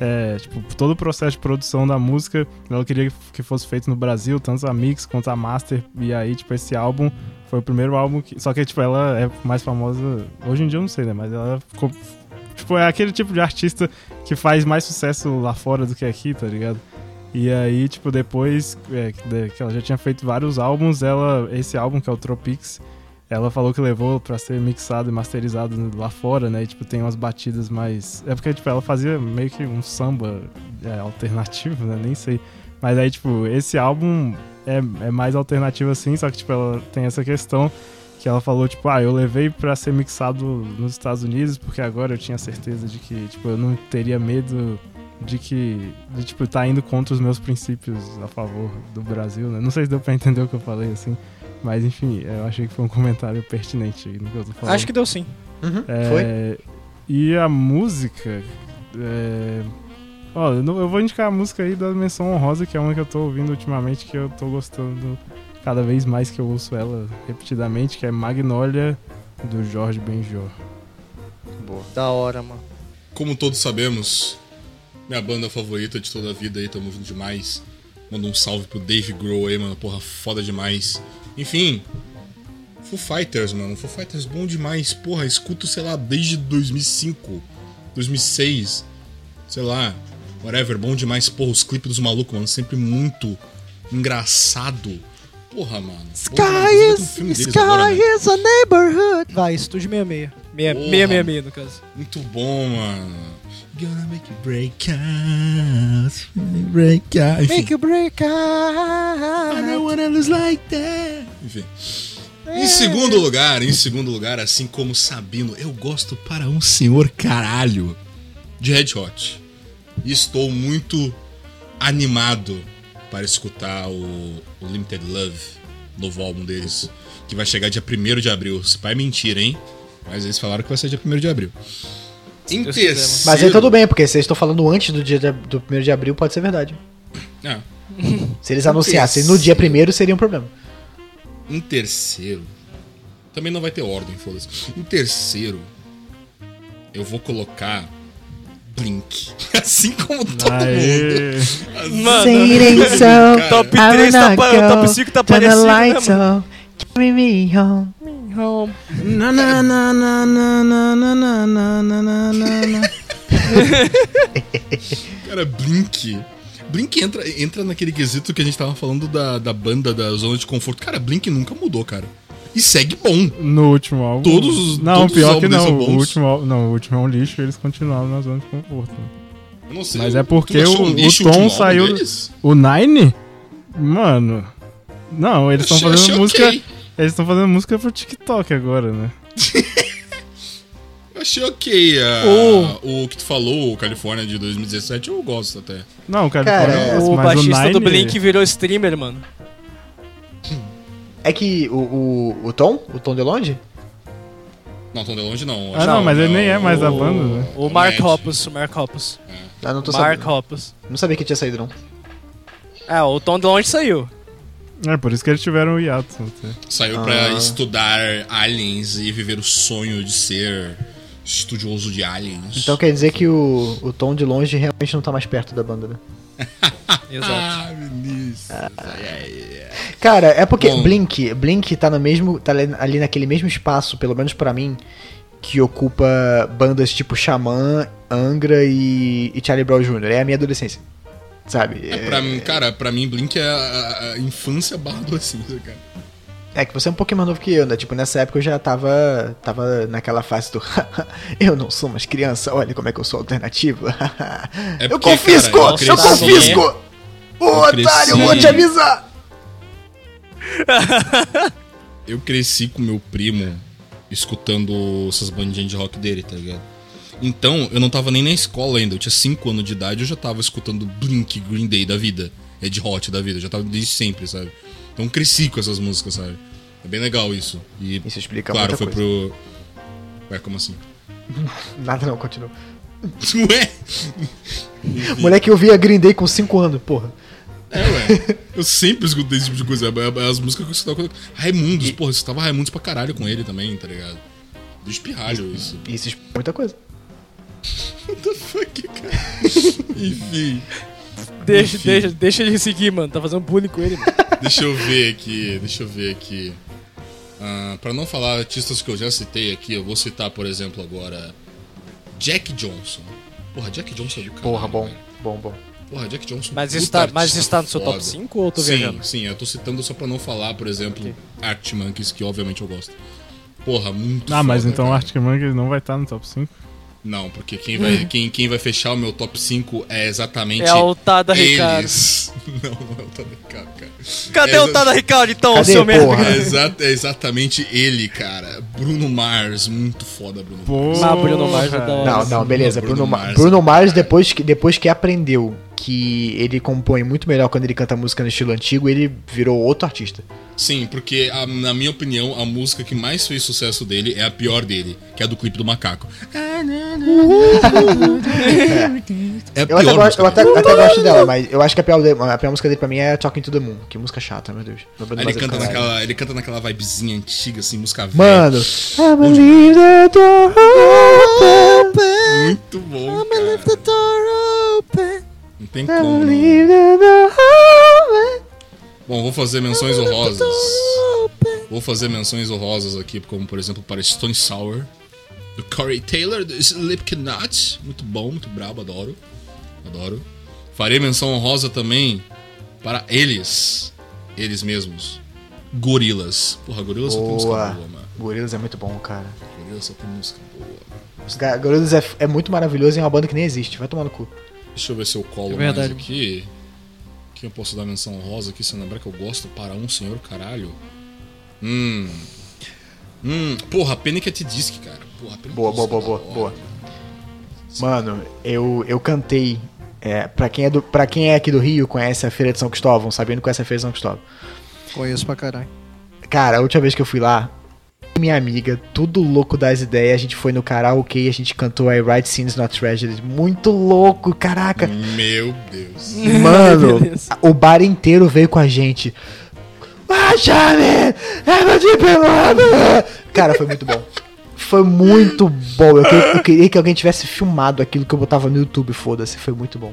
é, tipo, todo o processo de produção da música, ela queria que fosse feito no Brasil, tanto a mix quanto a master. E aí, tipo, esse álbum foi o primeiro álbum que. Só que, tipo, ela é mais famosa. Hoje em dia eu não sei, né? Mas ela ficou. Tipo, é aquele tipo de artista que faz mais sucesso lá fora do que aqui, tá ligado? E aí, tipo, depois é, que ela já tinha feito vários álbuns, ela. Esse álbum, que é o Tropics, ela falou que levou pra ser mixado e masterizado lá fora, né? E, tipo, tem umas batidas mais. É porque, tipo, ela fazia meio que um samba é, alternativo, né? Nem sei. Mas aí, tipo, esse álbum é, é mais alternativa assim, só que, tipo, ela tem essa questão que ela falou, tipo, ah, eu levei pra ser mixado nos Estados Unidos porque agora eu tinha certeza de que, tipo, eu não teria medo de que, de, tipo, tá indo contra os meus princípios a favor do Brasil, né? Não sei se deu pra entender o que eu falei, assim, mas enfim, eu achei que foi um comentário pertinente no que eu tô falando. Acho que deu sim. Uhum, É, Foi? E a música. É... Ó, eu vou indicar a música aí da Menção Honrosa, que é uma que eu tô ouvindo ultimamente, que eu tô gostando cada vez mais que eu ouço ela repetidamente, que é Magnolia, do Jorge Benjor. Boa. Da hora, mano. Como todos sabemos, minha banda favorita de toda a vida aí, tamo junto demais. Manda um salve pro Dave Grohl aí, mano. Porra, foda demais. Enfim, Foo Fighters, mano. Foo Fighters bom demais. Porra, escuto, sei lá, desde 2005, 2006. Sei lá, whatever, bom demais. Porra, os clipes dos malucos, mano. Sempre muito engraçado. Porra, mano. Inclusive, vai ter um deles agora, né? is a neighborhood. Vai, Estúdio 66. Meia- Porra. 666, no caso. Muito bom, mano. Gonna make you break out. Break out. Enfim. Make you break I out. don't wanna lose like that. Enfim. Em segundo lugar, em segundo lugar, assim como Sabino, eu gosto para um senhor caralho de Red Hot. E estou muito animado para escutar o, o Limited Love, novo álbum deles, que vai chegar dia 1 de abril. Se pai é mentira, hein? Mas eles falaram que vai ser dia 1 de abril. Em terceiro... Mas aí tudo bem, porque se eles estão falando antes do dia de- do 1 de abril, pode ser verdade. Ah, Se eles anunciassem no dia primeiro, seria um problema. Em terceiro. Também não vai ter ordem, foda-se. Em terceiro, eu vou colocar Blink. Assim como todo mundo. Aê! Mano, it ain't so. Top I 3 will tá go. top 5 tá né, mano? on. Carry me home. Home. Na, na, na, na, na, na, na, na, na, na, na, na. Cara, Blink. Blink entra, entra naquele quesito que a gente tava falando da, da banda da zona de conforto. Cara, Blink nunca mudou, cara. E segue bom. No último álbum. Todos os- Não, todos os pior que álbuns não. O último, não, o último é um lixo e eles continuaram na zona de conforto. Eu não sei. Mas é porque o- o lixo Tom saiu- deles? O Nine? Mano. Não, eles estão fazendo achei música. ok. Eles estão fazendo música pro TikTok agora, né? Eu achei ok. ah, O que tu falou, o Califórnia de 2017, eu gosto até. Não, cara, Cara, é, O mas baixista Nine, do Blink virou streamer, mano. É que o, o, o Tom, o Tom DeLonge, Não, Tom DeLonge não. Ah, não, mas ele nem é mais da o- banda, né? O Mark Matt. Hoppus, o Mark Hoppus. ah, não tô Mark sabendo. Hoppus. Não sabia que tinha saído, não. É, o Tom DeLonge saiu. É, por isso que eles tiveram o hiato. até. Saiu pra Ah. estudar aliens e viver o sonho de ser estudioso de aliens. Então quer dizer que o, o Tom de longe realmente não tá mais perto da banda, né? Exato. Ah, Vinícius. Cara, é porque Bom. Blink, Blink tá no mesmo, tá ali- naquele mesmo espaço, pelo menos pra mim, que ocupa bandas tipo Xamã, Angra e, e Charlie Brown Jr. É a minha adolescência. Sabe? É, pra mim, cara, pra mim, Blink é a, a- a infância barra adolescência, cara. É que você é um pouquinho mais novo que eu, né? Tipo, nessa época eu já tava, tava naquela fase do eu não sou mais criança, olha como é que eu sou alternativo. É eu porque, confisco! cara, eu eu confisco! Ô, Eu otário, eu vou te avisar! Eu cresci com meu primo escutando essas bandinhas de rock dele, tá ligado? Então, eu não tava nem na escola ainda. Eu tinha 5 anos de idade eu já tava escutando Blink, Green Day da vida. Red Hot da vida. Eu já tava desde sempre, sabe? Então, cresci com essas músicas, sabe? É bem legal isso. E, Isso explica claro, foi coisa. pro. Ué, como assim? Nada não, continua. Ué? Moleque, eu via Green Day com 5 anos, porra. É, ué. Eu sempre escutei esse tipo de coisa. As músicas que eu escutava. quando- Raimundos, porra, eu escutava Raimundos pra caralho com ele também, tá ligado? Do espirralho isso. Isso explica muita coisa. What the fuck, cara? Enfim. Deixa, Enfim. deixa, deixa ele seguir, mano. Tá fazendo bullying com ele, mano. Deixa eu ver aqui, deixa eu ver aqui. Ah, pra não falar artistas que eu já citei aqui, eu vou citar, por exemplo, agora. Jack Johnson. Porra, Jack Johnson é do caralho. Porra, bom, velho. bom, bom. Porra, Jack Johnson. Mas puta está, mas está no seu top foda. 5 ou eu tô sim, viajando? sim, eu tô citando só pra não falar, por exemplo, Art Monkeys, que obviamente eu gosto. Porra, muito Ah, mas foda, então o cara. Arctic Monkeys não vai estar no top 5? Não, porque quem vai, quem, quem vai fechar o meu top 5 é exatamente É o Tada Ricardo. Não, não é o Tada Ricardo, cara. Cadê É o Tada Ricardo, então, Cadê, seu merda? porra? É, exa- é exatamente ele, cara. Bruno Mars, muito foda, Bruno Mars. Ah, Bruno Mars é da hora. Não, não, beleza. Bruno Bruno, Ma- Mars. Bruno Mars, depois que, depois que aprendeu que ele compõe muito melhor quando ele canta música no estilo antigo, ele virou outro artista. Sim, porque a- na minha opinião, a música que mais fez sucesso dele é a pior dele, que é a do clipe do macaco. É a Eu até, pior gosto, música eu até, até gosto dela, mas eu acho que a pior, a pior música dele pra mim é Talking to the Moon. Que música chata, meu Deus. Ele é canta, naquela, ele canta naquela vibezinha antiga, assim, música velha. Mano, I believe the door open. Muito bom, cara. Não tem I como. não. open. Bom, vou fazer menções honrosas. Vou fazer menções honrosas aqui, como por exemplo para Stone Sour, do Corey Taylor, do Slipknot. Muito bom, muito brabo, adoro. Adoro. Farei menção honrosa também para eles. Eles mesmos. Gorilas. Porra, Gorilas só tem música Boa. mano. Gorillaz é muito bom, cara. Gorilas só tem música boa. Gorillaz é, é muito maravilhoso e é uma banda que nem existe. Vai tomar no cu. Deixa eu ver se eu colo É mais verdade. aqui. Quem eu posso dar menção honrosa aqui, se lembrar que eu gosto para um senhor caralho. Hum. Hum. Porra, Panic! at Disc, cara. Porra, Panic! Boa, at boa, boa, é boa, hora. boa. Mano, eu, eu cantei. É, pra, quem é do, pra quem é aqui do Rio, conhece a Feira de São Cristóvão, sabendo que conhece a Feira de São Cristóvão. Conheço pra caralho. Cara, a última vez que eu fui lá, minha amiga, tudo louco das ideias, a gente foi no karaokê e a gente cantou I Write Scenes Not Tragedy. Muito louco, caraca. Meu Deus. Mano, o bar inteiro veio com a gente. Ah, Charlie! Ela de pelado! Cara, foi muito bom. Foi muito bom. Eu, que- eu queria que alguém tivesse filmado aquilo que eu botava no YouTube, foda-se. Foi muito bom.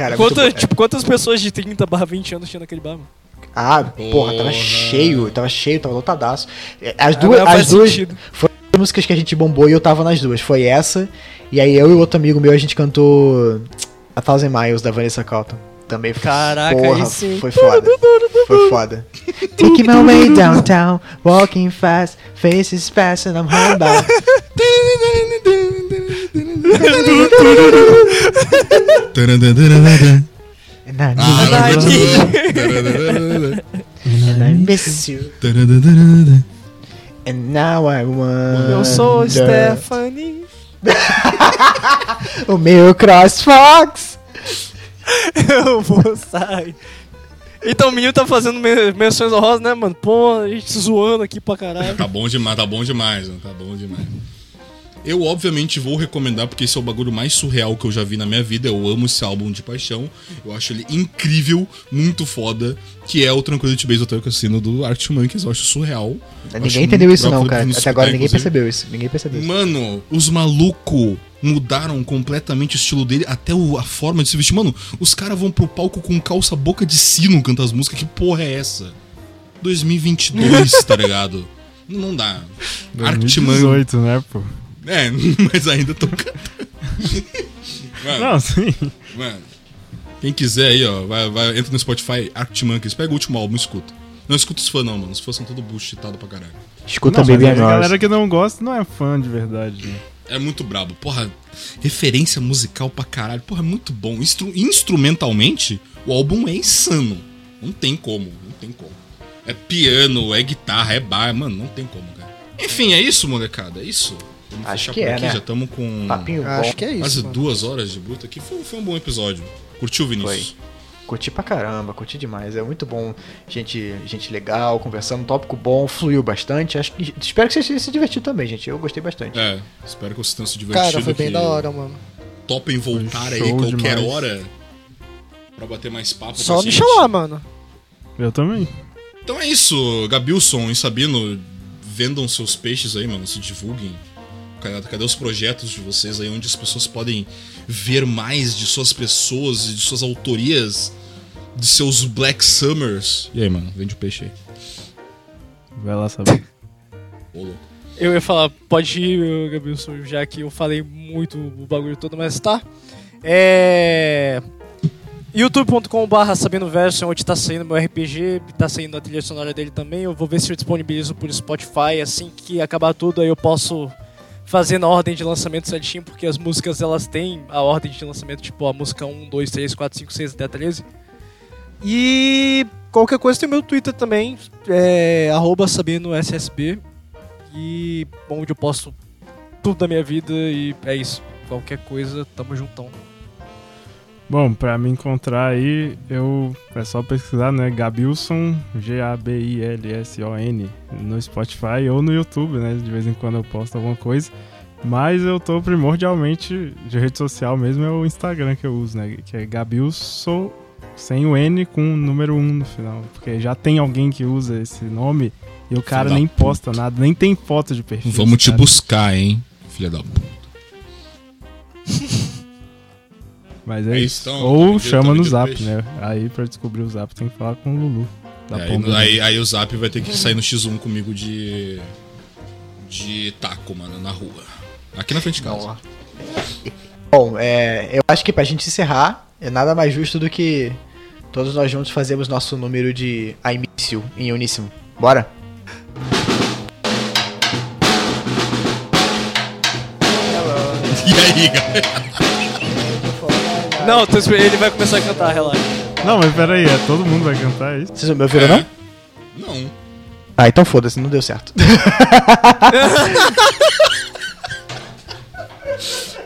Cara, muito Quanta, bom. tipo, quantas pessoas de 30 barra 20 anos tinha naquele bar, mano? Ah, porra, tava Porra. cheio, tava cheio, tava lotadaço. É, As Agora duas, as duas sentido. foram as músicas que a gente bombou e eu tava nas duas. Foi essa, e aí eu e outro amigo meu, a gente cantou A Thousand Miles, da Vanessa Carlton. Também foi, Caraca, porra, sim. foi foda. Foi foda. Taking my way downtown, walking fast, faces fast and I'm homebound. And I Ah, need you, and I miss you, and now I want. Eu sou Stephanie. O meu CrossFox. Eu vou sair. Então o menino tá fazendo men- menções honrosas, né, mano? Pô, a gente zoando aqui pra caralho. Tá bom demais, tá bom demais, mano, tá bom demais. Eu, obviamente, vou recomendar, porque esse é o bagulho mais surreal que eu já vi na minha vida. Eu amo esse álbum de paixão. Eu acho ele incrível, muito foda. Que é o Tranquility Base Hotel Cassino do Arctic Monkeys. Eu acho surreal. Acho Ninguém entendeu muito isso não, cara. Até agora ninguém inclusive. percebeu isso. Ninguém percebeu isso. Mano, os malucos mudaram completamente o estilo dele, até o- a forma de se vestir. Mano, os caras vão pro palco com calça boca de sino cantar as músicas. Que porra é essa? 2022, tá ligado? Não, dá. Arctic Monkeys. 2018, né, pô? É, mas ainda tô cantando. Mano, Não, sim. mano. Quem quiser aí, ó, vai, vai, entra no Spotify, Arctic Monkeys, pega o último álbum, escuta. Não escuta os fãs não, mano. Os fãs são tudo bullshitado pra caralho. Escuta não, mas Baby a galera que não gosta não é fã de verdade. né? É muito brabo. Porra, referência musical pra caralho. Porra, é muito bom. Instru- instrumentalmente, o álbum é insano. Não tem como, não tem como. É piano, é guitarra, é bar, mano, não tem como, cara. Enfim, é isso, molecada, é isso. Vamos Acho fechar que por é, aqui, né? já estamos com Papinho bom. Acho que é quase isso. mano. duas horas de bruto aqui. Foi, foi um bom episódio. Curtiu, Vinícius? Curti pra caramba, curti demais. É muito bom. Gente, gente legal, conversando, tópico bom, fluiu bastante. Acho que, espero que vocês tenham se divertido também, gente. Eu gostei bastante. É, espero que vocês tenham se divertido. Cara, foi bem que da hora, mano. Topem voltar Foi aí qualquer demais. hora pra bater mais papo. Só me chamar, mano. Eu também. Então é isso, Gabilson e Sabino, vendam seus peixes aí, mano, se divulguem. Cadê, os projetos de vocês aí, onde as pessoas podem ver mais de suas pessoas e de suas autorias, de seus Black Summers? E aí, mano, vende o peixe aí. Vai lá saber. Ô, louco. Eu ia falar, pode ir, Gabrielson, já que eu falei muito o bagulho todo, mas tá. É. youtube.com.br Sabino Verso, onde tá saindo meu RPG, tá saindo a trilha sonora dele também. Eu vou ver se eu disponibilizo por Spotify assim que acabar tudo, aí eu posso fazer na ordem de lançamento certinho, porque as músicas elas têm a ordem de lançamento, tipo a música 1, 2, 3, 4, 5, 6 até 13. E qualquer coisa tem meu Twitter também, é SabinoSSB. E onde eu posto tudo da minha vida e é isso. Qualquer coisa, tamo juntão. Bom, pra me encontrar aí, eu é só pesquisar, né? Gabilson, G-A-B-I-L-S-O-N, no Spotify ou no YouTube, né? De vez em quando eu posto alguma coisa. Mas eu tô primordialmente de rede social mesmo, é o Instagram que eu uso, né? Que é Gabilson, sem o N, com o número 1 no final. Porque já tem alguém que usa esse nome e o cara nem puta. posta nada, nem tem foto de perfil. Vamos te cara. buscar, hein, filha da puta. Mas é, É isso. então, Ou chama no zap, peixe. né? Aí pra descobrir o zap tem que falar com o Lulu. Da É, aí, aí, aí o Zap vai ter que sair no X1 comigo de. de taco, mano, na rua. Aqui na frente de casa. Bom, é, eu acho que pra gente encerrar, é nada mais justo do que todos nós juntos fazermos nosso número de início em uníssimo. Bora? E aí, galera? Não, tô esper- ele vai começar a cantar, relaxa. Não, mas peraí, é, todo mundo vai cantar isso? Vocês não me ouviram, não? Não. Ah, então foda-se, não deu certo.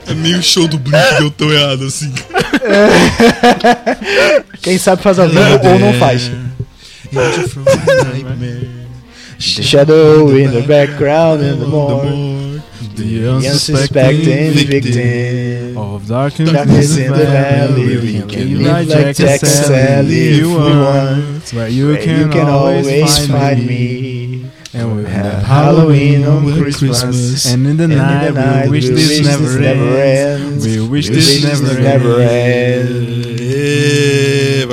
É meio show do Blink que deu tão errado assim. Quem sabe faz ao vivo ou não faz. Shadow in the background in the morning. The Unsuspecting victim. of darkness, Darkness in the valley. We can live like Jack and Sally if we want. Where you Where can, You can always find me. me. And we Have Halloween on Christmas. Christmas. And in the And in night, the night, we wish this never ends. ends. We wish We this wish this never never ends.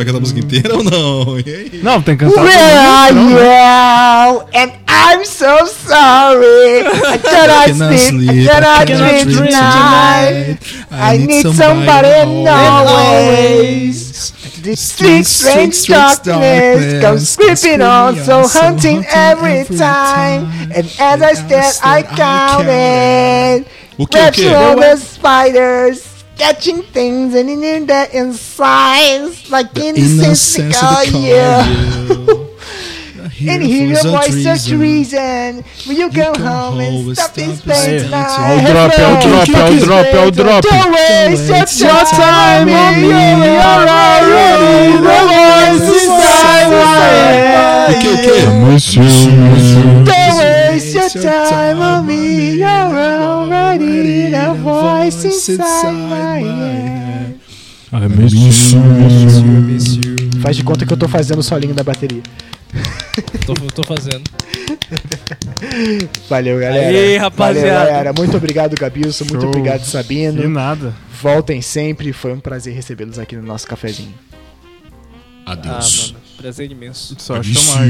Vai cantar a música inteira ou não? E aí? Não, tem que cantar Where are you né? And I'm so sorry. I cannot sleep. I sleep, cannot dream tonight. I need somebody always. This thick, strange darkness comes creeping on, so haunting every time. And as I stare, I counted. O que, o Webs que? all the spiders catching things and in the insides like innocent oh yeah. And hear your voice of reason. Will you go home and stop this pain tonight Ó o drop, é o drop, é o drop, é o drop. Don't waste your time on me You're already the voice inside. My head O que, o que? Don't waste your time on me You're already the voice inside my head I miss you. Faz de conta que eu tô fazendo o solinho da bateria Tô, tô fazendo. Valeu, galera. Aí, rapaziada. Valeu, galera. Muito obrigado, Gabilson. Muito obrigado, De Sabino. nada. Voltem sempre. Foi um prazer recebê-los aqui no nosso cafezinho. Ah, Adeus. mano, prazer imenso. Só chamar.